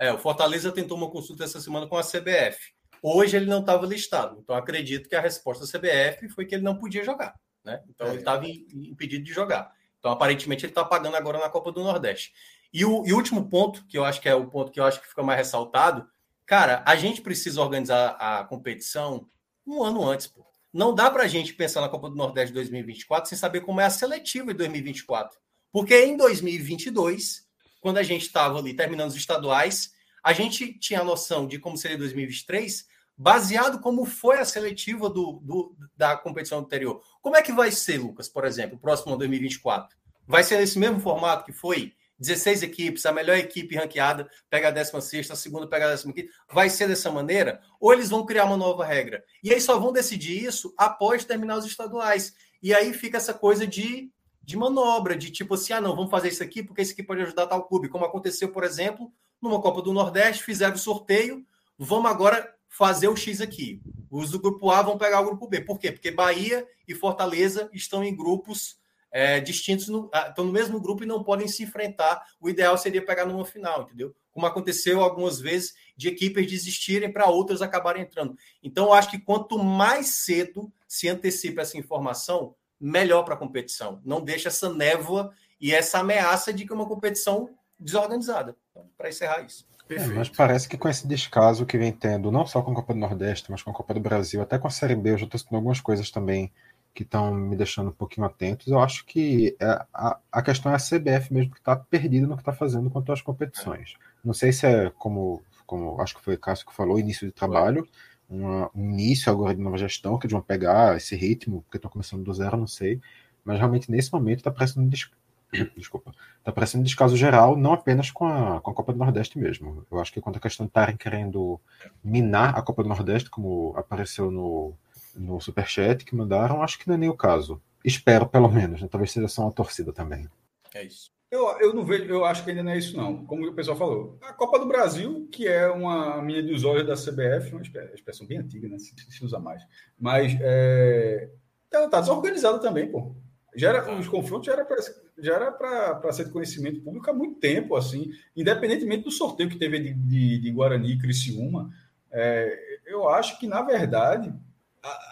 É, o Fortaleza tentou uma consulta essa semana com a CBF. Hoje ele não estava listado. Então acredito que a resposta da CBF foi que ele não podia jogar. Né? Então é. ele estava impedido de jogar. Então aparentemente ele está pagando agora na Copa do Nordeste. E o e último ponto, que eu acho que é o ponto que eu acho que fica mais ressaltado, cara, a gente precisa organizar a competição um ano antes, pô. Não dá para a gente pensar na Copa do Nordeste 2024 sem saber como é a seletiva em 2024. Porque em 2022, quando a gente estava ali terminando os estaduais, a gente tinha a noção de como seria 2023, baseado como foi a seletiva do, do, da competição anterior. Como é que vai ser, Lucas, por exemplo, próximo 2024? Vai ser nesse mesmo formato que foi? 16 equipes, a melhor equipe ranqueada pega a 16, a segunda pega a 15. Vai ser dessa maneira? Ou eles vão criar uma nova regra? E aí só vão decidir isso após terminar os estaduais. E aí fica essa coisa de, de manobra, de tipo assim, ah, não, vamos fazer isso aqui porque isso aqui pode ajudar tal clube. Como aconteceu, por exemplo, numa Copa do Nordeste, fizeram o sorteio, vamos agora fazer o X aqui. Os do grupo A vão pegar o grupo B. Por quê? Porque Bahia e Fortaleza estão em grupos é, distintos, no, ah, estão no mesmo grupo e não podem se enfrentar. O ideal seria pegar numa final, entendeu? Como aconteceu algumas vezes de equipes desistirem para outras acabarem entrando. Então, eu acho que quanto mais cedo se antecipa essa informação, melhor para a competição. Não deixa essa névoa e essa ameaça de que é uma competição desorganizada. Então, para encerrar isso. É, mas parece que com esse descaso que vem tendo, não só com a Copa do Nordeste, mas com a Copa do Brasil, até com a Série B, eu já estou citando algumas coisas também que estão me deixando um pouquinho atentos. Eu acho que é, a, a questão é a CBF mesmo que está perdida no que está fazendo quanto às competições. Não sei se é como, como acho que foi o Cássio que falou, início de trabalho, uma, um início agora de nova gestão, que eles vão pegar esse ritmo, porque estão começando do zero, não sei. Mas realmente nesse momento está parecendo des... [COUGHS] desculpa, está parecendo descaso geral, não apenas com a, com a Copa do Nordeste mesmo. Eu acho que quanto à questão de estarem querendo minar a Copa do Nordeste, como apareceu no no superchat que mandaram, acho que não é nem o caso. Espero, pelo menos, né? talvez seja só uma torcida também. É isso. Eu, eu não vejo, eu acho que ainda não é isso, não. Como o pessoal falou. A Copa do Brasil, que é uma mina dos olhos da CBF, uma expressão bem antiga, né? Se, se usa mais. Mas é, ela tá desorganizada também, pô. Já era, os confrontos já era para ser de conhecimento público há muito tempo, assim, independentemente do sorteio que teve de, de, de Guarani e Criciúma, é, eu acho que, na verdade,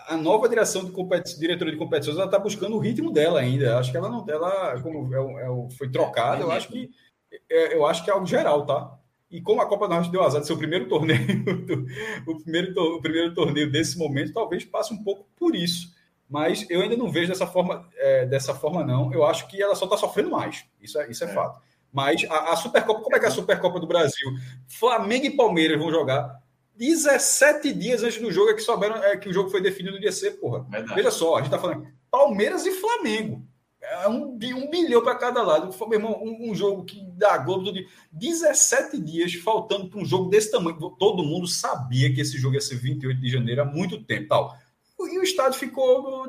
a, nova direção de diretora de competições, está buscando o ritmo dela ainda. Acho que ela não, ela como é, é, foi trocada, eu acho que é, eu acho que é algo geral, tá? E como a Copa do Norte deu azar de ser o primeiro torneio, [LAUGHS] o, primeiro, o primeiro torneio desse momento, talvez passe um pouco por isso. Mas eu ainda não vejo dessa forma, é, dessa forma não. Eu acho que ela só está sofrendo mais. Isso é, isso é, é. fato. Mas a, a Supercopa, como é que é a Supercopa do Brasil? Flamengo e Palmeiras vão jogar 17 dias antes do jogo é que souberam é, que o jogo foi definido no dia C, porra. Verdade. Veja só, a gente tá falando Palmeiras e Flamengo. É um, um bilhão para cada lado. Meu irmão, um, um, jogo que dá Globo de 17 dias faltando para um jogo desse tamanho. Todo mundo sabia que esse jogo ia ser 28 de janeiro há muito tempo. Tal. E o estádio ficou.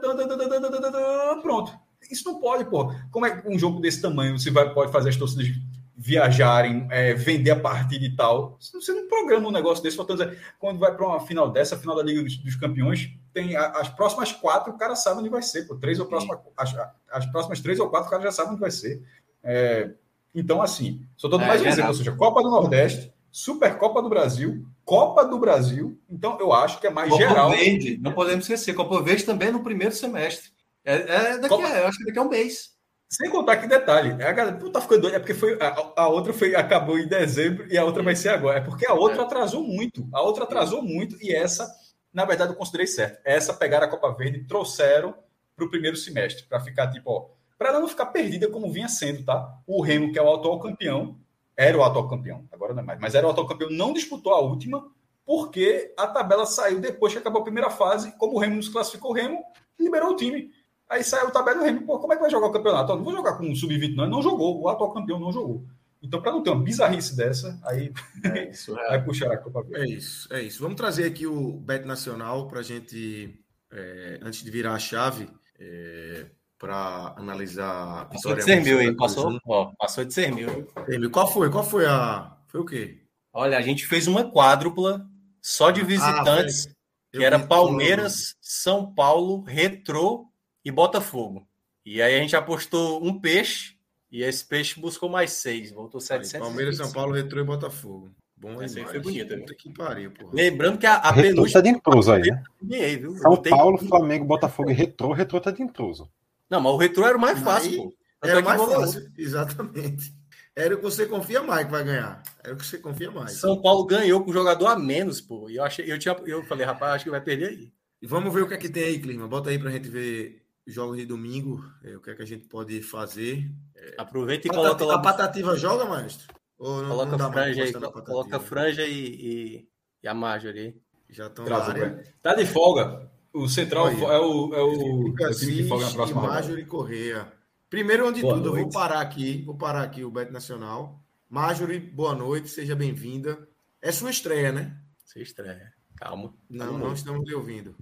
Pronto. Isso não pode, porra. Como é que um jogo desse tamanho você vai, pode fazer as torcidas viajarem, é, vender a partida e tal. Você não programa um negócio desse, faltando dizer, quando vai para uma final dessa, final da Liga dos, dos Campeões, tem a, as próximas quatro, o cara sabe onde vai ser. Pô, três ou próxima, as, as, próximas três ou quatro, o cara já sabe onde vai ser. É, então, assim, só dando é, mais um exemplo, ou seja, Copa do Nordeste, Supercopa do Brasil, Copa do Brasil. Então, eu acho que é mais Copa geral. Verde, não podemos esquecer. Copa Verde também no primeiro semestre. É, é daqui, Copa... a, acho que daqui a um mês. Sem contar que detalhe, a galera tá ficando doida, é porque foi, a, a, outra foi, acabou em dezembro e a outra vai ser agora. É porque a outra é. atrasou muito. A outra atrasou muito e essa, na verdade, eu considerei certo. Essa pegaram a Copa Verde e trouxeram para o primeiro semestre, para ficar tipo, ó, para ela não ficar perdida como vinha sendo, tá? O Remo, que é o atual campeão, era o atual campeão, agora não é mais, mas era o atual campeão, não disputou a última, porque a tabela saiu depois que acabou a primeira fase, como o Remo nos classificou, o Remo liberou o time. Aí saiu o tabela do Remo, pô, como é que vai jogar o campeonato? Eu não vou jogar com um sub-20, não. Ele não jogou, o atual campeão não jogou. Então, para não ter uma bizarrice dessa, aí é isso, [LAUGHS] é. vai puxar a Copa É isso, é isso. Vamos trazer aqui o Bet Nacional para a gente, é, antes de virar a chave, é, para analisar. Passou de 100 mil aí, passou, ó, passou de 100 mil. 100 mil. Qual foi? Qual foi a. Foi o quê? Olha, a gente fez uma quádrupla só de ah, visitantes, ah, que era Palmeiras, São Paulo, Retrô e Botafogo. E aí a gente apostou um peixe e esse peixe buscou mais seis, voltou 700. Palmeiras, São Paulo, Retrô e Botafogo. Bom Essa aí foi bonita. Puta que pariu, porra. Lembrando que a, a penúltima... tá de intruso aí, né? Viu? São Paulo, Flamengo, Botafogo e Retrô, Retrô tá de intruso. Não, mas o Retrô era o mais fácil, aí, pô. Era o mais fácil, exatamente. Era o que você confia mais que vai ganhar. Era o que você confia mais. São Paulo ganhou com o jogador a menos, pô. E eu achei, eu tinha, eu falei, rapaz, acho que vai perder aí. E vamos ver o que é que tem aí, Clima. Bota aí pra gente ver jogos de domingo, é, o que é que a gente pode fazer. É... Aproveita e Patati, coloca. A patativa joga, maestro? Não, coloca não franja aí, coloca a franja e, e, e, a Marjorie Já estão área. Tá de folga. O central é o, é o, é o time de folga na próxima Marjorie Correia. Primeiro, onde boa tudo, noite. eu vou parar aqui, vou parar aqui o Bet Nacional. Marjorie, boa noite, seja bem-vinda. É sua estreia, né? Sua estreia. Calma. Não, Calma. não estamos lhe ouvindo.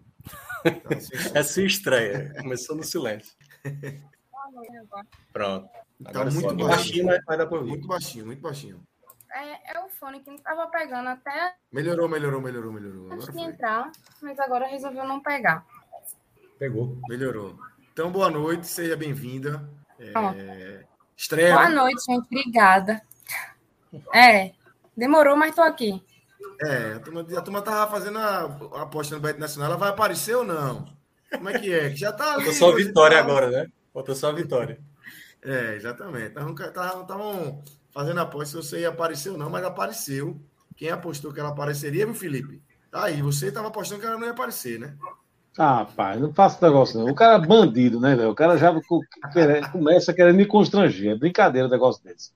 [LAUGHS] é sua estreia. Começou no silêncio. [LAUGHS] Pronto. Tá muito baixinho, mas vai dar para ouvir. Muito baixinho, muito baixinho. É, é o fone que não estava pegando até. Melhorou, melhorou, melhorou, melhorou. Antes de entrar, mas agora resolveu não pegar. Pegou. Melhorou. Então, boa noite, seja bem-vinda. É... Estreia. Boa noite, gente. Obrigada. É, demorou, mas estou aqui. É, a turma, a turma tava fazendo a, a aposta no Bet Nacional, ela vai aparecer ou não? Como é que é? Já tá ali. Falta só a vitória agora, né? Falta só a vitória. É, exatamente. Estavam fazendo aposta se você ia aparecer ou não, mas apareceu. Quem apostou que ela apareceria, viu, Felipe? Tá aí, você estava apostando que ela não ia aparecer, né? Ah, pai, não faça negócio não. O cara é bandido, né, velho? O cara já começa querendo me constranger. É brincadeira um negócio desse.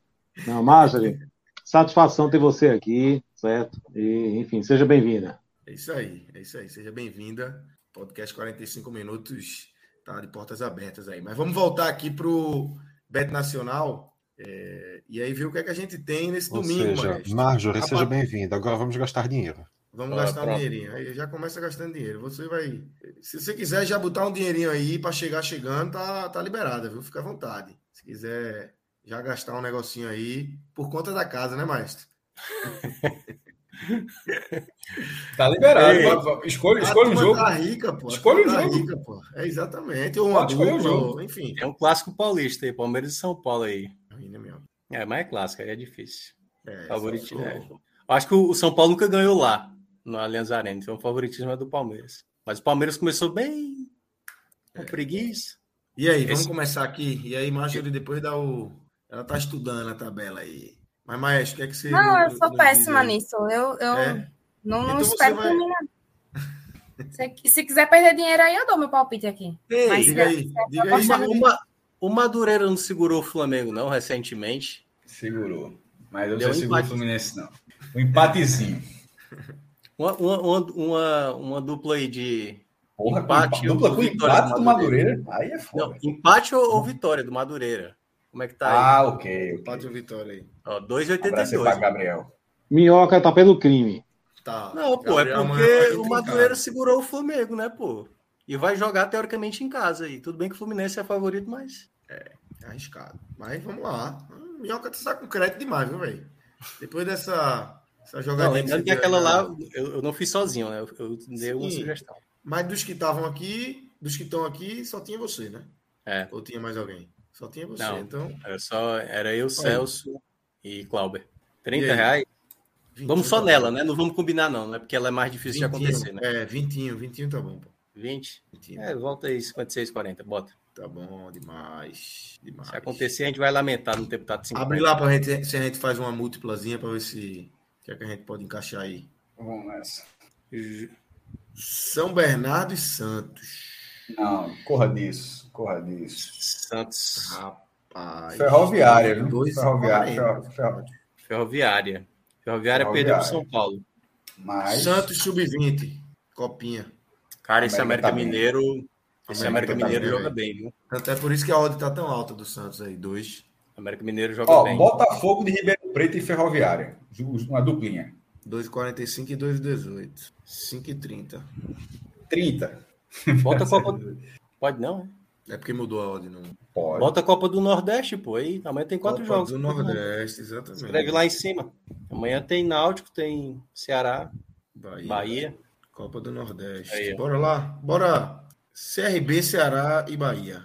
Não, Marjorie, satisfação ter você aqui, certo? E, enfim, seja bem-vinda. É isso aí, é isso aí. Seja bem-vinda. Podcast 45 minutos, tá de portas abertas aí. Mas vamos voltar aqui pro Bet Nacional. É, e aí ver o que é que a gente tem nesse Ou domingo. Seja, Marjorie, seja bem-vinda. Agora vamos gastar dinheiro. Vamos ah, gastar pronto. um dinheirinho. Aí já começa gastando dinheiro. Você vai. Se você quiser já botar um dinheirinho aí para chegar chegando, tá, tá liberada, viu? Fica à vontade. Se quiser já gastar um negocinho aí, por conta da casa, né, maestro? [LAUGHS] tá liberado. Escolha, escolha um jogo. Tá rica, pô. Escolha um tá jogo. Rica, pô. É exatamente. Ou uma dupla, um jogo. enfim. É um clássico paulista aí, Palmeiras e São Paulo aí. É, mas é clássico, aí é difícil. É, Favorito, é. Acho que o São Paulo nunca ganhou lá, no Allianz Arena, então o favoritismo é do Palmeiras. Mas o Palmeiras começou bem com é. preguiça. E aí, vamos Esse... começar aqui. E aí, Marjorie, depois dá o. Ela tá estudando a tabela aí. Mas, Maestro, o que é que você. Não, eu sou péssima nisso. Eu, eu é? não, não então espero vai... terminar. [LAUGHS] Se, se quiser perder dinheiro aí, eu dou meu palpite aqui. Ei, Mas, diga aí. Diga aí. Uma, uma, o Madureira não segurou o Flamengo, não, recentemente? Segurou. Mas eu não segurou o Fluminense, não. Um empatezinho. [LAUGHS] Uma, uma, uma, uma, dupla aí de Porra, empate. Dupla com empate do Madureira. Aí é foda. Não, empate ou, ou, vitória do Madureira? Como é que tá aí? Ah, ok. Empate ou vitória aí. Ó, 2,82. Gabriel. Minhoca tá pelo crime. Tá. Não, pô, Gabriel, é porque o Madureira segurou o Flamengo, né, pô? E vai jogar teoricamente em casa aí. Tudo bem que o Fluminense é favorito, mas. É, é arriscado. Mas vamos lá. Minhoca tá com crédito demais, viu, velho? Depois dessa essa jogada. lembrando que aquela lá eu, eu, não fiz sozinho, né? Eu, eu dei Sim, uma sugestão. Mas dos que estavam aqui, dos que estão aqui, só tinha você, né? É. Ou tinha mais alguém? Só tinha você, não, então. Era só era eu, Celso e Clauber. 30 e reais. vamos só tá nela, né? Não vamos combinar, não, né? Porque ela é mais difícil 20, de acontecer, né? É, 20, 20 tá bom, pô. 20? 20 é, volta aí, 56, 40, bota. Tá bom, demais, demais. Se acontecer, a gente vai lamentar no tempo tá de 50. Abre lá pra gente, se a gente faz uma múltiplazinha pra ver se o que, é que a gente pode encaixar aí. Vamos nessa. São Bernardo e Santos. Não, corra disso, corra disso. Santos. Rapaz. Ferroviária, viu? Dois Ferroviária. Ferroviária. Ferroviária. Ferroviária perdeu para São Paulo. Mas... Santos sub-20, copinha. Cara, esse América, América tá Mineiro. Esse América, América tá Mineiro tá joga bem, viu? Até por isso que a odd tá tão alta do Santos aí, dois. América Mineiro joga Ó, bem. Botafogo de Ribeirão Preto e Ferroviária. Uma duplinha. 2,45 e 2,18. 5,30. 30. Bota a Copa. [LAUGHS] Pode não? É porque mudou a ordem, não. Pode. Bota a Copa do Nordeste, pô. Aí amanhã tem quatro Copa jogos. do Nordeste, exatamente. Escreve lá em cima. Amanhã tem Náutico, tem Ceará, Bahia. Bahia. Copa do Nordeste. Aí, Bora lá. Bora. CRB, Ceará e Bahia.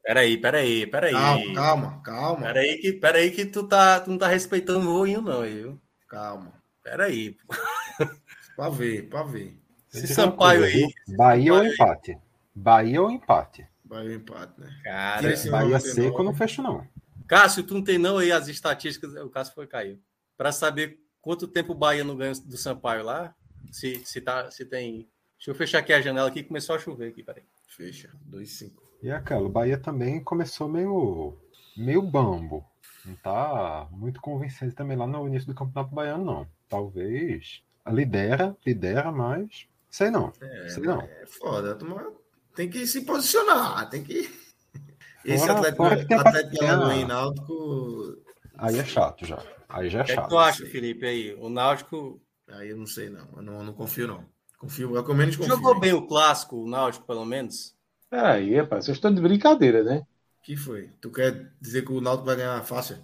Peraí, peraí, peraí. Calma, calma, calma. Peraí que, peraí que tu, tá, tu não tá respeitando o voinho, não, viu? Calma. Peraí. [LAUGHS] pra ver, pra ver. Se Sampaio aí. Bahia ou empate? Bahia ou empate? Bahia ou empate, né? Cara, Bahia seco eu não fecho, não. Cássio, tu não tem não aí as estatísticas. O Cássio foi cair. Para saber quanto tempo o Bahia não ganha do Sampaio lá. Se, se, tá, se tem. Deixa eu fechar aqui a janela aqui, começou a chover aqui, peraí. Fecha, 2,5. E aquela, o Bahia também começou meio, meio bambo. Não tá muito convincente também lá no início do Campeonato Baiano, não. Talvez lidera, lidera, mas sei não. É, sei não. É foda, tem que se posicionar, tem que. Esse fora, Atlético, fora que Atlético Alagoinha Náutico. Aí é chato já. Aí já é chato. O que, tu acha, Felipe, aí? O Náutico. Aí eu não sei, não. Eu não, não confio, não. Confio, é eu menos confio. Jogou bem o clássico, o Náutico, pelo menos? Peraí, rapaz, vocês estão de brincadeira, né? que foi? Tu quer dizer que o Náutico vai ganhar fácil?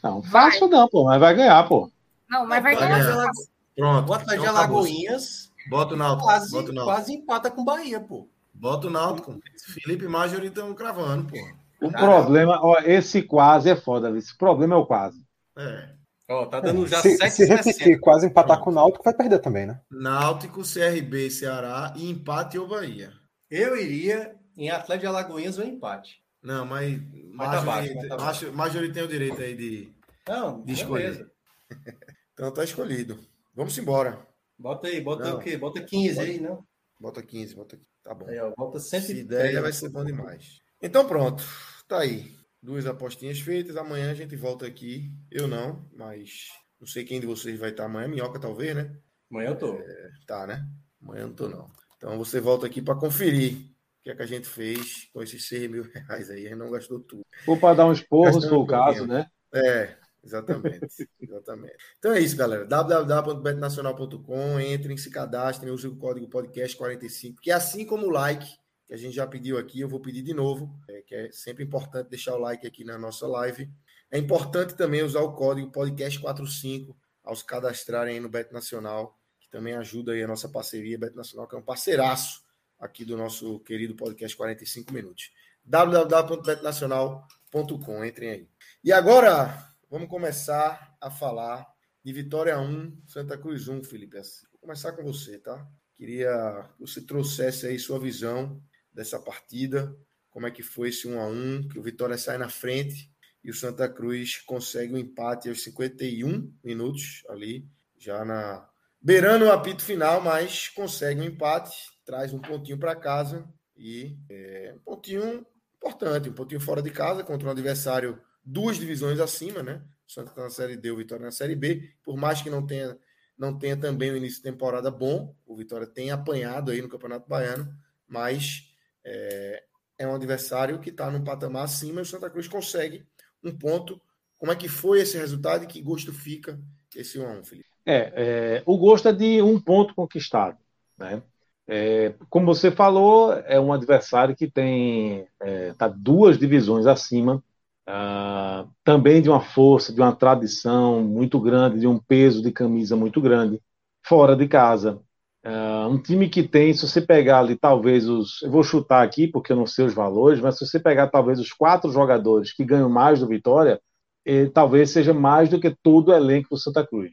Não, fácil vai. não, pô, mas vai ganhar, pô. Não, mas vai, vai ganhar. ganhar. Pronto. Bota então, de Alagoinhas. Bota o Náutico. Quase, bota o Náutico. quase empata com o Bahia, pô. Bota o Náutico. Felipe e Majori estão cravando, pô. O Caramba. problema, ó, esse quase é foda, esse problema é o quase. É. Ó, tá dando já se, 7 Se repetir quase empatar Pronto. com o Náutico, vai perder também, né? Náutico, CRB, Ceará e empate ou Bahia. Eu iria em Atlético de Alagoinhas ou empate. Não, mas Majori, tá tá Majori tem o direito aí de, Não, de escolher. [LAUGHS] então tá escolhido. Vamos embora. Bota aí, bota não. o quê? Bota 15 bota, aí, não? Bota 15, bota 15. Tá bom. Aí, ó, bota 100 Se der, vai ser bom demais. Então pronto, tá aí. Duas apostinhas feitas. Amanhã a gente volta aqui. Eu não, mas não sei quem de vocês vai estar amanhã. Minhoca, talvez, né? Amanhã eu tô. É, tá, né? Amanhã eu não tô, não. Então você volta aqui para conferir o que é que a gente fez com esses 6 mil reais aí. A gente não gastou tudo. Ou para dar uns porros, se for o caso, né? É, exatamente. [LAUGHS] exatamente. Então é isso, galera. www.betnacional.com. Entrem, se cadastrem, usem o código podcast45, que assim como o like, que a gente já pediu aqui, eu vou pedir de novo, é, que é sempre importante deixar o like aqui na nossa live. É importante também usar o código podcast45 ao se cadastrarem aí no Bet Nacional, que também ajuda aí a nossa parceria, Bet Nacional, que é um parceiraço aqui do nosso querido podcast 45 minutos. www.betnacional.com, entrem aí. E agora, vamos começar a falar de Vitória 1, Santa Cruz 1, Felipe. Vou começar com você, tá? Queria que você trouxesse aí sua visão dessa partida, como é que foi esse 1 a 1 que o Vitória sai na frente e o Santa Cruz consegue o um empate aos 51 minutos ali, já na beirando o apito final, mas consegue um empate traz um pontinho para casa e é, um pontinho importante, um pontinho fora de casa contra um adversário duas divisões acima, né? Santa tá na Série D, o Vitória na Série B. Por mais que não tenha, não tenha também o início de temporada bom, o Vitória tem apanhado aí no Campeonato Baiano, mas é, é um adversário que está num patamar acima e o Santa Cruz consegue um ponto. Como é que foi esse resultado e que gosto fica esse 1 a 1, Felipe? É, é, o gosto é de um ponto conquistado, né? É, como você falou, é um adversário que tem é, tá duas divisões acima, ah, também de uma força, de uma tradição muito grande, de um peso de camisa muito grande, fora de casa. Ah, um time que tem, se você pegar ali, talvez os. Eu vou chutar aqui, porque eu não sei os valores, mas se você pegar talvez os quatro jogadores que ganham mais do Vitória, eh, talvez seja mais do que todo o elenco do Santa Cruz.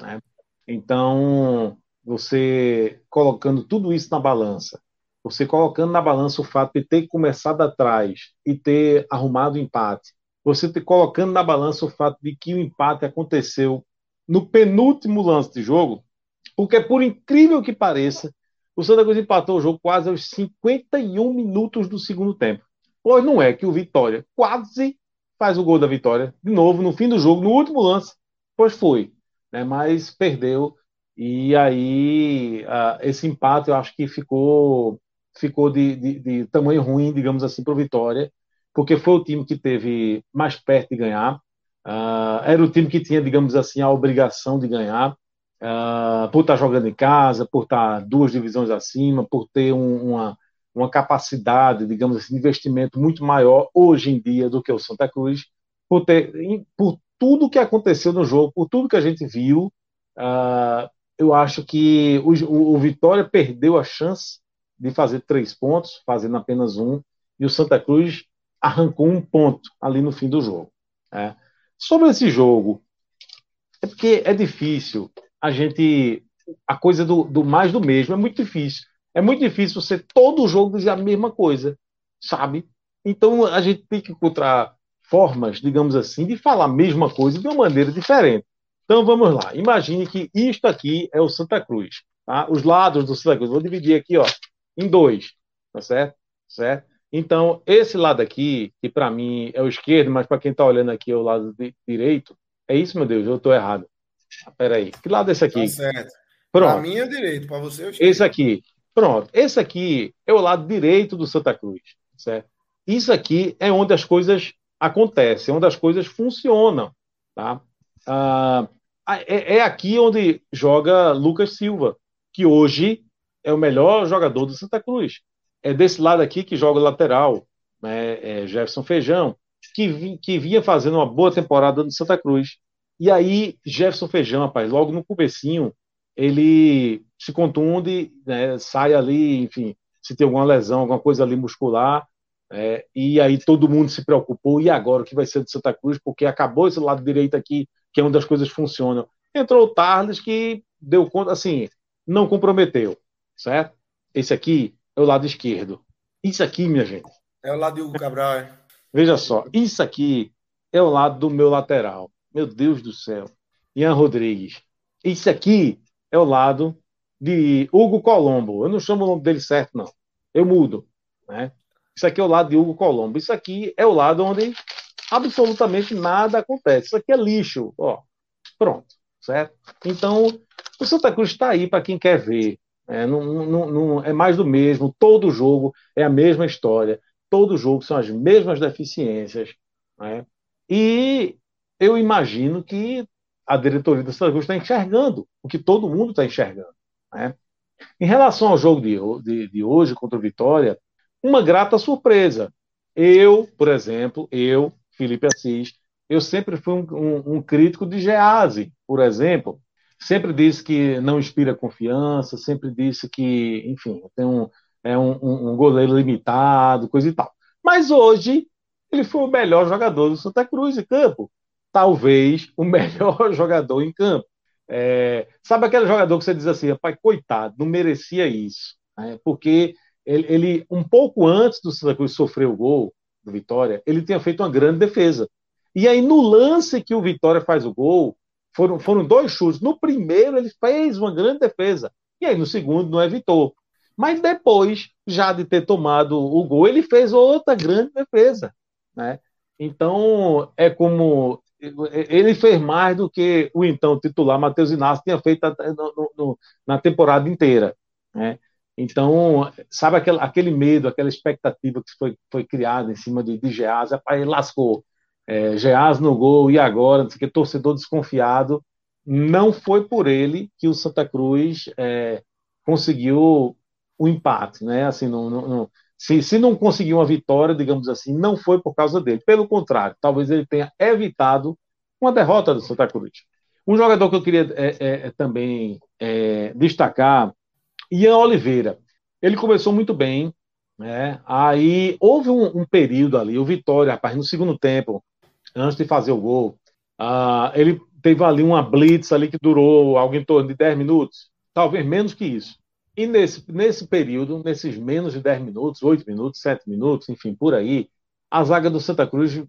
Né? Então, você colocando tudo isso na balança, você colocando na balança o fato de ter começado atrás e ter arrumado o empate, você ter colocando na balança o fato de que o empate aconteceu no penúltimo lance de jogo, porque por incrível que pareça, o Santa Cruz empatou o jogo quase aos 51 minutos do segundo tempo. Pois não é que o Vitória quase faz o gol da vitória, de novo, no fim do jogo, no último lance, pois foi, né? mas perdeu. E aí, uh, esse empate eu acho que ficou, ficou de, de, de tamanho ruim, digamos assim, para o Vitória, porque foi o time que teve mais perto de ganhar, uh, era o time que tinha, digamos assim, a obrigação de ganhar, uh, por estar jogando em casa, por estar duas divisões acima, por ter um, uma, uma capacidade, digamos assim, de investimento muito maior hoje em dia do que o Santa Cruz, por, ter, por tudo que aconteceu no jogo, por tudo que a gente viu, uh, eu acho que o, o, o, Vitória perdeu a chance de fazer três pontos, fazendo apenas um, e o Santa Cruz arrancou um ponto ali no fim do jogo. Né? Sobre esse jogo, é porque é difícil a gente. A coisa do, do mais do mesmo é muito difícil. É muito difícil você todo jogo dizer a mesma coisa, sabe? Então a gente tem que encontrar formas, digamos assim, de falar a mesma coisa de uma maneira diferente. Então vamos lá. Imagine que isto aqui é o Santa Cruz, tá? Os lados do Santa Cruz. Vou dividir aqui, ó, em dois, tá certo? Certo? Então esse lado aqui, que para mim é o esquerdo, mas para quem está olhando aqui é o lado direito. É isso, meu Deus, eu estou errado. Peraí. Que lado é esse aqui? Tá certo. Pronto. Para mim é direito, para você é o esquerdo. Esse aqui. Pronto. Esse aqui é o lado direito do Santa Cruz. Certo? Isso aqui é onde as coisas acontecem, onde as coisas funcionam. Tá? Ah, é, é aqui onde joga Lucas Silva, que hoje é o melhor jogador do Santa Cruz. É desse lado aqui que joga o lateral, né, é Jefferson Feijão, que, que vinha fazendo uma boa temporada no Santa Cruz. E aí, Jefferson Feijão, rapaz, logo no comecinho, ele se contunde, né, sai ali, enfim, se tem alguma lesão, alguma coisa ali muscular, é, e aí todo mundo se preocupou, e agora o que vai ser de Santa Cruz, porque acabou esse lado direito aqui, que é onde as coisas funcionam. Entrou o Tarles, que deu conta, assim, não comprometeu, certo? Esse aqui é o lado esquerdo. Isso aqui, minha gente. É o lado de Hugo Cabral, é? Veja só, isso aqui é o lado do meu lateral. Meu Deus do céu. Ian Rodrigues. Isso aqui é o lado de Hugo Colombo. Eu não chamo o nome dele certo, não. Eu mudo. Né? Isso aqui é o lado de Hugo Colombo. Isso aqui é o lado onde absolutamente nada acontece. Isso aqui é lixo. Ó, pronto. Certo? Então, o Santa Cruz está aí para quem quer ver. É, não, não, não, é mais do mesmo. Todo jogo é a mesma história. Todo jogo são as mesmas deficiências. Né? E eu imagino que a diretoria do Santa Cruz está enxergando o que todo mundo está enxergando. Né? Em relação ao jogo de, de, de, hoje contra o Vitória, uma grata surpresa. Eu, por exemplo, eu, Felipe Assis, eu sempre fui um, um, um crítico de Gease, por exemplo. Sempre disse que não inspira confiança, sempre disse que, enfim, tem um, é um, um goleiro limitado, coisa e tal. Mas hoje ele foi o melhor jogador do Santa Cruz em campo talvez o melhor [LAUGHS] jogador em campo. É, sabe aquele jogador que você diz assim, pai, coitado, não merecia isso, né? porque ele, ele, um pouco antes do Santa Cruz sofrer o gol do Vitória, ele tinha feito uma grande defesa. E aí, no lance que o Vitória faz o gol, foram, foram dois chutes. No primeiro, ele fez uma grande defesa. E aí, no segundo, não evitou. Mas depois, já de ter tomado o gol, ele fez outra grande defesa. Né? Então, é como ele fez mais do que o então titular Matheus Inácio tinha feito no, no, na temporada inteira. Né? Então, sabe aquele, aquele, medo, aquela expectativa que foi, foi criada em cima de, de Geaz, ele lascou. É, Geaz no gol, e agora? Que torcedor desconfiado. Não foi por ele que o Santa Cruz é, conseguiu o empate. Né? Assim, não, não, se, se não conseguiu uma vitória, digamos assim, não foi por causa dele. Pelo contrário, talvez ele tenha evitado uma derrota do Santa Cruz. Um jogador que eu queria é, é, é, também é, destacar, Ian Oliveira. Ele começou muito bem, né? Aí houve um, um, período ali, o Vitória, rapaz, no segundo tempo, antes de fazer o gol, uh, ele teve ali uma blitz ali que durou algo em torno de 10 minutos, talvez menos que isso. E nesse, nesse período, nesses menos de 10 minutos, 8 minutos, 7 minutos, enfim, por aí, a zaga do Santa Cruz,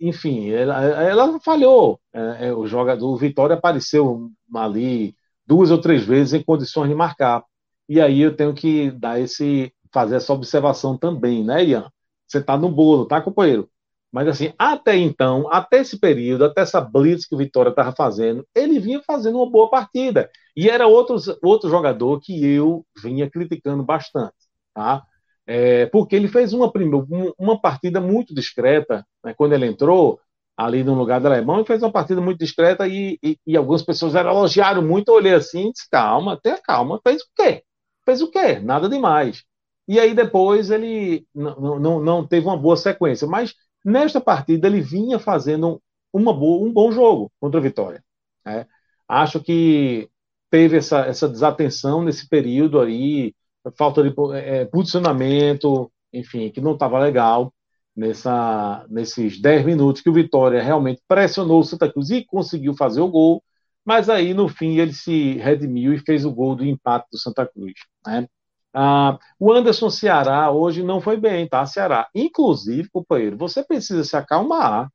enfim, ela, ela falhou. É, é, o jogador, o Vitória apareceu ali duas ou três vezes em condições de marcar. E aí eu tenho que dar esse, fazer essa observação também, né, Ian? Você está no bolo, tá, companheiro? Mas assim, até então, até esse período, até essa blitz que o Vitória estava fazendo, ele vinha fazendo uma boa partida. E era outro, outro jogador que eu vinha criticando bastante, tá? É, porque ele fez uma, uma partida muito discreta, né, quando ele entrou ali no lugar do alemão, e fez uma partida muito discreta e, e, e algumas pessoas elogiaram muito, eu olhei assim disse, calma, tenha calma, fez o quê? Fez o quê? Nada demais. E aí depois ele não, não, não teve uma boa sequência, mas Nesta partida, ele vinha fazendo uma boa, um bom jogo contra a Vitória. Né? Acho que teve essa, essa desatenção nesse período aí, falta de é, posicionamento, enfim, que não estava legal nessa, nesses 10 minutos que o Vitória realmente pressionou o Santa Cruz e conseguiu fazer o gol, mas aí no fim ele se redimiu e fez o gol do empate do Santa Cruz. Né? Ah, o Anderson Ceará hoje não foi bem, tá? Ceará. Inclusive, companheiro, você precisa se acalmar.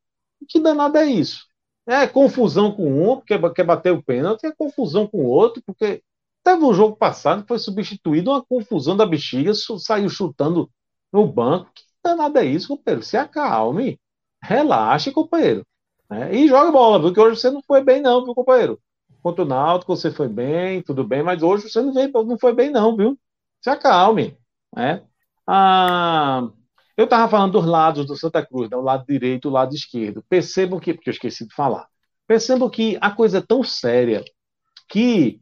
Que danada é isso? É confusão com um, porque quer bater o pênalti, é confusão com o outro, porque teve um jogo passado que foi substituído uma confusão da bexiga, saiu chutando no banco. Que danada é isso, companheiro? Se acalme. Relaxe, companheiro. É, e joga bola, viu? Que hoje você não foi bem, não, viu, companheiro? Contra o Náutico você foi bem, tudo bem, mas hoje você não, veio, não foi bem, não, viu? se acalme. Né? Ah, eu estava falando dos lados do Santa Cruz, né? o lado direito e o lado esquerdo. Percebam que, porque eu esqueci de falar, percebam que a coisa é tão séria que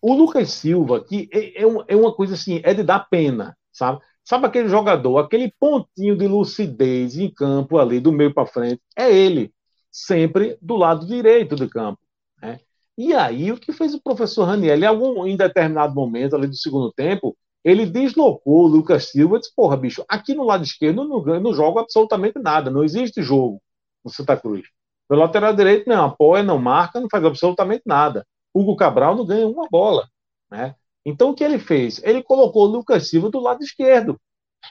o Lucas Silva, que é, é, é uma coisa assim, é de dar pena, sabe? Sabe aquele jogador, aquele pontinho de lucidez em campo ali, do meio para frente, é ele, sempre do lado direito do campo. Né? E aí, o que fez o professor Raniel, em algum em determinado momento ali do segundo tempo, ele deslocou o Lucas Silva e disse: Porra, bicho, aqui no lado esquerdo eu não, eu não jogo absolutamente nada, não existe jogo no Santa Cruz. Pelo lateral direito não apoia, não marca, não faz absolutamente nada. Hugo Cabral não ganha uma bola. Né? Então o que ele fez? Ele colocou o Lucas Silva do lado esquerdo.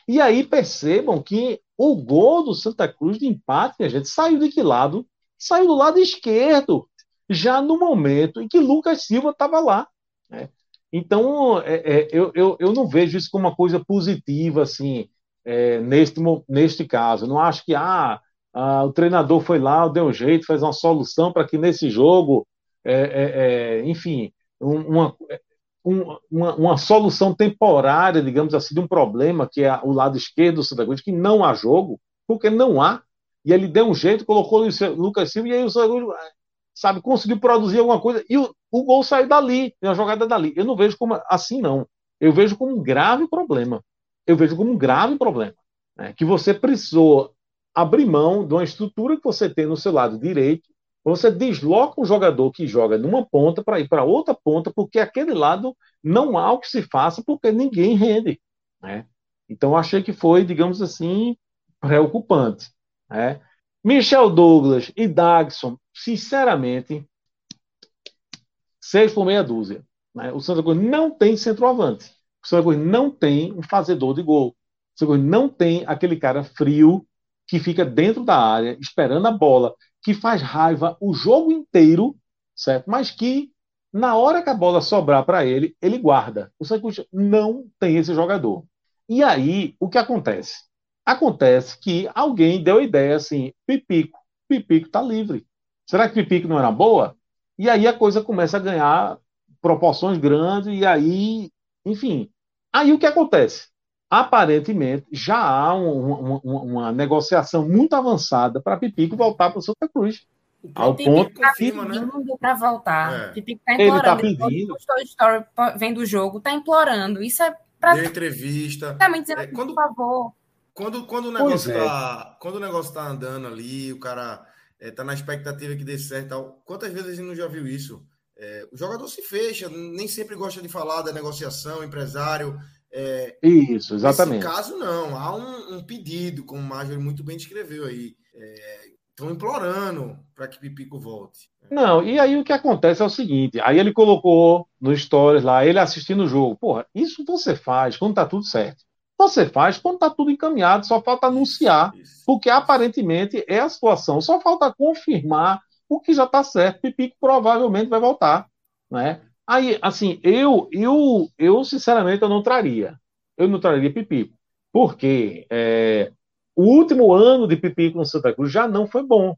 E aí percebam que o gol do Santa Cruz de empate, a gente saiu de que lado? Saiu do lado esquerdo, já no momento em que Lucas Silva estava lá. Né? Então, é, é, eu, eu, eu não vejo isso como uma coisa positiva, assim, é, neste, neste caso. não acho que ah, ah, o treinador foi lá, deu um jeito, fez uma solução para que nesse jogo, é, é, é enfim, uma, uma, uma, solução temporária, digamos assim, de um problema que é o lado esquerdo do Santa Cruz, que não há jogo, porque não há. E ele deu um jeito, colocou o Lucas Silva, e aí o Santa Cruz sabe, conseguiu produzir alguma coisa e o, o gol saiu dali, a jogada dali. Eu não vejo como assim, não. Eu vejo como um grave problema. Eu vejo como um grave problema. Né? Que você precisou abrir mão de uma estrutura que você tem no seu lado direito, você desloca um jogador que joga numa ponta para ir para outra ponta, porque aquele lado não há o que se faça, porque ninguém rende. Né? Então, achei que foi, digamos assim, preocupante. Né? Michel Douglas e Dagson, sinceramente, seis por meia dúzia. Né? O Santa Cruz não tem centroavante. O Santa Cruz não tem um fazedor de gol. O Santa Cruz não tem aquele cara frio que fica dentro da área, esperando a bola, que faz raiva o jogo inteiro, certo? Mas que, na hora que a bola sobrar para ele, ele guarda. O Santa Cruz não tem esse jogador. E aí, o que acontece? Acontece que alguém deu a ideia assim: Pipico, Pipico está livre. Será que Pipico não era boa? E aí a coisa começa a ganhar proporções grandes, e aí, enfim. Aí o que acontece? Aparentemente, já há um, uma, uma, negociação muito avançada para Pipico voltar para o Santa Cruz. Ao ponto tá pedindo né? para voltar. É. Pipico está implorando. Ele está pedindo. O Story vendo o jogo, está implorando. Isso é para. Deu entrevista. Tá dizendo, é, quando... por favor quando, quando, o negócio é. tá, quando o negócio tá andando ali, o cara é, tá na expectativa que dê certo tal. Quantas vezes a gente não já viu isso? É, o jogador se fecha, nem sempre gosta de falar da negociação, empresário. É, isso, exatamente. Nesse caso, não. Há um, um pedido, como o Major muito bem descreveu aí. É, estão implorando para que Pipico volte. Não, e aí o que acontece é o seguinte: aí ele colocou no Stories lá, ele assistindo o jogo. Porra, isso você faz quando tá tudo certo. Você faz quando tá tudo encaminhado, só falta anunciar, porque aparentemente é a situação, só falta confirmar o que já tá certo. Pipico provavelmente vai voltar, né? Aí, assim, eu, eu, eu sinceramente eu não traria, eu não traria Pipico, porque é, o último ano de Pipico no Santa Cruz já não foi bom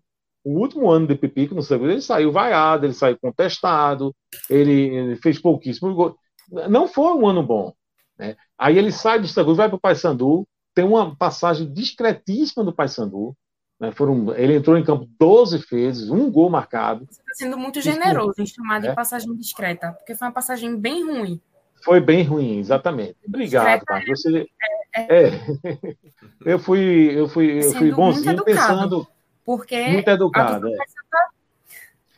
o último ano de Pipico no Santa Cruz, ele saiu vaiado, ele saiu contestado, ele, ele fez pouquíssimo gol. Não foi um ano bom. Né? Aí ele sai do Santa Cruz, vai para o Paysandu, tem uma passagem discretíssima do Paysandu. Né? Foram, ele entrou em campo 12 vezes, um gol marcado. Você está sendo muito generoso em chamar de é? passagem discreta, porque foi uma passagem bem ruim. Foi bem ruim, exatamente. Obrigado, Marcos. Você... É, é. [LAUGHS] eu fui, eu fui, eu fui bonzinho pensando porque. Muito educado. É.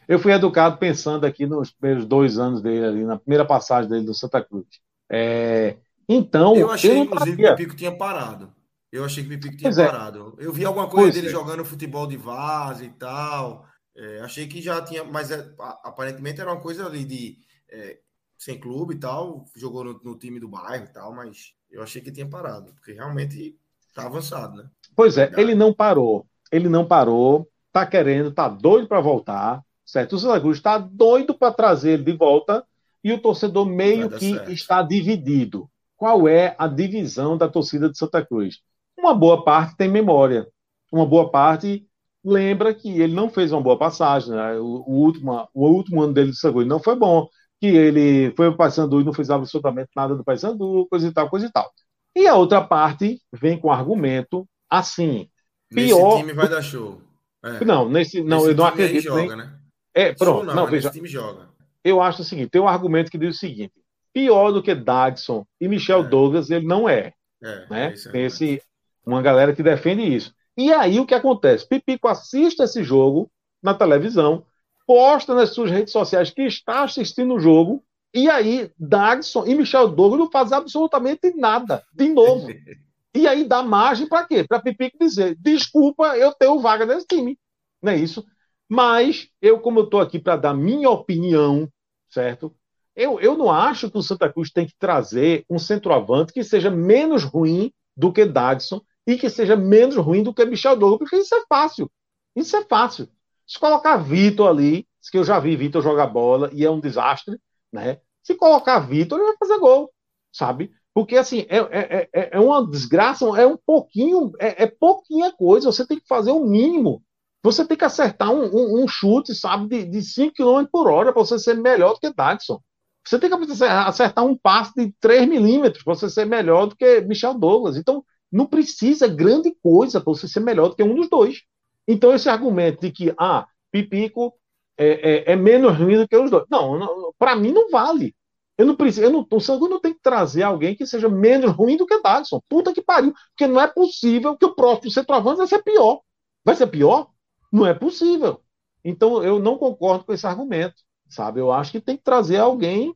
Eu fui educado pensando aqui nos primeiros dois anos dele, ali, na primeira passagem dele do Santa Cruz. É, então. Eu achei, eu inclusive, que o Pipico tinha parado. Eu achei que o Pipico tinha é. parado. Eu vi alguma coisa pois dele é. jogando futebol de vaza e tal. É, achei que já tinha, mas é, aparentemente era uma coisa ali de é, sem clube e tal. Jogou no, no, time do bairro e tal, mas eu achei que tinha parado, porque realmente tá avançado, né? Pois é, ele não parou ele não parou, tá querendo, tá doido para voltar, certo? O Santa Cruz está doido para trazer ele de volta e o torcedor meio que certo. está dividido. Qual é a divisão da torcida de Santa Cruz? Uma boa parte tem memória, uma boa parte lembra que ele não fez uma boa passagem, né? o, o, último, o último ano dele de Santa Cruz não foi bom, que ele foi para o Paysandu e não fez absolutamente nada do Paysandu, coisa e tal, coisa e tal. E a outra parte vem com argumento assim, Pior. Nesse time vai dar show. É. Não, nesse, não, nesse eu não acredito. Joga, né? É, pronto. não, não veja. time joga. Eu acho o seguinte: tem um argumento que diz o seguinte: pior do que Dagson e Michel é. Douglas, ele não é. é né? É tem esse, uma galera que defende isso. E aí o que acontece? Pipico assiste esse jogo na televisão, posta nas suas redes sociais que está assistindo o jogo, e aí Dagson e Michel Douglas não fazem absolutamente nada, de novo. [LAUGHS] E aí dá margem para quê? Para Pipico dizer: desculpa, eu tenho vaga nesse time. Não é isso? Mas eu, como eu estou aqui para dar minha opinião, certo? Eu, eu não acho que o Santa Cruz tem que trazer um centroavante que seja menos ruim do que Dadson e que seja menos ruim do que Michel Douglas, porque isso é fácil. Isso é fácil. Se colocar Vitor ali, que eu já vi Vitor jogar bola e é um desastre, né? Se colocar Vitor, ele vai fazer gol, sabe? Porque, assim, é, é, é, é uma desgraça, é um pouquinho, é, é pouquinha coisa, você tem que fazer o mínimo. Você tem que acertar um, um, um chute, sabe, de, de 5 km por hora para você ser melhor do que Daxon. Você tem que acertar um passe de 3 milímetros para você ser melhor do que Michel Douglas. Então, não precisa grande coisa para você ser melhor do que um dos dois. Então, esse argumento de que, ah, Pipico é, é, é menos ruim do que os dois. Não, não para mim não vale. Eu não preciso, eu não, o Sangu não tem que trazer alguém que seja menos ruim do que Dagson. Puta que pariu. Porque não é possível que o próximo centroavante vai ser pior. Vai ser pior? Não é possível. Então eu não concordo com esse argumento, sabe? Eu acho que tem que trazer alguém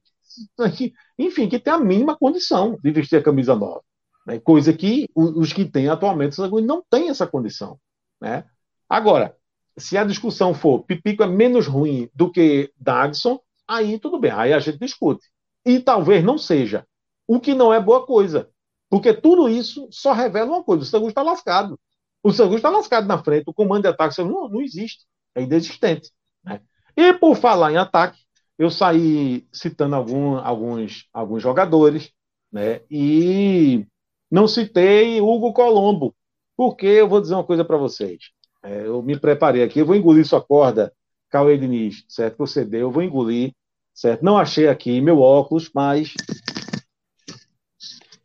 que, enfim, que tenha a mínima condição de vestir a camisa nova. Né? Coisa que os que têm atualmente o não têm essa condição. Né? Agora, se a discussão for Pipico é menos ruim do que Dagson, aí tudo bem, aí a gente discute e talvez não seja. O que não é boa coisa. Porque tudo isso só revela uma coisa: o Sangus está lascado. O Sangus está lascado na frente, o comando de ataque não, não existe, é inexistente. Né? E por falar em ataque, eu saí citando algum, alguns, alguns jogadores, né? e não citei Hugo Colombo, porque eu vou dizer uma coisa para vocês. É, eu me preparei aqui, eu vou engolir sua corda, Cauê Diniz, certo? Você deu, eu vou engolir certo? Não achei aqui meu óculos, mas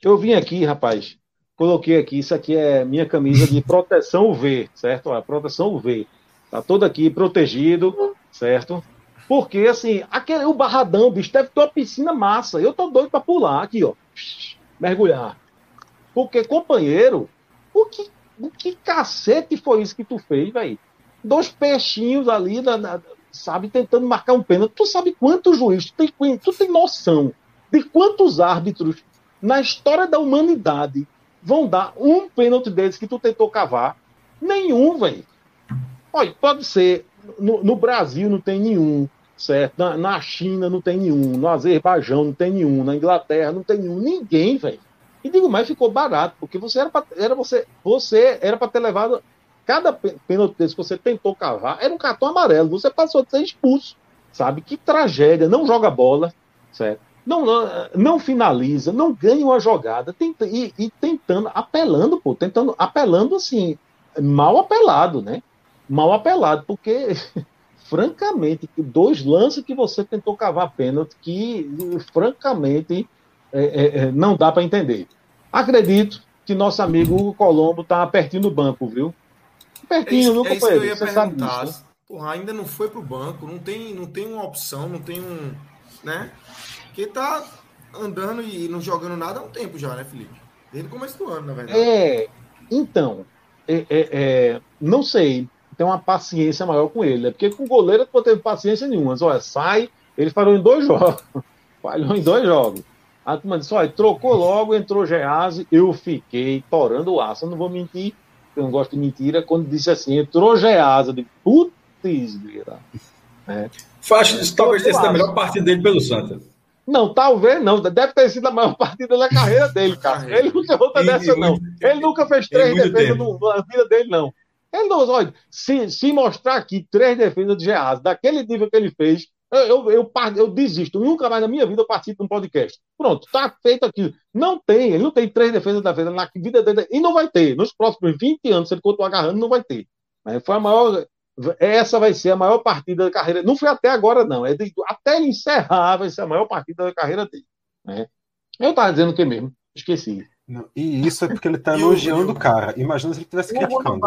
eu vim aqui, rapaz, coloquei aqui, isso aqui é minha camisa de proteção UV, certo? A proteção UV. Tá todo aqui protegido, certo? Porque, assim, aquele, o barradão, bicho, deve ter uma piscina massa. Eu tô doido para pular aqui, ó. Mergulhar. Porque, companheiro, o que, o que cacete foi isso que tu fez, velho? Dois peixinhos ali na, na, sabe, tentando marcar um pênalti. Tu sabe quantos juízes, tu tem, tu tem noção de quantos árbitros na história da humanidade vão dar um pênalti deles que tu tentou cavar? Nenhum, velho. Olha, pode ser. No, no Brasil não tem nenhum, certo? Na, na, China não tem nenhum, no Azerbaijão não tem nenhum, na Inglaterra não tem nenhum, ninguém, velho. E digo mais, ficou barato, porque você era, pra, era você, você era para ter levado cada pênalti que você tentou cavar, era um cartão amarelo, você passou a ser expulso, sabe? Que tragédia, não joga bola, certo? Não, não, não finaliza, não ganha uma jogada, tenta, e, e tentando, apelando, pô, tentando, apelando assim, mal apelado, né? Mal apelado, porque [LAUGHS] francamente, dois lances que você tentou cavar pênalti que, francamente, é, é, é não dá para entender. Acredito que nosso amigo Colombo tá pertinho do banco, viu? Pertinho, é isso, é Você sabe disso, né? Porra, ainda não foi pro banco, não tem, não tem uma opção, não tem um, né? Que tá andando e não jogando nada há um tempo já, né, Felipe? Desde o começo do ano, na verdade. É, então, é, é, é não sei ter uma paciência maior com ele, né? Porque com o goleiro não teve paciência nenhuma. Mas, olha, sai, ele falhou em dois [LAUGHS] jogos. falhou em dois jogos. A turma disse, olha, trocou logo, entrou Gease, eu fiquei torando o aço. Eu não vou mentir, eu não gosto de mentira, quando disse assim, entrou Gease, de putz, grila. É. Faz, talvez tenha sido a melhor partida dele pelo Santa. Não, talvez não. Deve ter sido a maior partida da carreira dele, cara. Ele não tem outra dessa, não. Ele nunca fez três defesas na vida dele, não. Ele não, olha, se, se mostrar aqui três defesas de Geazi, daquele nível que ele fez, eu, eu, eu, eu, desisto. Nunca mais na minha vida eu participo de um podcast. Pronto, tá feito aquilo. Não tem, ele não tem três defesas da defesa na vida dele. E não vai ter. Nos próximos 20 anos, se ele continuar agarrando, não vai ter. Mas foi a maior. Essa vai ser a maior partida da carreira. Não foi até agora, não. É de, até ele encerrar, vai ser a maior partida da carreira dele. Né? Eu estava dizendo o que mesmo? Esqueci. Não, e isso é porque ele [LAUGHS] está elogiando o cara. Imagina se ele estivesse criticando.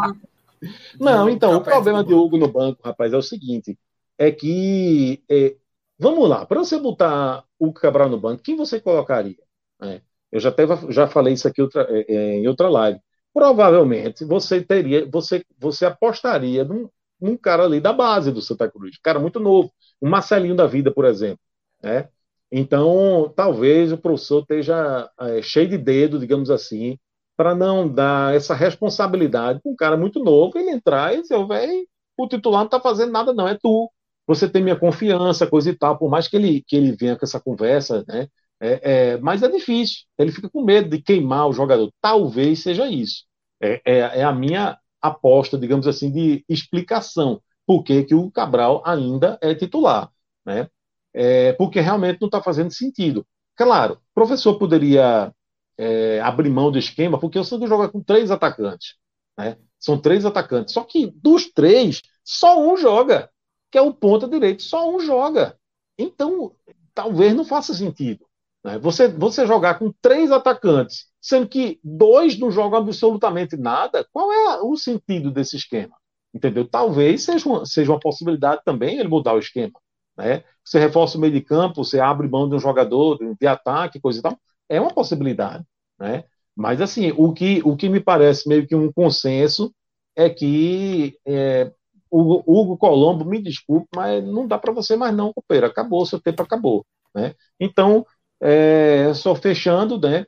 Não, então, o problema de Hugo no banco, rapaz, é o seguinte: é que. É, vamos lá, para você botar o Cabral no banco, quem você colocaria? É, eu já, teve, já falei isso aqui outra, é, é, em outra live. Provavelmente você teria, você, você apostaria num, num cara ali da base do Santa Cruz, um cara muito novo, um Marcelinho da vida, por exemplo. Né? Então, talvez o professor esteja é, cheio de dedo, digamos assim, para não dar essa responsabilidade para um cara muito novo, ele entrar e dizer, velho, o titular não está fazendo nada, não, é tu. Você tem minha confiança, coisa e tal, por mais que ele, que ele venha com essa conversa, né? É, é, mas é difícil, ele fica com medo de queimar o jogador. Talvez seja isso. É, é, é a minha aposta, digamos assim, de explicação por que, que o Cabral ainda é titular. Né? É, porque realmente não está fazendo sentido. Claro, o professor poderia é, abrir mão do esquema, porque o Santos joga com três atacantes. Né? São três atacantes. Só que dos três, só um joga, que é o ponta direito. Só um joga. Então, talvez não faça sentido. Né? Você, você jogar com três atacantes, sendo que dois não jogam absolutamente nada, qual é o sentido desse esquema? Entendeu? Talvez seja uma, seja uma possibilidade também ele mudar o esquema. Né? Você reforça o meio de campo, você abre mão de um jogador de, de ataque, coisa e tal é uma possibilidade, né? Mas assim, o que, o que me parece meio que um consenso é que é, o Hugo Colombo, me desculpe, mas não dá para você mais não, companheiro. Acabou, seu tempo acabou, né? Então, é, só fechando, né?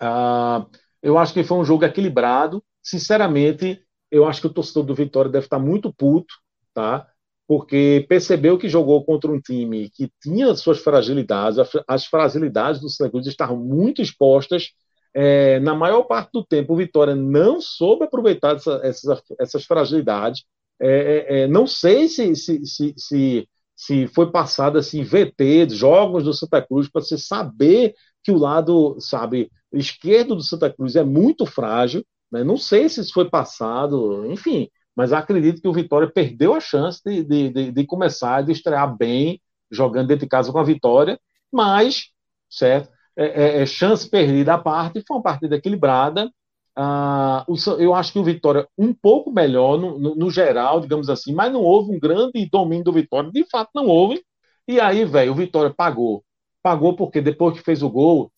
Ah, eu acho que foi um jogo equilibrado. Sinceramente, eu acho que o torcedor do Vitória deve estar muito puto, tá? Porque percebeu que jogou contra um time que tinha suas fragilidades, as fragilidades do Santa Cruz estavam muito expostas. É, na maior parte do tempo, o Vitória não soube aproveitar essa, essas, essas, fragilidades. É, é, é, não sei se, se, se, se, se foi passado assim, VT, jogos do Santa Cruz, para você saber que o lado, sabe, esquerdo do Santa Cruz é muito frágil. Né? Não sei se isso foi passado, enfim mas acredito que o Vitória perdeu a chance de, de, de, de começar, de estrear bem, jogando dentro de casa com a vitória, mas, certo, é, é, é chance perdida à parte, foi uma partida equilibrada, ah, eu acho que o Vitória um pouco melhor no, no, no, geral, digamos assim, mas não houve um grande domínio do Vitória, de fato não houve, e aí, velho, o Vitória pagou, pagou porque depois que fez o gol,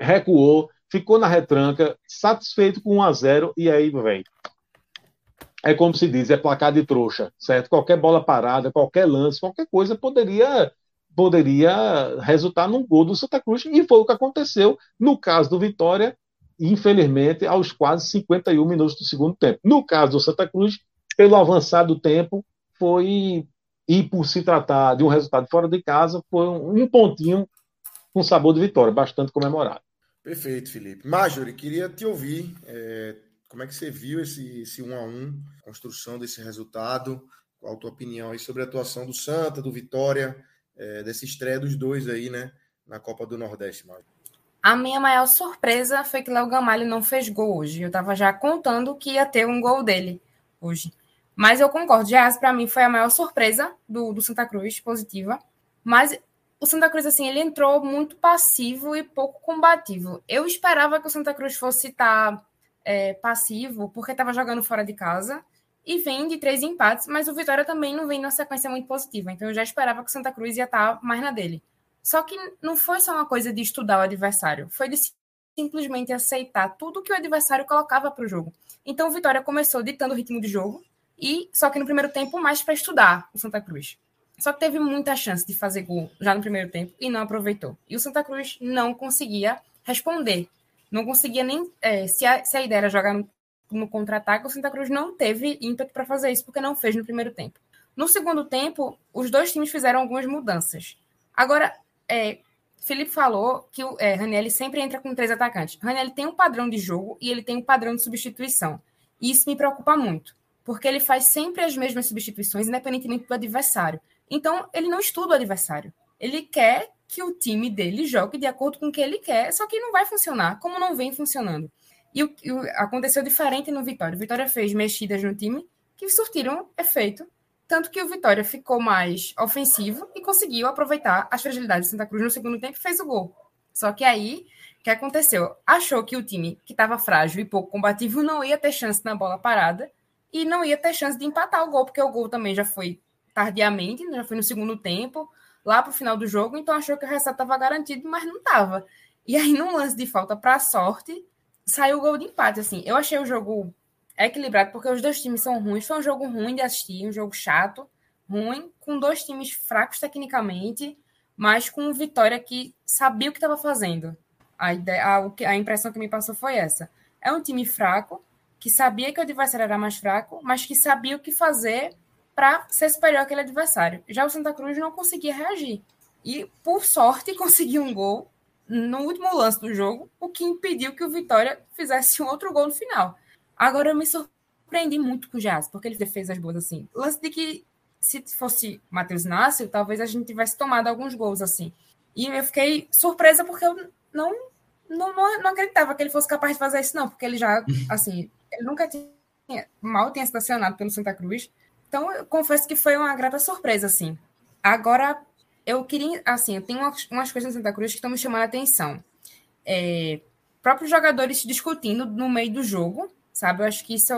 recuou, ficou na retranca, satisfeito com 1 a 0 e aí, velho, é como se diz, é placar de trouxa, certo? Qualquer bola parada, qualquer lance, qualquer coisa poderia poderia resultar num gol do Santa Cruz, e foi o que aconteceu no caso do Vitória, infelizmente, aos quase 51 minutos do segundo tempo. No caso do Santa Cruz, pelo avançar do tempo, foi, e por se tratar de um resultado fora de casa, foi um, pontinho com sabor de vitória, bastante comemorado. Perfeito, Felipe. Majori, queria te ouvir. É, como é que você viu esse, esse 1 a 1 construção desse resultado? Qual a tua opinião aí sobre a atuação do Santa, do Vitória, é, dessa estreia dos dois aí, né, na Copa do Nordeste, Majori? A minha maior surpresa foi que Léo Gamalho não fez gol hoje. Eu estava já contando que ia ter um gol dele hoje. Mas eu concordo, Geas para mim foi a maior surpresa do, do Santa Cruz, positiva. Mas o Santa Cruz, assim, ele entrou muito passivo e pouco combativo. Eu esperava que o Santa Cruz fosse estar tá, é, passivo, porque estava jogando fora de casa e vem de três empates, mas o Vitória também não vem numa sequência muito positiva. Então eu já esperava que o Santa Cruz ia estar tá mais na dele. Só que não foi só uma coisa de estudar o adversário, foi de simplesmente aceitar tudo que o adversário colocava para o jogo. Então o Vitória começou ditando o ritmo de jogo, e só que no primeiro tempo mais para estudar o Santa Cruz. Só que teve muita chance de fazer gol já no primeiro tempo e não aproveitou. E o Santa Cruz não conseguia responder. Não conseguia nem. É, se, a, se, a, ideia era jogar no, no contra-ataque, o Santa Cruz não teve ímpeto para fazer isso, porque não fez no primeiro tempo. No segundo tempo, os dois times fizeram algumas mudanças. Agora, é, Felipe falou que o é, Raniel sempre entra com três atacantes. Raniel tem um padrão de jogo e ele tem um padrão de substituição. E isso me preocupa muito, porque ele faz sempre as mesmas substituições, independentemente do adversário. Então, ele não estuda o adversário. Ele quer que o time dele jogue de acordo com o que ele quer, só que não vai funcionar, como não vem funcionando. E o, o aconteceu diferente no Vitória. O Vitória fez mexidas no time que surtiram efeito tanto que o Vitória ficou mais ofensivo e conseguiu aproveitar as fragilidades de Santa Cruz no segundo tempo e fez o gol. Só que aí, o que aconteceu? Achou que o time que estava frágil e pouco combativo não ia ter chance na bola parada e não ia ter chance de empatar o gol, porque o gol também já foi tardiamente, já foi no segundo tempo, lá para o final do jogo, então achou que o resultado estava garantido, mas não estava. E aí, num lance de falta para sorte, saiu o gol de empate. Assim, eu achei o jogo equilibrado, porque os dois times são ruins. Foi um jogo ruim de assistir, um jogo chato, ruim, com dois times fracos tecnicamente, mas com Vitória que sabia o que estava fazendo. A, ideia, a, a impressão que me passou foi essa. É um time fraco, que sabia que o adversário era mais fraco, mas que sabia o que fazer para ser superior àquele adversário. Já o Santa Cruz não conseguia reagir. E, por sorte, [LAUGHS] conseguiu um gol no último lance do jogo, o que impediu que o Vitória fizesse um outro gol no final. Agora eu me surpreendi muito com o Jazz, porque ele fez as boas assim. Lance de que se fosse Matheus Inácio, talvez a gente tivesse tomado alguns gols assim. E eu fiquei surpresa porque eu não, não, não, acreditava que ele fosse capaz de fazer isso, não, porque ele já, [LAUGHS] assim, ele nunca tinha, mal tinha estacionado pelo Santa Cruz. Então, eu confesso que foi uma grata surpresa, assim. Agora, eu queria, assim, eu tenho umas, umas coisas no Santa Cruz que estão me chamando a atenção. É, próprios jogadores discutindo no meio do jogo, sabe? Eu acho que isso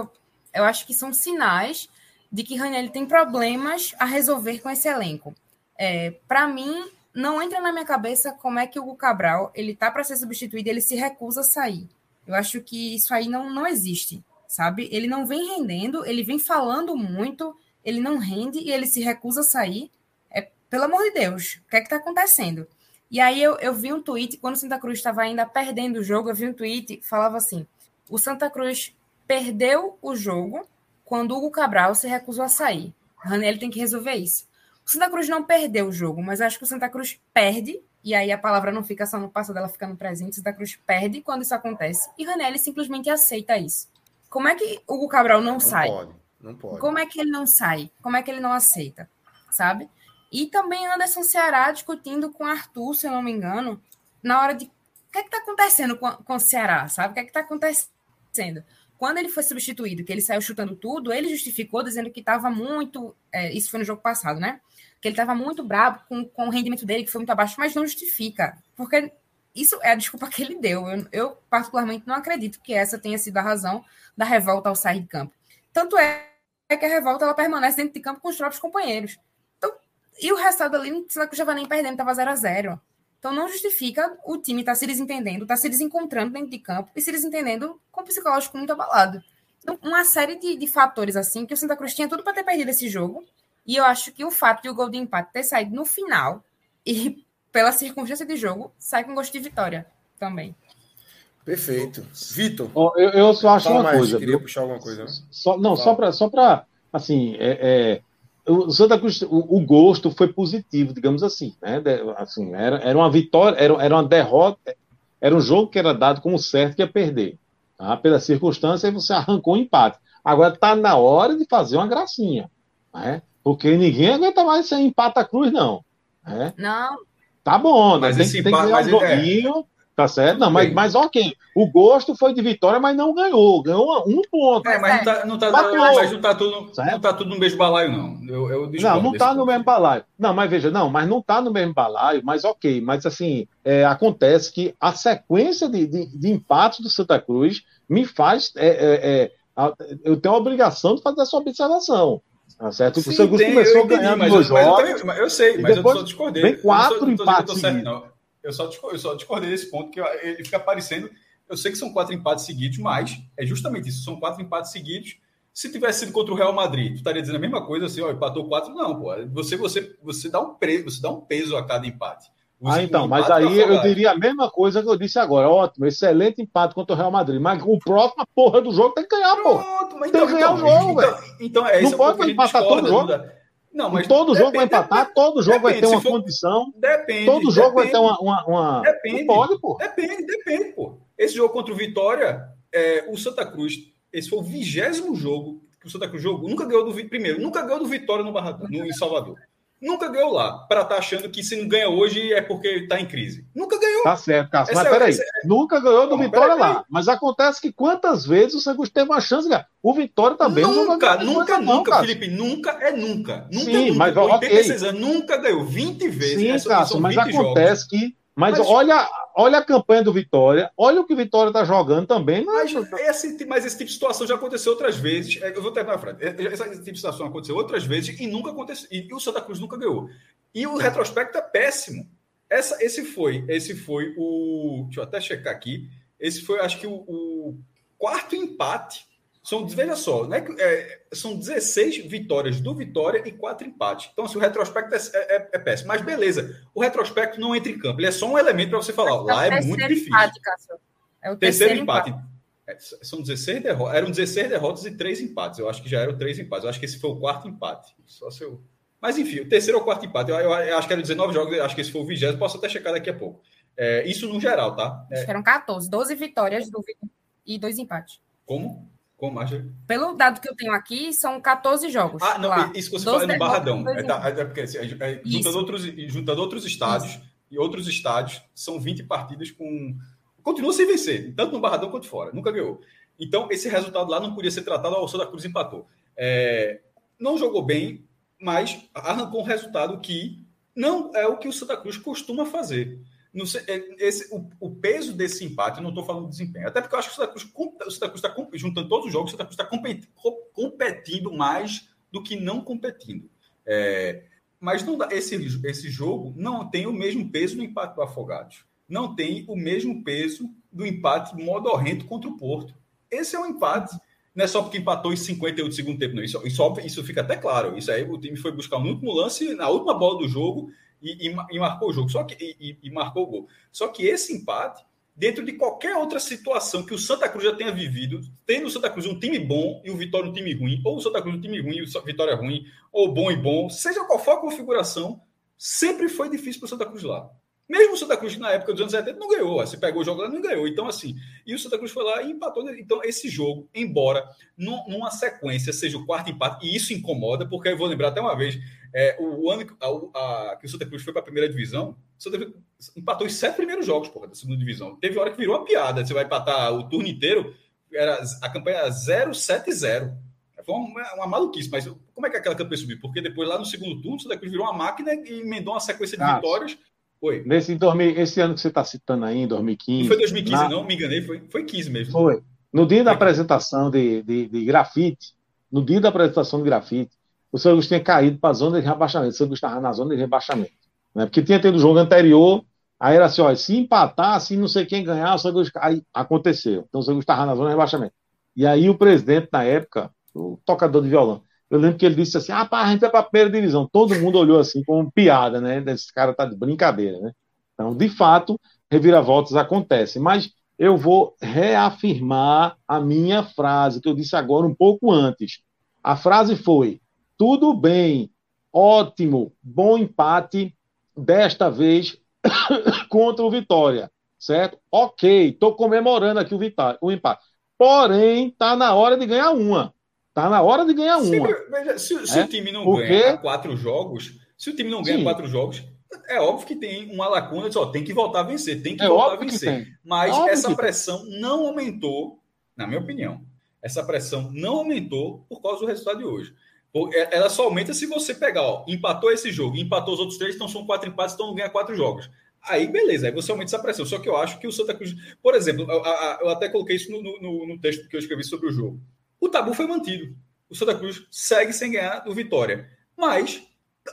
eu acho que são sinais de que Raniel tem problemas a resolver com esse elenco. É, para mim, não entra na minha cabeça como é que o Hugo Cabral ele tá para ser substituído, ele se recusa a sair. Eu acho que isso aí não, não existe, sabe? Ele não vem rendendo, ele vem falando muito, ele não rende e ele se recusa a sair. É, pelo amor de Deus, o que é que tá acontecendo? E aí eu, eu vi um tweet, quando o Santa Cruz estava ainda perdendo o jogo, eu vi um tweet que falava assim: o Santa Cruz perdeu o jogo quando Hugo Cabral se recusou a sair. Ranelli tem que resolver isso. O Santa Cruz não perdeu o jogo, mas acho que o Santa Cruz perde, e aí a palavra não fica só no passado, ela fica no presente. O Santa Cruz perde quando isso acontece, e Ranelli simplesmente aceita isso. Como é que Hugo Cabral não, não sai? Pode, não pode. Como é que ele não sai? Como é que ele não aceita? Sabe? E também Anderson Ceará discutindo com Arthur, se eu não me engano, na hora de. O que é que está acontecendo com, com o Ceará? Sabe? O que é que está acontecendo? Quando ele foi substituído, que ele saiu chutando tudo, ele justificou dizendo que estava muito. É, isso foi no jogo passado, né? Que ele estava muito bravo com, com o rendimento dele, que foi muito abaixo, mas não justifica. Porque isso é a desculpa que ele deu. Eu, eu, particularmente, não acredito que essa tenha sido a razão da revolta ao sair de campo. Tanto é que a revolta ela permanece dentro de campo com os próprios companheiros. Então, e o resultado ali, não já vai nem perdendo, estava 0 a 0 então não justifica o time estar tá se desentendendo, estar tá se desencontrando dentro de campo e se desentendendo com o psicológico muito abalado. Então, uma série de, de fatores assim que o Santa Cruz tinha tudo para ter perdido esse jogo. E eu acho que o fato de o gol de empate ter saído no final e pela circunstância de jogo, sai com gosto de vitória também. Perfeito. Vitor. eu, eu, só acho uma mais, coisa. Queria puxar alguma coisa, né? Só, não, Fala. só para só assim, é, é, o Santa Cruz, o, o, gosto foi positivo, digamos assim, né? De, assim era, era uma vitória, era, era uma derrota, era um jogo que era dado como certo que ia perder. Tá? Pela circunstância, você arrancou um empate. Agora está na hora de fazer uma gracinha, né? Porque ninguém aguenta mais sem empate a cruz, não. Né? Não. Tá bom, mas tem, esse tem empate, que ganhar um é- joguinho. É Tá certo? Não, mas, mas ok. O gosto foi de vitória, mas não ganhou. Ganhou um ponto. É, mas não tá, não tá, mas não tá, tudo, não tá tudo no mesmo balaio, não. Eu, eu não, não tá no mesmo balaio. Não, mas veja, não, mas não tá no mesmo balaio, mas ok. Mas assim, é, acontece que a sequência de, de, de, empates do Santa Cruz me faz. É, é, é a, eu tenho a obrigação de fazer essa observação. Tá certo? Sim, o Santa Cruz começou a ganhar mas, jogos. Eu, eu, sei, mas eu só discordei. Vem quatro empates. Eu só, eu só discordei desse ponto, que ele fica aparecendo. Eu sei que são quatro empates seguidos, mas é justamente isso. São quatro empates seguidos. Se tivesse sido contra o Real Madrid, tu estaria dizendo a mesma coisa assim, ó, empatou quatro. Não, pô. Você, você, você, dá um preço, você dá um peso a cada empate. ah, então, mas aí eu diria a mesma coisa que eu disse agora. Ótimo, excelente empate contra o Real Madrid. Mas o próximo, porra do jogo tem que ganhar, pô. Tem que ganhar então, o jogo, então, velho. Então, é, Não é pode empatar todo jogo. Não, mas todo depende, jogo vai empatar, todo jogo depende, vai ter uma for, condição. Depende. Todo jogo depende, vai ter uma. uma, uma... Depende. Não pode, pô. Depende, depende, pô. Esse jogo contra o Vitória, é, o Santa Cruz, esse foi o vigésimo jogo que o Santa Cruz jogou. Nunca ganhou do primeiro, nunca ganhou do Vitória no Barra, no, em Salvador. Nunca ganhou lá, para estar tá achando que se não ganha hoje é porque está em crise. Nunca ganhou. Tá certo, Cássio. Mas é, peraí, é... nunca ganhou do não, Vitória lá. Mas acontece que quantas vezes o Santos teve uma chance de ganhar? O Vitória também nunca, nunca, nunca, Felipe, nunca é nunca. Nunca, Sim, nunca. Mas, 86 okay. anos, nunca ganhou 20 vezes. Sim, é, Cássio, mas acontece jogos. que mas, mas, olha, olha a campanha do Vitória, olha o que o Vitória está jogando também. Mas, esse, mas esse tipo de situação já aconteceu outras vezes. É, eu vou terminar a frase. É, esse tipo de situação aconteceu outras vezes e nunca aconteceu. E o Santa Cruz nunca ganhou. E o retrospecto é péssimo. Essa, esse foi, esse foi o. Deixa eu até checar aqui. Esse foi, acho que, o, o quarto empate são, veja só, né, é, são 16 vitórias do Vitória e 4 empates. Então, assim, o retrospecto é, é, é, péssimo. Mas beleza, o retrospecto não entra em campo. Ele é só um elemento para você falar. É lá é muito difícil. Empate, é o terceiro, terceiro empate. empate. É, são 16 derrotas. Eram 16 derrotas e 3 empates. Eu acho que já eram 3 empates. Eu acho que esse foi o quarto empate. Só se eu... Mas enfim, o terceiro ou quarto empate. Eu, eu, eu acho que eram 19 jogos, eu acho que esse foi o vigésimo. Posso até checar daqui a pouco. É, isso no geral, tá? É... Eram 14, 12 vitórias do... e 2 empates. Como? Marjorie? Pelo dado que eu tenho aqui, são 14 jogos. Ah, não, lá. isso que você fala é no Barradão. É, tá, é porque assim, é, juntando, outros, juntando outros estádios, isso. e outros estádios, são 20 partidas com. Continua sem vencer, tanto no Barradão quanto fora. Nunca ganhou. Então, esse resultado lá não podia ser tratado, o Santa Cruz empatou. É, não jogou bem, mas arrancou um resultado que não é o que o Santa Cruz costuma fazer. É, esse, o, o, peso desse empate, eu não estou falando de desempenho, até porque eu acho que o Santa Cruz, está juntando todos os jogos, o Santa Cruz está competindo, competindo mais do que não competindo. É, mas não dá, esse, esse jogo não tem o mesmo peso do empate do Afogados. Não tem o mesmo peso do empate modorrento contra o Porto. Esse é um empate. Não é só porque empatou em 58 segundo tempo, não. Isso, isso, isso fica até claro. Isso aí o time foi buscar no último lance, na última bola do jogo, e, e, e marcou o jogo, só que e, e, marcou o gol. Só que esse empate, dentro de qualquer outra situação que o Santa Cruz já tenha vivido, tendo o Santa Cruz um time bom e o Vitória um time ruim, ou o Santa Cruz um time ruim e o Vitória ruim, ou bom e bom, seja qual for a configuração, sempre foi difícil para o Santa Cruz lá. Mesmo o Santa Cruz, na época dos anos 70, não ganhou. Se pegou o jogo lá, não ganhou. Então, assim, e o Santa Cruz foi lá e empatou. Então, esse jogo, embora numa sequência seja o quarto empate, e isso incomoda, porque eu vou lembrar até uma vez, é, o ano a, a, que o Santa Cruz foi para a primeira divisão, o Santa Cruz empatou os sete primeiros jogos, porra, da segunda divisão. Teve hora que virou uma piada. Você vai empatar o turno inteiro, era a campanha 0-7-0. Foi uma, uma maluquice, mas como é que aquela campanha subiu? Porque depois, lá no segundo turno, o Santa Cruz virou uma máquina e emendou uma sequência de ah, vitórias foi. Nesse, esse ano que você está citando aí, em 2015. Não foi 2015, na... não, me enganei, foi, foi 15 mesmo. Foi. No dia da apresentação de, de, de grafite, no dia da apresentação de grafite, o Santos tinha caído para a zona de rebaixamento. O Santos estava na zona de rebaixamento. Né? Porque tinha tido o jogo anterior, aí era assim: ó, se empatar, se não sei quem ganhar, o Santos. Aí aconteceu. Então o Santos estava na zona de rebaixamento. E aí o presidente, na época, o tocador de violão, eu lembro que ele disse assim: pá, a gente vai para a primeira divisão. Todo mundo olhou assim como piada, né? Esse cara tá de brincadeira, né? Então, de fato, reviravoltas acontecem. Mas eu vou reafirmar a minha frase que eu disse agora um pouco antes. A frase foi: tudo bem, ótimo, bom empate, desta vez [COUGHS] contra o Vitória, certo? Ok, estou comemorando aqui o, Vitória, o empate. Porém, tá na hora de ganhar uma. Tá na hora de ganhar veja, se, se é? o time não Porque... ganha quatro jogos, se o time não ganha Sim. quatro jogos, é óbvio que tem uma lacuna, só tem que voltar a vencer, tem que é voltar a vencer. Mas é essa pressão tem. não aumentou, na minha opinião. Essa pressão não aumentou por causa do resultado de hoje. É, ela só aumenta se você pegar, ó, empatou esse jogo, empatou os outros três, então são quatro empates, então não ganha quatro jogos. Aí, beleza, aí você aumenta essa pressão. Só que eu acho que o Santa Cruz, por exemplo, eu até coloquei isso no, no, no texto que eu escrevi sobre o jogo. O tabu foi mantido. O Santa Cruz segue sem ganhar do Vitória. Mas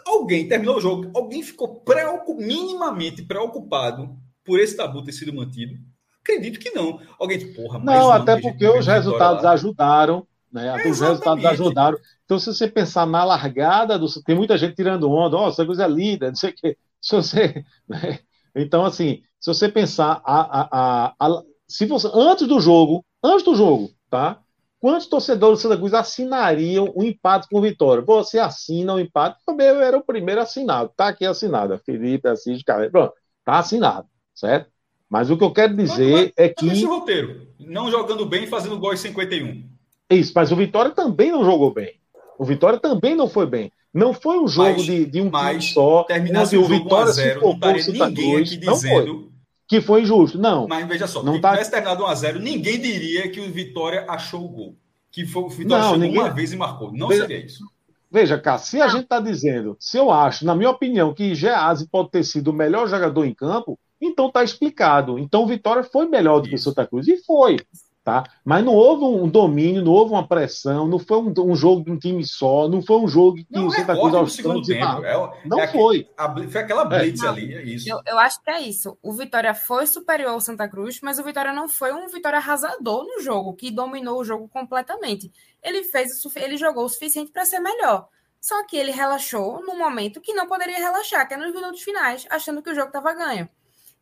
alguém terminou o jogo, alguém ficou preocup, minimamente preocupado por esse tabu ter sido mantido? Acredito que não. Alguém, tipo, porra, Não, até porque os resultados ajudaram né? É, os resultados ajudaram. Então, se você pensar na largada, do, tem muita gente tirando onda, ó, oh, Santa Cruz é líder, não sei o quê. Se você, [LAUGHS] né? Então, assim, se você pensar a, a, a, a, se você, antes do jogo, antes do jogo, tá? Quantos torcedores do Santa Cruz assinariam o um empate com o Vitória? Você assina o um empate, também eu era o primeiro assinado, tá aqui assinado, Felipe Assis Carreira, pronto, tá assinado, certo? Mas o que eu quero dizer mas, mas, é que. Esse roteiro, não jogando bem, fazendo gol em 51. Isso, mas o Vitória também não jogou bem. O Vitória também não foi bem. Não foi um jogo mas, de, de, um time só. Terminasse o Vitória 1 0, não estaria ninguém aqui dizendo que foi injusto. Não. Mas veja só, não se tá... tivesse terminado 1 a 0, ninguém diria que o Vitória achou o gol. Que foi, o Vitória não, chegou ninguém... uma vez e marcou. Não veja, seria isso. Veja, cara, se a gente está dizendo, se eu acho, na minha opinião, que Geazi pode ter sido o melhor jogador em campo, então está explicado. Então o Vitória foi melhor do que o Santa Cruz. E foi. Tá? Mas não houve um domínio, não houve uma pressão, não foi um, um jogo de um time só, não foi um jogo que não, o Santa Cruz aos segundo tempo. É, não é foi. A, foi aquela blitz é. ali, é isso. Eu, eu, acho que é isso. O Vitória foi superior ao Santa Cruz, mas o Vitória não foi um Vitória arrasador no jogo, que dominou o jogo completamente. Ele fez ele jogou o suficiente para ser melhor. Só que ele relaxou no momento que não poderia relaxar, que é nos minutos finais, achando que o jogo estava ganho.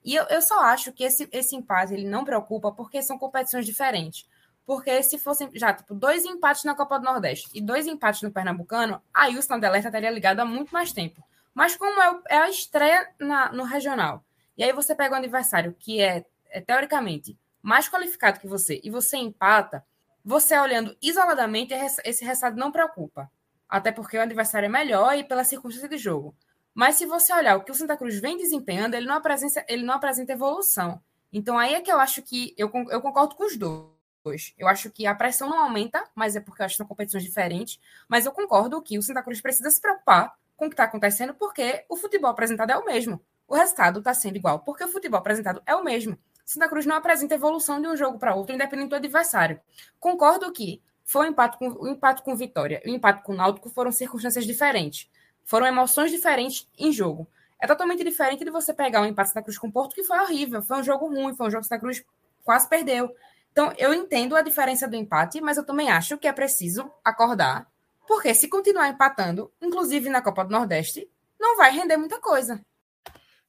E eu, eu só acho que esse, esse empate ele não preocupa porque são competições diferentes. Porque se fossem já, tipo, dois empates na Copa do Nordeste e dois empates no Pernambucano, aí o Stand Alerta estaria ligado há muito mais tempo. Mas como é, é a estreia na, no regional, e aí você pega um adversário que é, é teoricamente mais qualificado que você e você empata, você olhando isoladamente, esse resultado não preocupa. Até porque o adversário é melhor e pela circunstância de jogo. Mas se você olhar o que o Santa Cruz vem desempenhando, ele não apresenta, ele não apresenta evolução. Então aí é que eu acho que eu, eu concordo com os dois. Eu acho que a pressão não aumenta, mas é porque eu acho que são competições diferentes. Mas eu concordo que o Santa Cruz precisa se preocupar com o que está acontecendo, porque o futebol apresentado é o mesmo. O resultado está sendo igual, porque o futebol apresentado é o mesmo. Santa Cruz não apresenta evolução de um jogo para outro, independente do adversário. Concordo que foi um empate com, um empate com Vitória e um empate com o Náutico foram circunstâncias diferentes. Foram emoções diferentes em jogo. É totalmente diferente de você pegar um empate Santa Cruz com o Porto, que foi horrível, foi um jogo ruim, foi um jogo que Santa Cruz quase perdeu. Então, eu entendo a diferença do empate, mas eu também acho que é preciso acordar, porque se continuar empatando, inclusive na Copa do Nordeste, não vai render muita coisa.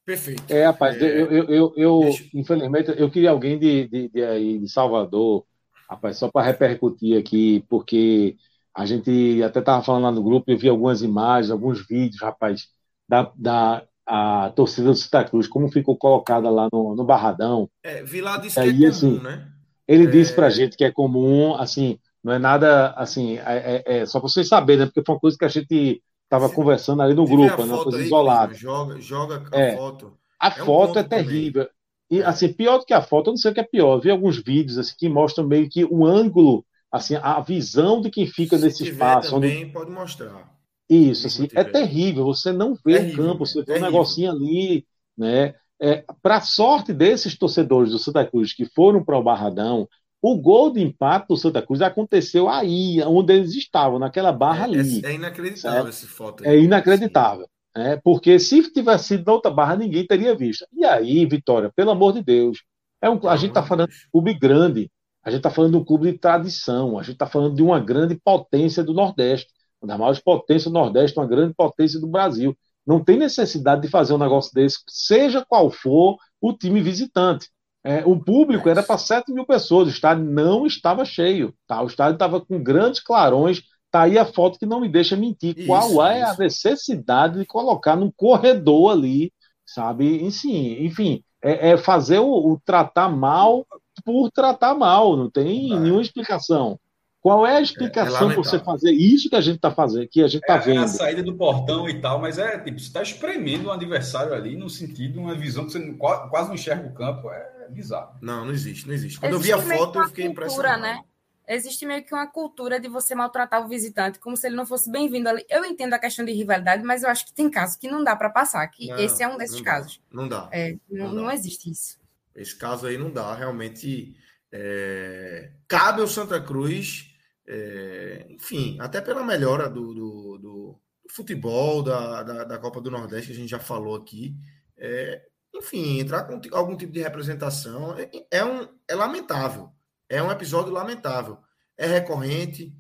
Perfeito. É, rapaz, é... eu, eu, eu, eu infelizmente, eu queria alguém de, de, de, aí, de Salvador, rapaz, só para repercutir aqui, porque a gente até estava falando lá no grupo, eu vi algumas imagens, alguns vídeos, rapaz, da, da a torcida do Santa Cruz, como ficou colocada lá no, no Barradão. É, Vilar disse Aí, que é comum, assim, né? Ele é... disse pra gente que é comum, assim, não é nada, assim, é, é, é só para vocês saberem, né? Porque foi uma coisa que a gente estava conversando ali no grupo, né? Uma coisa isolada. Joga, joga a é, foto. A é foto é terrível. Também. E, assim, pior do que a foto, eu não sei o que é pior. Eu vi alguns vídeos, assim, que mostram meio que o ângulo assim, a visão de quem fica Se nesse espaço. Também onde... pode mostrar. Isso, assim, é terrível. Você não vê terrível, o campo, você vê um negocinho ali, né? É, para sorte desses torcedores do Santa Cruz que foram para o Barradão, o gol de empate do Santa Cruz aconteceu aí, onde eles estavam, naquela barra é, ali. É, é inacreditável essa foto. Aí. É inacreditável. É, porque se tivesse sido na outra barra, ninguém teria visto. E aí, Vitória, pelo amor de Deus, é um, a gente está falando de um clube grande, a gente está falando de um clube de tradição, a gente está falando de uma grande potência do Nordeste, uma das maiores potências do Nordeste, uma grande potência do Brasil. Não tem necessidade de fazer um negócio desse, seja qual for o time visitante. É, o público era para 7 mil pessoas, o estádio não estava cheio. Tá? O estádio estava com grandes clarões Tá aí a foto que não me deixa mentir. Isso, Qual é a isso. necessidade de colocar num corredor ali, sabe? Enfim, enfim é, é fazer o, o tratar mal por tratar mal, não tem Não. nenhuma explicação. Qual é a explicação para você fazer isso que a gente está fazendo, que a gente está É a vendo? saída do portão e tal, mas é tipo, você está espremendo o adversário ali no sentido, uma visão que você não- quase não enxerga o campo. É bizarro. Não, não existe, não existe. Quando eu vi a Existe foto, que eu fiquei cultura, impressionado. né? Existe meio que uma cultura de você maltratar o visitante, como se ele não fosse bem-vindo ali. Eu entendo a questão de rivalidade, mas eu acho que tem casos que não dá para passar, que Não, esse é um desses não dá, casos. Não dá. É, não, Não dá. não existe isso. Esse caso aí não dá, realmente. é, cabe ao Santa Cruz, é, enfim, até pela melhora do, do- do futebol, da, da, da Copa do Nordeste, que a gente já falou aqui. é, enfim, entrar com algum tipo de representação é, é um, é lamentável. É um episódio lamentável. É recorrente,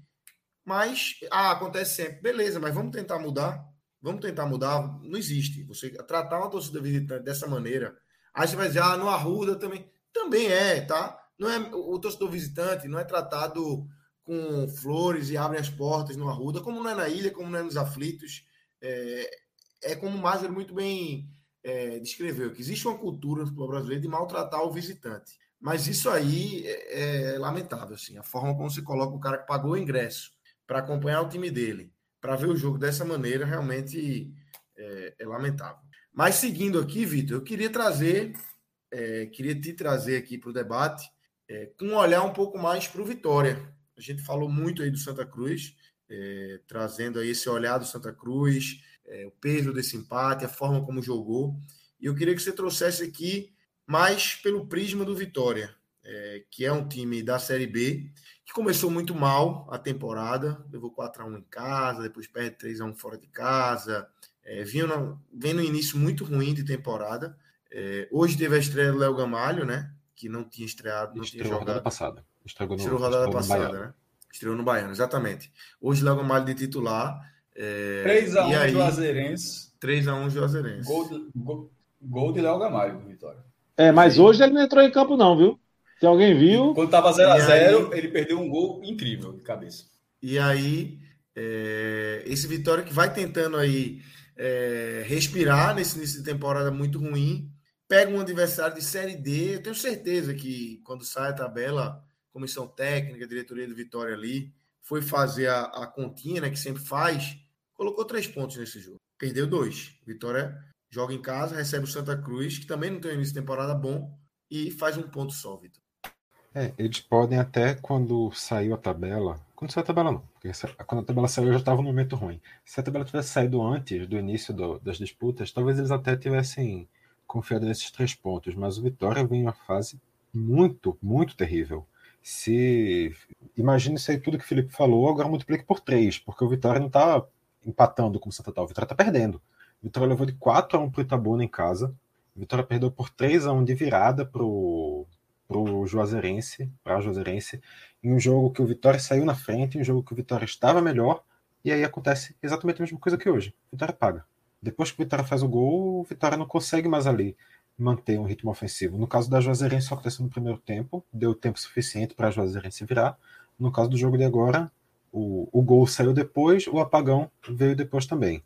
mas ah, acontece sempre. Beleza, mas vamos tentar mudar. Vamos tentar mudar. Não existe. Você tratar uma torcida visitante dessa maneira. Aí você vai dizer, ah, no Arruda também. Também é, tá? Não é o torcedor visitante não é tratado com flores e abrem as portas no Arruda, como não é na ilha, como não é nos aflitos. É, é como o Márcio muito bem é, descreveu, que existe uma cultura no futebol brasileiro de maltratar o visitante. Mas isso aí é, é lamentável, assim, a forma como se coloca o cara que pagou o ingresso para acompanhar o time dele, para ver o jogo dessa maneira, realmente é, é lamentável. Mas seguindo aqui, Vitor, eu queria trazer, é, queria te trazer aqui para o debate é, com um olhar um pouco mais para o Vitória. A gente falou muito aí do Santa Cruz, é, trazendo aí esse olhar do Santa Cruz, é, o peso desse empate, a forma como jogou. E eu queria que você trouxesse aqui mais pelo prisma do Vitória, é, que é um time da Série B, que começou muito mal a temporada, levou 4x1 em casa, depois perde 3x1 fora de casa, é, vinha no, vem no início muito ruim de temporada. É, hoje teve a estreia do Léo Gamalho, né? Que não tinha estreado, não Estreou tinha rodada jogado. passada. Estreou no, Estreou rodada estreou no passada, Baiano. né? Estreou no Baiano, exatamente. Hoje Léo Gamalho de titular. É, 3x1 e aí, Juazeirense. 3x1 Juazeirense. Gol de, gol, gol de Léo Gamalho, do Vitória. É, mas Sim. hoje ele não entrou em campo, não, viu? Se alguém viu, Quando estava E 0x0, aí- ele perdeu um gol incrível de cabeça. E aí, é, esse Vitória que vai tentando aí é, respirar nesse início de temporada muito ruim, pega um adversário de Série D. Eu tenho certeza que quando sai a tabela, comissão técnica, diretoria do Vitória ali, foi fazer a, a continha, né, que sempre faz, colocou três pontos nesse jogo. Perdeu dois. Vitória joga em casa, recebe o Santa Cruz, que também não tem um início de temporada bom, e faz um ponto só, Vitor. É, eles podem até quando saiu a tabela. Quando saiu a tabela, não. Porque sa- quando a tabela saiu, eu já estava num momento ruim. Se a tabela tivesse saído antes do início do- das disputas, talvez eles até tivessem confiado nesses três pontos. Mas o Vitória vem em uma fase muito, muito terrível. Se imagine isso aí tudo que o Felipe falou, agora multiplique por três, porque o Vitória não está empatando como o Santa tá, o Vitória está perdendo. O Vitória levou de 4 a 1 para o em casa. O Vitória perdeu por 3 a 1 de virada pro pro Juazeirense, para Juazeirense, em um jogo que o Vitória saiu na frente, em um jogo que o Vitória estava melhor, e aí acontece exatamente a mesma coisa que hoje. O Vitória paga. Depois que o Vitória faz o gol, o Vitória não consegue mais ali manter um ritmo ofensivo. No caso da Juazeirense, só aconteceu no primeiro tempo, deu tempo suficiente para a Juazeirense virar. No caso do jogo de agora, o, o gol saiu depois, o apagão veio depois também.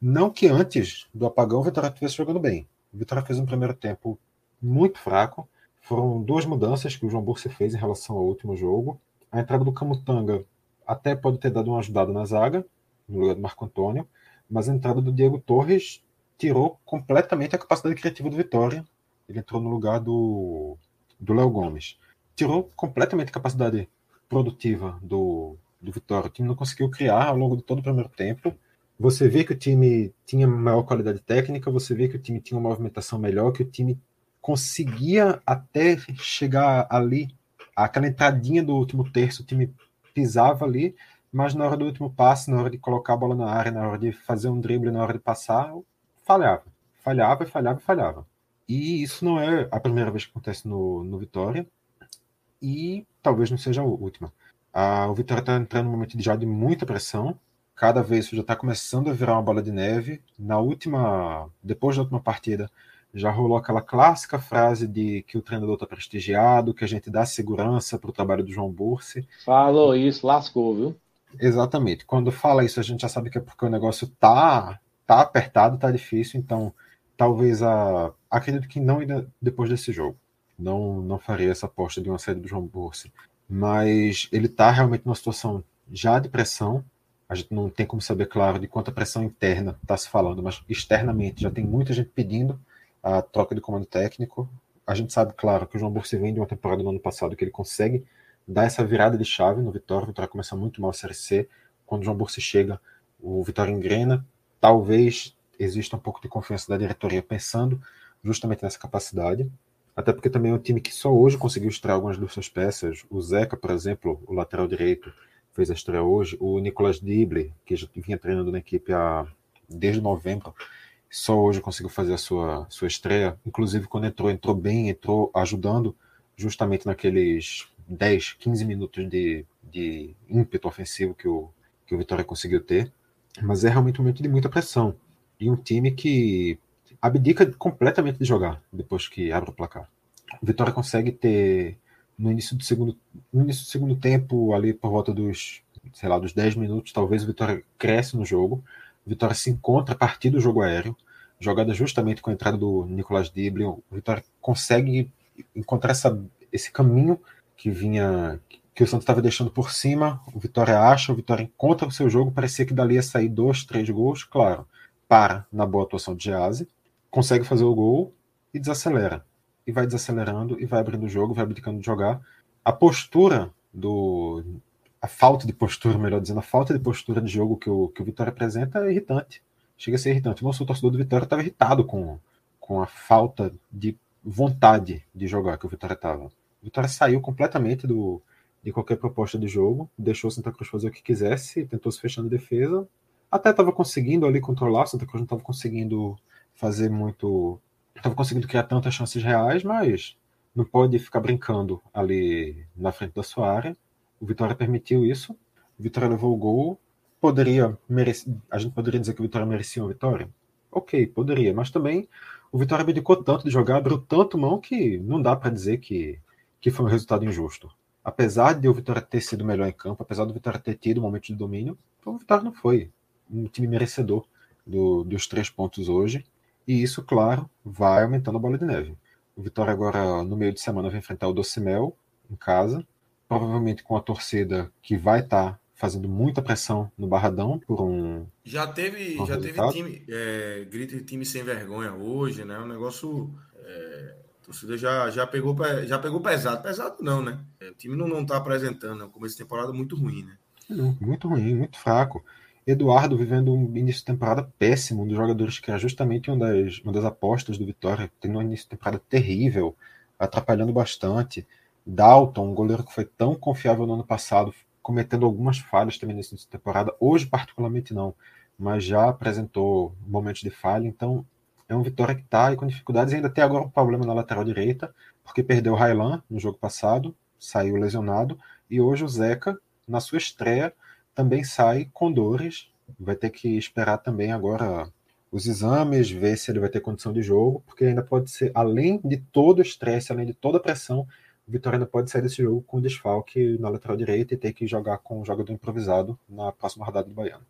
Não que antes do apagão o Vitória estivesse jogando bem. O Vitória fez um primeiro tempo muito fraco, foram duas mudanças que o João Bursi fez em relação ao último jogo. A entrada do Camutanga até pode ter dado uma ajudada na zaga, no lugar do Marco Antônio, mas a entrada do Diego Torres tirou completamente a capacidade criativa do Vitória. Ele entrou no lugar do do Léo Gomes. Tirou completamente a capacidade produtiva do, do Vitória. O time não conseguiu criar ao longo de todo o primeiro tempo. Você vê que o time tinha maior qualidade técnica, você vê que o time tinha uma movimentação melhor, que o time conseguia até chegar ali, aquela entradinha do último terço, o time pisava ali, mas na hora do último passe, na hora de colocar a bola na área, na hora de fazer um drible, na hora de passar, falhava. Falhava, falhava, falhava. E isso não é a primeira vez que acontece no, no Vitória, e talvez não seja a última. Ah, o Vitória está entrando num momento já de muita pressão, cada vez isso já está começando a virar uma bola de neve. Na última, depois da última partida, já rolou aquela clássica frase de que o treinador está prestigiado, que a gente dá segurança para o trabalho do João Bursi. falou isso, lascou, viu? Exatamente. Quando fala isso, a gente já sabe que é porque o negócio tá, tá apertado, tá difícil, então talvez a. Acredito que não ainda depois desse jogo. Não, não faria essa aposta de uma saída do João Bursi. Mas ele tá realmente numa situação já de pressão. A gente não tem como saber, claro, de quanta pressão interna está se falando, mas externamente já tem muita gente pedindo a troca de comando técnico. A gente sabe, claro, que o João Bursi vem de uma temporada no ano passado que ele consegue dar essa virada de chave no Vitória. O Vitória começa muito mal a Série C. Quando o João Bursi chega, o Vitória engrena. Talvez exista um pouco de confiança da diretoria pensando justamente nessa capacidade. Até porque também é um time que só hoje conseguiu extrair algumas das suas peças. O Zeca, por exemplo, o lateral direito, fez a estreia hoje. O Nicolas Dible, que já vinha treinando na equipe há, desde novembro, só hoje conseguiu fazer a sua, sua estreia. Inclusive, quando entrou, entrou bem, entrou ajudando justamente naqueles 10, 15 minutos de, de ímpeto ofensivo que o, que o Vitória conseguiu ter. Mas é realmente um momento de muita pressão. E um time que abdica completamente de jogar depois que abre o placar. O Vitória consegue ter no início do segundo no início do segundo tempo ali por volta dos sei lá dos 10 minutos talvez o Vitória cresce no jogo Vitória se encontra a partir do jogo aéreo jogada justamente com a entrada do Nicolas Dibley o Vitória consegue encontrar essa, esse caminho que vinha que o Santos estava deixando por cima, o Vitória acha, o Vitória encontra o seu jogo, parecia que dali ia sair dois, três gols, claro, para na boa atuação de Gease, consegue fazer o gol e desacelera. E vai desacelerando e vai abrindo o jogo, vai abdicando de jogar. A postura do. A falta de postura, melhor dizendo, a falta de postura de jogo que o, que o Vitória apresenta é irritante. Chega a ser irritante. Nosso torcedor do Vitória estava irritado com, com a falta de vontade de jogar que o Vitória estava. O Vitória saiu completamente do, de qualquer proposta de jogo, deixou o Santa Cruz fazer o que quisesse, tentou se fechar na defesa, até estava conseguindo ali controlar, o Santa Cruz não estava conseguindo fazer muito, estava conseguindo criar tantas chances reais, mas não pode ficar brincando ali na frente da sua área. O Vitória permitiu isso, o Vitória levou o gol, poderia merecer, a gente poderia dizer que o Vitória merecia uma vitória? Ok, poderia, mas também o Vitória abdicou tanto de jogar, abriu tanto mão que não dá para dizer que que foi um resultado injusto. Apesar de o Vitória ter sido melhor em campo, apesar do Vitória ter tido um momento de domínio, o Vitória não foi um time merecedor do, dos três pontos hoje. E isso, claro, vai aumentando a bola de neve. O Vitória agora, no meio de semana, vai enfrentar o Docimel em casa, provavelmente com a torcida que vai estar tá fazendo muita pressão no Barradão por um. Já teve, um já teve time, é, grito de time sem vergonha hoje, né? Um negócio. É, a torcida já, já, pegou, já pegou pesado. Pesado não, né? É, o time não, não tá apresentando, né? começo de temporada muito ruim, né? muito ruim, muito fraco. Eduardo vivendo um início de temporada péssimo, um dos jogadores que era justamente uma das, uma das apostas do Vitória, tendo um início de temporada terrível, atrapalhando bastante. Dalton, um goleiro que foi tão confiável no ano passado, cometendo algumas falhas também nesse início de temporada, hoje particularmente não, mas já apresentou momentos de falha, então é um Vitória que está com dificuldades, ainda tem agora um problema na lateral direita, porque perdeu o Railan no jogo passado, saiu lesionado, e hoje o Zeca, na sua estreia, também sai com dores. Vai ter que esperar também agora os exames, ver se ele vai ter condição de jogo, porque ainda pode ser, além de todo o estresse, além de toda a pressão, o Vitória ainda pode sair desse jogo com desfalque na lateral direita e ter que jogar com o jogador improvisado na próxima rodada do Baiano.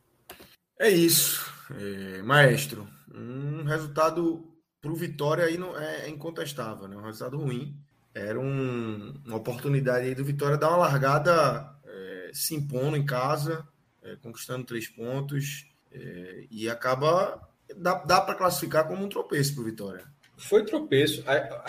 É isso, é, maestro. Um resultado para o Vitória aí não é, é incontestável, né? Um resultado ruim. Era um, uma oportunidade aí do Vitória dar uma largada é, se impondo em casa, é, conquistando três pontos é, e acaba dá, dá para classificar como um tropeço para o Vitória. Foi tropeço.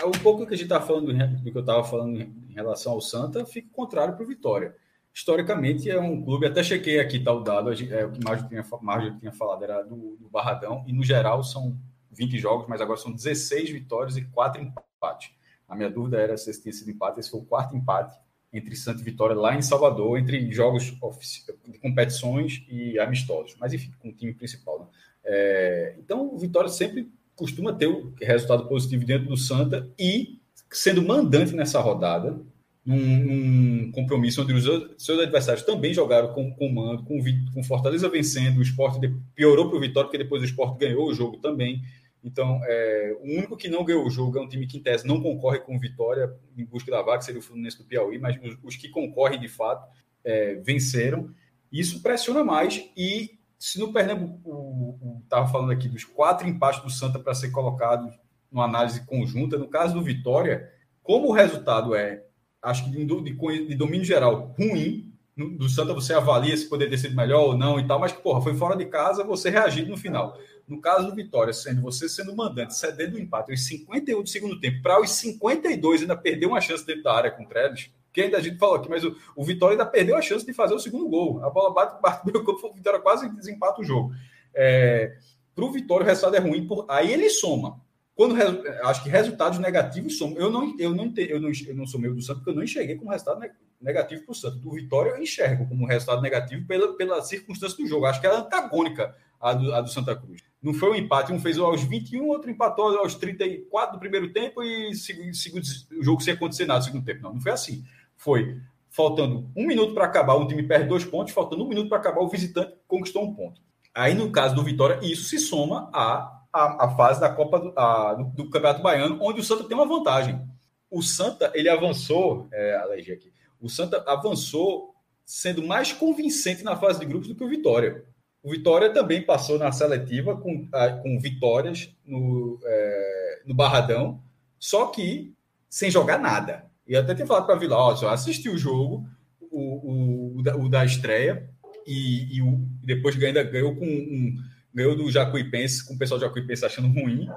Um pouco que a gente está falando do que eu estava falando em relação ao Santa, fica contrário para o Vitória historicamente é um clube, até chequei aqui tal tá, dado, é, o que mais tinha, Marjo tinha falado era do, do, Barradão, e no geral são 20 jogos, mas agora são 16 vitórias e 4 empates. A minha dúvida era se esse tinha sido empate, esse foi o quarto empate entre Santa e Vitória lá em Salvador, entre jogos de competições e amistosos, mas enfim, com o time principal. Né? É, então, o Vitória sempre costuma ter o resultado positivo dentro do Santa e sendo mandante nessa rodada, num, num, compromisso onde os seus adversários também jogaram com comando, com, com Fortaleza vencendo, o esporte piorou para o Vitória, porque depois o esporte ganhou o jogo também. Então, é, o único que não ganhou o jogo é um time que, em tese, não concorre com Vitória em busca da vaga, seria o Fluminense do Piauí, mas os, os que concorrem de fato é, venceram. Isso pressiona mais e se no Pernambuco, estava falando aqui dos quatro empates do Santa para ser colocado numa análise conjunta, no caso do Vitória, como o resultado é, acho que de, de, de domínio geral, ruim, do Santa você avalia se poderia ter sido melhor ou não e tal, mas porra, foi fora de casa, você reagiu no final. No caso do Vitória, sendo você sendo mandante, cedendo o empate aos 51 do segundo tempo, para os 52 ainda perder uma chance dentro da área com o Trellis, que ainda a gente falou aqui, mas o, o, Vitória ainda perdeu a chance de fazer o segundo gol. A bola bate, [LAUGHS] bate no campo, o Vitória quase desempata o jogo. É, para o Vitória, o resultado é ruim, por, aí ele soma. Quando acho que resultados negativos somam. Eu não, eu não, eu não, eu não sou meio do Santos, porque eu não enxerguei como resultado negativo para o Santos. Do Vitória, eu enxergo como resultado negativo pela, pela circunstância do jogo. Acho que é antagônica à do, do Santa Cruz. Não foi um empate, um fez aos 21, outro empatou aos 34 do primeiro tempo e segundo, o jogo sem acontecer nada no segundo tempo. Não, não foi assim. Foi faltando um minuto para acabar, um time perde dois pontos, faltando um minuto para acabar, o visitante conquistou um ponto. Aí, no caso do Vitória, isso se soma à, à, à fase da Copa do, a, do, Campeonato Baiano, onde o Santa tem uma vantagem. O Santa, ele avançou, é, aqui, o Santa avançou sendo mais convincente na fase de grupos do que o Vitória. O Vitória também passou na seletiva com, com vitórias no, é, no Barradão, só que sem jogar nada. E até tenho falado para Vila, ó, só assisti o jogo, o, o, o, da, o da estreia, e, e o, depois ainda ganhou com um, ganhou do Jacuipense, com o pessoal do Jacuipense achando ruim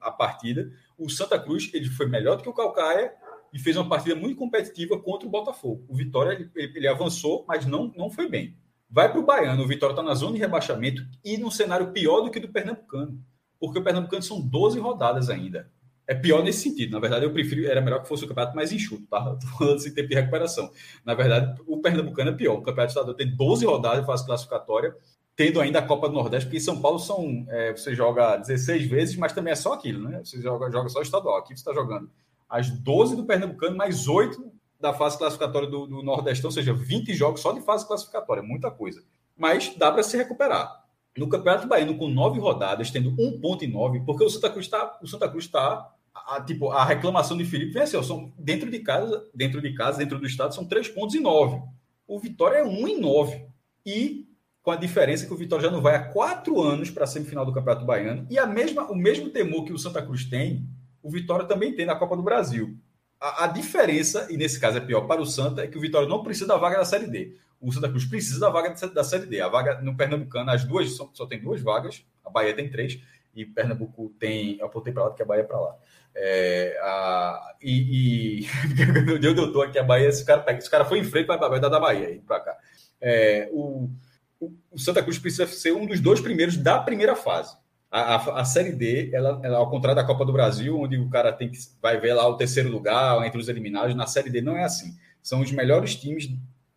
a partida. O Santa Cruz ele foi melhor do que o Calcaia e fez uma partida muito competitiva contra o Botafogo. O Vitória ele, ele avançou, mas não, não foi bem. Vai para o Baiano, o Vitória está na zona de rebaixamento e num cenário pior do que o do Pernambucano, porque o Pernambucano são 12 rodadas ainda. É pior nesse sentido. Na verdade, eu prefiro, era melhor que fosse o campeonato mais enxuto, tá? [LAUGHS] Estou falando assim, tempo de recuperação. Na verdade, o Pernambucano é pior. O campeonato estadual tem 12 rodadas de fase classificatória, tendo ainda a Copa do Nordeste, porque em São Paulo são. É, você joga 16 vezes, mas também é só aquilo, né? Você joga, joga só estadual. Aqui você está jogando as 12 do Pernambucano, mais 8 da fase classificatória do, do Nordestão, ou seja, 20 jogos só de fase classificatória, muita coisa. Mas dá para se recuperar. No Campeonato Baiano, com nove rodadas, tendo um ponto e nove, porque o Santa Cruz está. O Santa Cruz está a, tipo, a reclamação de Felipe venceu. São, dentro de casa, dentro de casa, dentro do estado, são três pontos e nove. O Vitória é um em nove. E com a diferença que o Vitória já não vai há quatro anos para a semifinal do Campeonato Baiano. E a mesma, o mesmo temor que o Santa Cruz tem, o Vitória também tem na Copa do Brasil. A, a, diferença, e nesse caso é pior para o Santa, é que o Vitória não precisa da vaga da Série D. O Santa Cruz precisa da vaga da Série D. A vaga no Pernambucano, as duas só, só tem duas vagas, a Bahia tem três, e Pernambuco tem. Eu apontei para lá, porque a Bahia é para lá. É, a, e, e [LAUGHS] meu Deus, eu tô aqui, a Bahia, esse cara, esse cara foi em frente para a da Bahia, para cá. É, o, o, o, Santa Cruz precisa ser um dos dois primeiros da primeira fase. A, a, a Série D, ela, ela, ao contrário da Copa do Brasil, onde o cara tem que vai ver lá o terceiro lugar entre os eliminados, na Série D não é assim. São os melhores times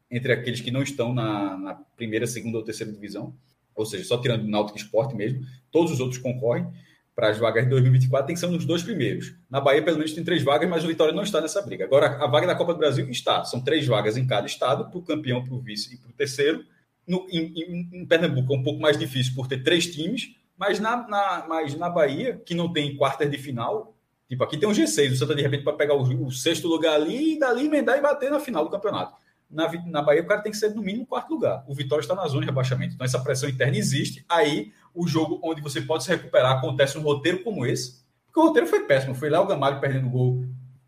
entre aqueles que não estão na, na primeira, segunda ou terceira divisão, ou seja, só tirando o Náutico Esporte mesmo, todos os outros concorrem para as vagas de 2024 tem que ser dos dois primeiros. Na Bahia, pelo menos, tem três vagas, mas o Vitória não está nessa briga. Agora, a vaga da Copa do Brasil está. São três vagas em cada estado, para o campeão, para o vice e para o terceiro. No, em, em, em, Pernambuco é um pouco mais difícil por ter três times, mas na, na, mas na Bahia, que não tem quartas de final, tipo, aqui tem um G6, o Santa de repente para pegar o, o, sexto lugar ali e dali emendar e bater na final do campeonato. Na, na Bahia, o cara tem que ser no mínimo quarto lugar. O Vitória está na zona de rebaixamento. Então, essa pressão interna existe. Aí, o jogo onde você pode se recuperar acontece um roteiro como esse. Porque o roteiro foi péssimo. Foi lá o Gamalho perdendo gol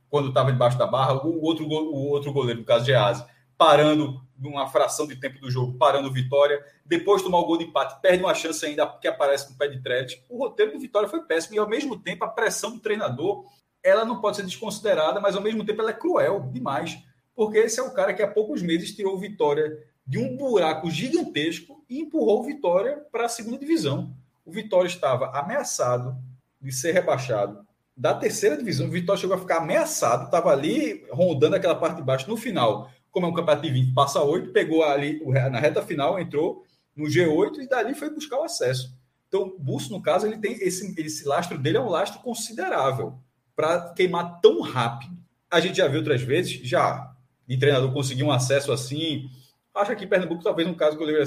quando estava debaixo da barra. O outro, o outro goleiro, no caso de Gease, parando numa fração de tempo do jogo, parando o Vitória. Depois tomar o gol de empate, perde uma chance ainda que aparece no pé de thread. O roteiro do Vitória foi péssimo. E, ao mesmo tempo, a pressão do treinador ela não pode ser desconsiderada, mas, ao mesmo tempo, ela é cruel demais porque esse é o cara que há poucos meses tirou Vitória de um buraco gigantesco e empurrou Vitória para a segunda divisão. O Vitória estava ameaçado de ser rebaixado da terceira divisão. O Vitória chegou a ficar ameaçado, estava ali rondando aquela parte de baixo. No final, como é um campeonato de 20, passa 8, pegou ali na reta final, entrou no G8 e dali foi buscar o acesso. Então, o Busso, no caso, ele tem esse, esse lastro dele é um lastro considerável para queimar tão rápido. A gente já viu outras vezes, já de treinador conseguir um acesso assim. Acho que Pernambuco, talvez um caso que eu lembre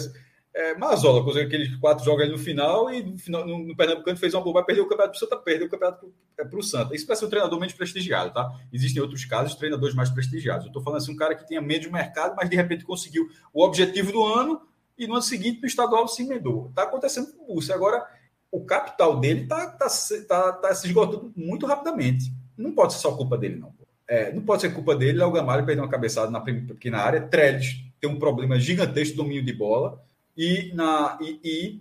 é, Mazola, com aqueles quatro jogos ali no final, e no, final, no, no Pernambucano fez uma boba, perdeu o campeonato para o Santa, perdeu o campeonato para o Santa. Isso para ser um treinador menos prestigiado, tá? Existem outros casos, treinadores mais prestigiados. Eu estou falando assim, um cara que tinha menos mercado, mas de repente conseguiu o objetivo do ano e no ano seguinte no estadual se emendou. Está acontecendo com o Búrcio. Agora, o capital dele está tá, tá, tá se esgotando muito rapidamente. Não pode ser só culpa dele, não. É, não pode ser culpa dele, o Gamalho perdeu uma cabeçada na pequena área, Trellis tem um problema gigantesco de domínio de bola, e, na, e, e,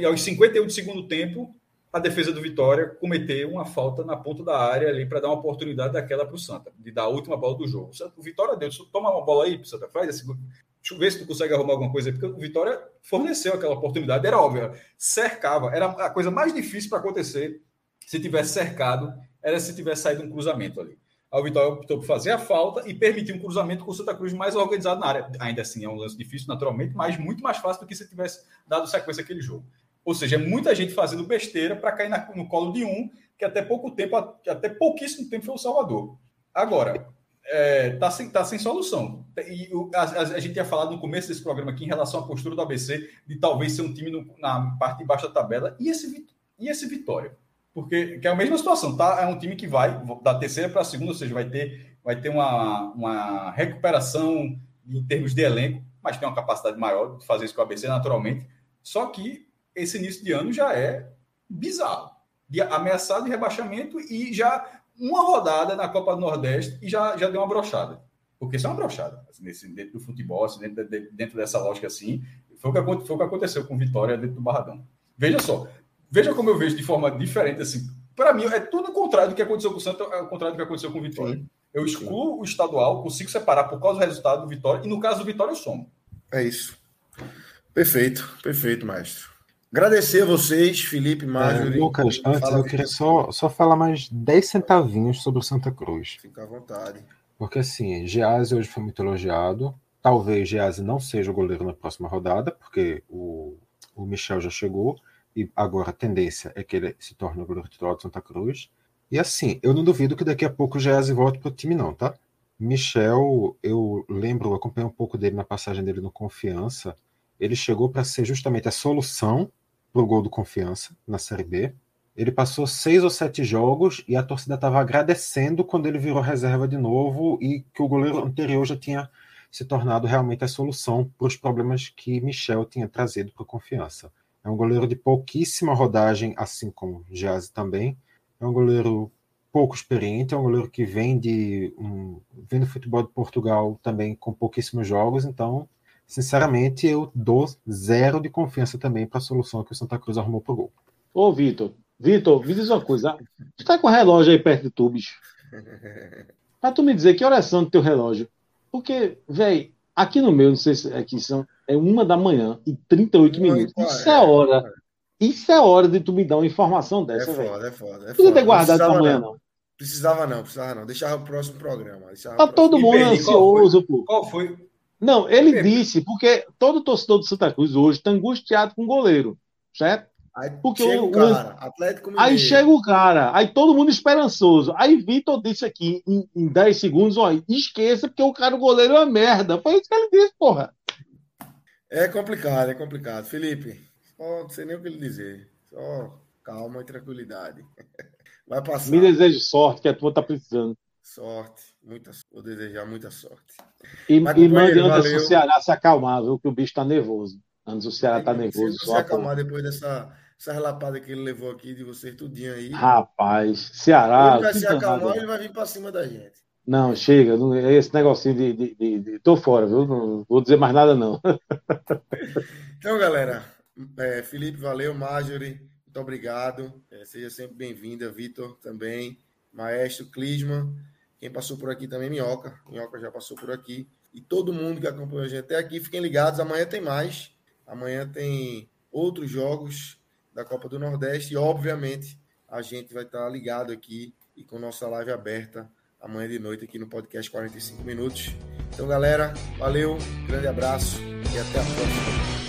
e aos 51 de segundo tempo, a defesa do Vitória cometeu uma falta na ponta da área ali para dar uma oportunidade daquela para o Santa, de dar a última bola do jogo. O Vitória deu, toma uma bola aí, Santa, faz esse, deixa eu ver se tu consegue arrumar alguma coisa aí, porque o Vitória forneceu aquela oportunidade, era óbvio, cercava, era a coisa mais difícil para acontecer se tivesse cercado, era se tivesse saído um cruzamento ali. A Vitória optou por fazer a falta e permitir um cruzamento com o Santa Cruz mais organizado na área. Ainda assim, é um lance difícil, naturalmente, mas muito mais fácil do que se tivesse dado sequência àquele jogo. Ou seja, é muita gente fazendo besteira para cair na, no colo de um, que até pouco tempo, até pouquíssimo tempo foi o Salvador. Agora, é, tá, sem, tá sem solução. E a, a, a, gente tinha falado no começo desse programa aqui em relação à postura do ABC, de talvez ser um time no, na parte de baixo da tabela, e esse, e esse Vitória? Porque é a mesma situação, tá? É um time que vai da terceira para a segunda, ou seja, vai ter, vai ter uma, uma recuperação em termos de elenco, mas tem uma capacidade maior de fazer isso com o ABC naturalmente. Só que esse início de ano já é bizarro, de ameaçado de rebaixamento e já uma rodada na Copa do Nordeste e já, já deu uma brochada. Porque isso é uma brochada. Assim, nesse, dentro do futebol, assim, dentro, de, dentro dessa lógica assim, foi o, que, foi o que aconteceu com Vitória dentro do Barradão. Veja só, Veja como eu vejo de forma diferente assim. Para mim, é tudo o contrário do que aconteceu com o Santa, é o contrário do que aconteceu com o Vitória. Sim. Eu excluo Sim. o estadual, consigo separar por causa do resultado do Vitória, e no caso do Vitória eu somo. É isso. Perfeito, perfeito, maestro. Agradecer a vocês, Felipe, Marjorie. É, Lucas, antes Fala, eu queria só, só falar mais 10 centavinhos sobre o Santa Cruz. Fica à vontade. Porque assim, Gease hoje foi muito elogiado. Talvez Gease não seja o goleiro na próxima rodada, porque o, o Michel já chegou e agora a tendência é que ele se torne o goleiro titular do Santa Cruz. E assim, eu não duvido que daqui a pouco o Geazi volte para o time, não, tá? Michel, eu lembro, eu acompanhei um pouco dele na passagem dele no Confiança. Ele chegou para ser justamente a solução para o gol do Confiança na Série B. Ele passou seis ou sete jogos e a torcida estava agradecendo quando ele virou reserva de novo e que o goleiro anterior já tinha se tornado realmente a solução para os problemas que Michel tinha trazido para a Confiança. É um goleiro de pouquíssima rodagem, assim como Jazz também. É um goleiro pouco experiente, é um goleiro que vem de um, vem do futebol de Portugal também com pouquíssimos jogos, então, sinceramente, eu dou zero de confiança também para a solução que o Santa Cruz arrumou para o gol. Ô, Vitor, Vitor, me diz uma coisa. Tu tá com o relógio aí perto de tu, bicho? [LAUGHS] Pra tu me dizer que oração do teu relógio. Porque, velho, aqui no meu, não sei se aqui são é uma da manhã e 38 minutos. Isso é hora. Isso é hora de tu me dar uma informação dessa, velho. É foda, é foda. É Podia ter guardado pra amanhã, não. Precisava não, precisava não. Deixava o próximo programa. Tá todo mundo ansioso, pô. Qual foi? Não, ele disse, porque todo torcedor do Santa Cruz hoje está angustiado com o goleiro, certo? Aí porque chega o, o cara, Atlético Mineiro. Aí chega o cara, aí todo mundo esperançoso. Aí Vitor disse aqui em, em 10 segundos, ó, esqueça porque o cara, o goleiro é uma merda. Foi isso que ele disse, porra. É complicado, é complicado. Felipe, só não sei nem o que lhe dizer. Só calma e tranquilidade. [LAUGHS] Vai passar. Me desejo sorte, que a tua tá precisando. Sorte, muita Vou desejar muita sorte. E, e mande antes o Ceará se acalmar, viu? Que o bicho tá nervoso. Antes o Ceará tá nervoso. Se acalmar depois dessa essa relapada que ele levou aqui de vocês tudinho aí. Rapaz, Ceará. Ele vai se acalmar, ele vai vir para cima da gente. Não, chega. Não, esse negocinho de, de, de, de, Tô fora, viu? Não vou dizer mais nada, não. [LAUGHS] então, galera. É, Felipe, valeu. Marjorie, muito obrigado. É, seja sempre bem-vinda. Vitor também. Maestro, Clisman. Quem passou por aqui também, Minhoca. Minhoca já passou por aqui. E todo mundo que acompanhou a gente até aqui, fiquem ligados. Amanhã tem mais. Amanhã tem outros jogos da Copa do Nordeste. E, obviamente, a gente vai estar ligado aqui e com nossa live aberta amanhã de noite aqui no podcast 45 minutos. Então, galera, valeu, grande abraço e até a próxima.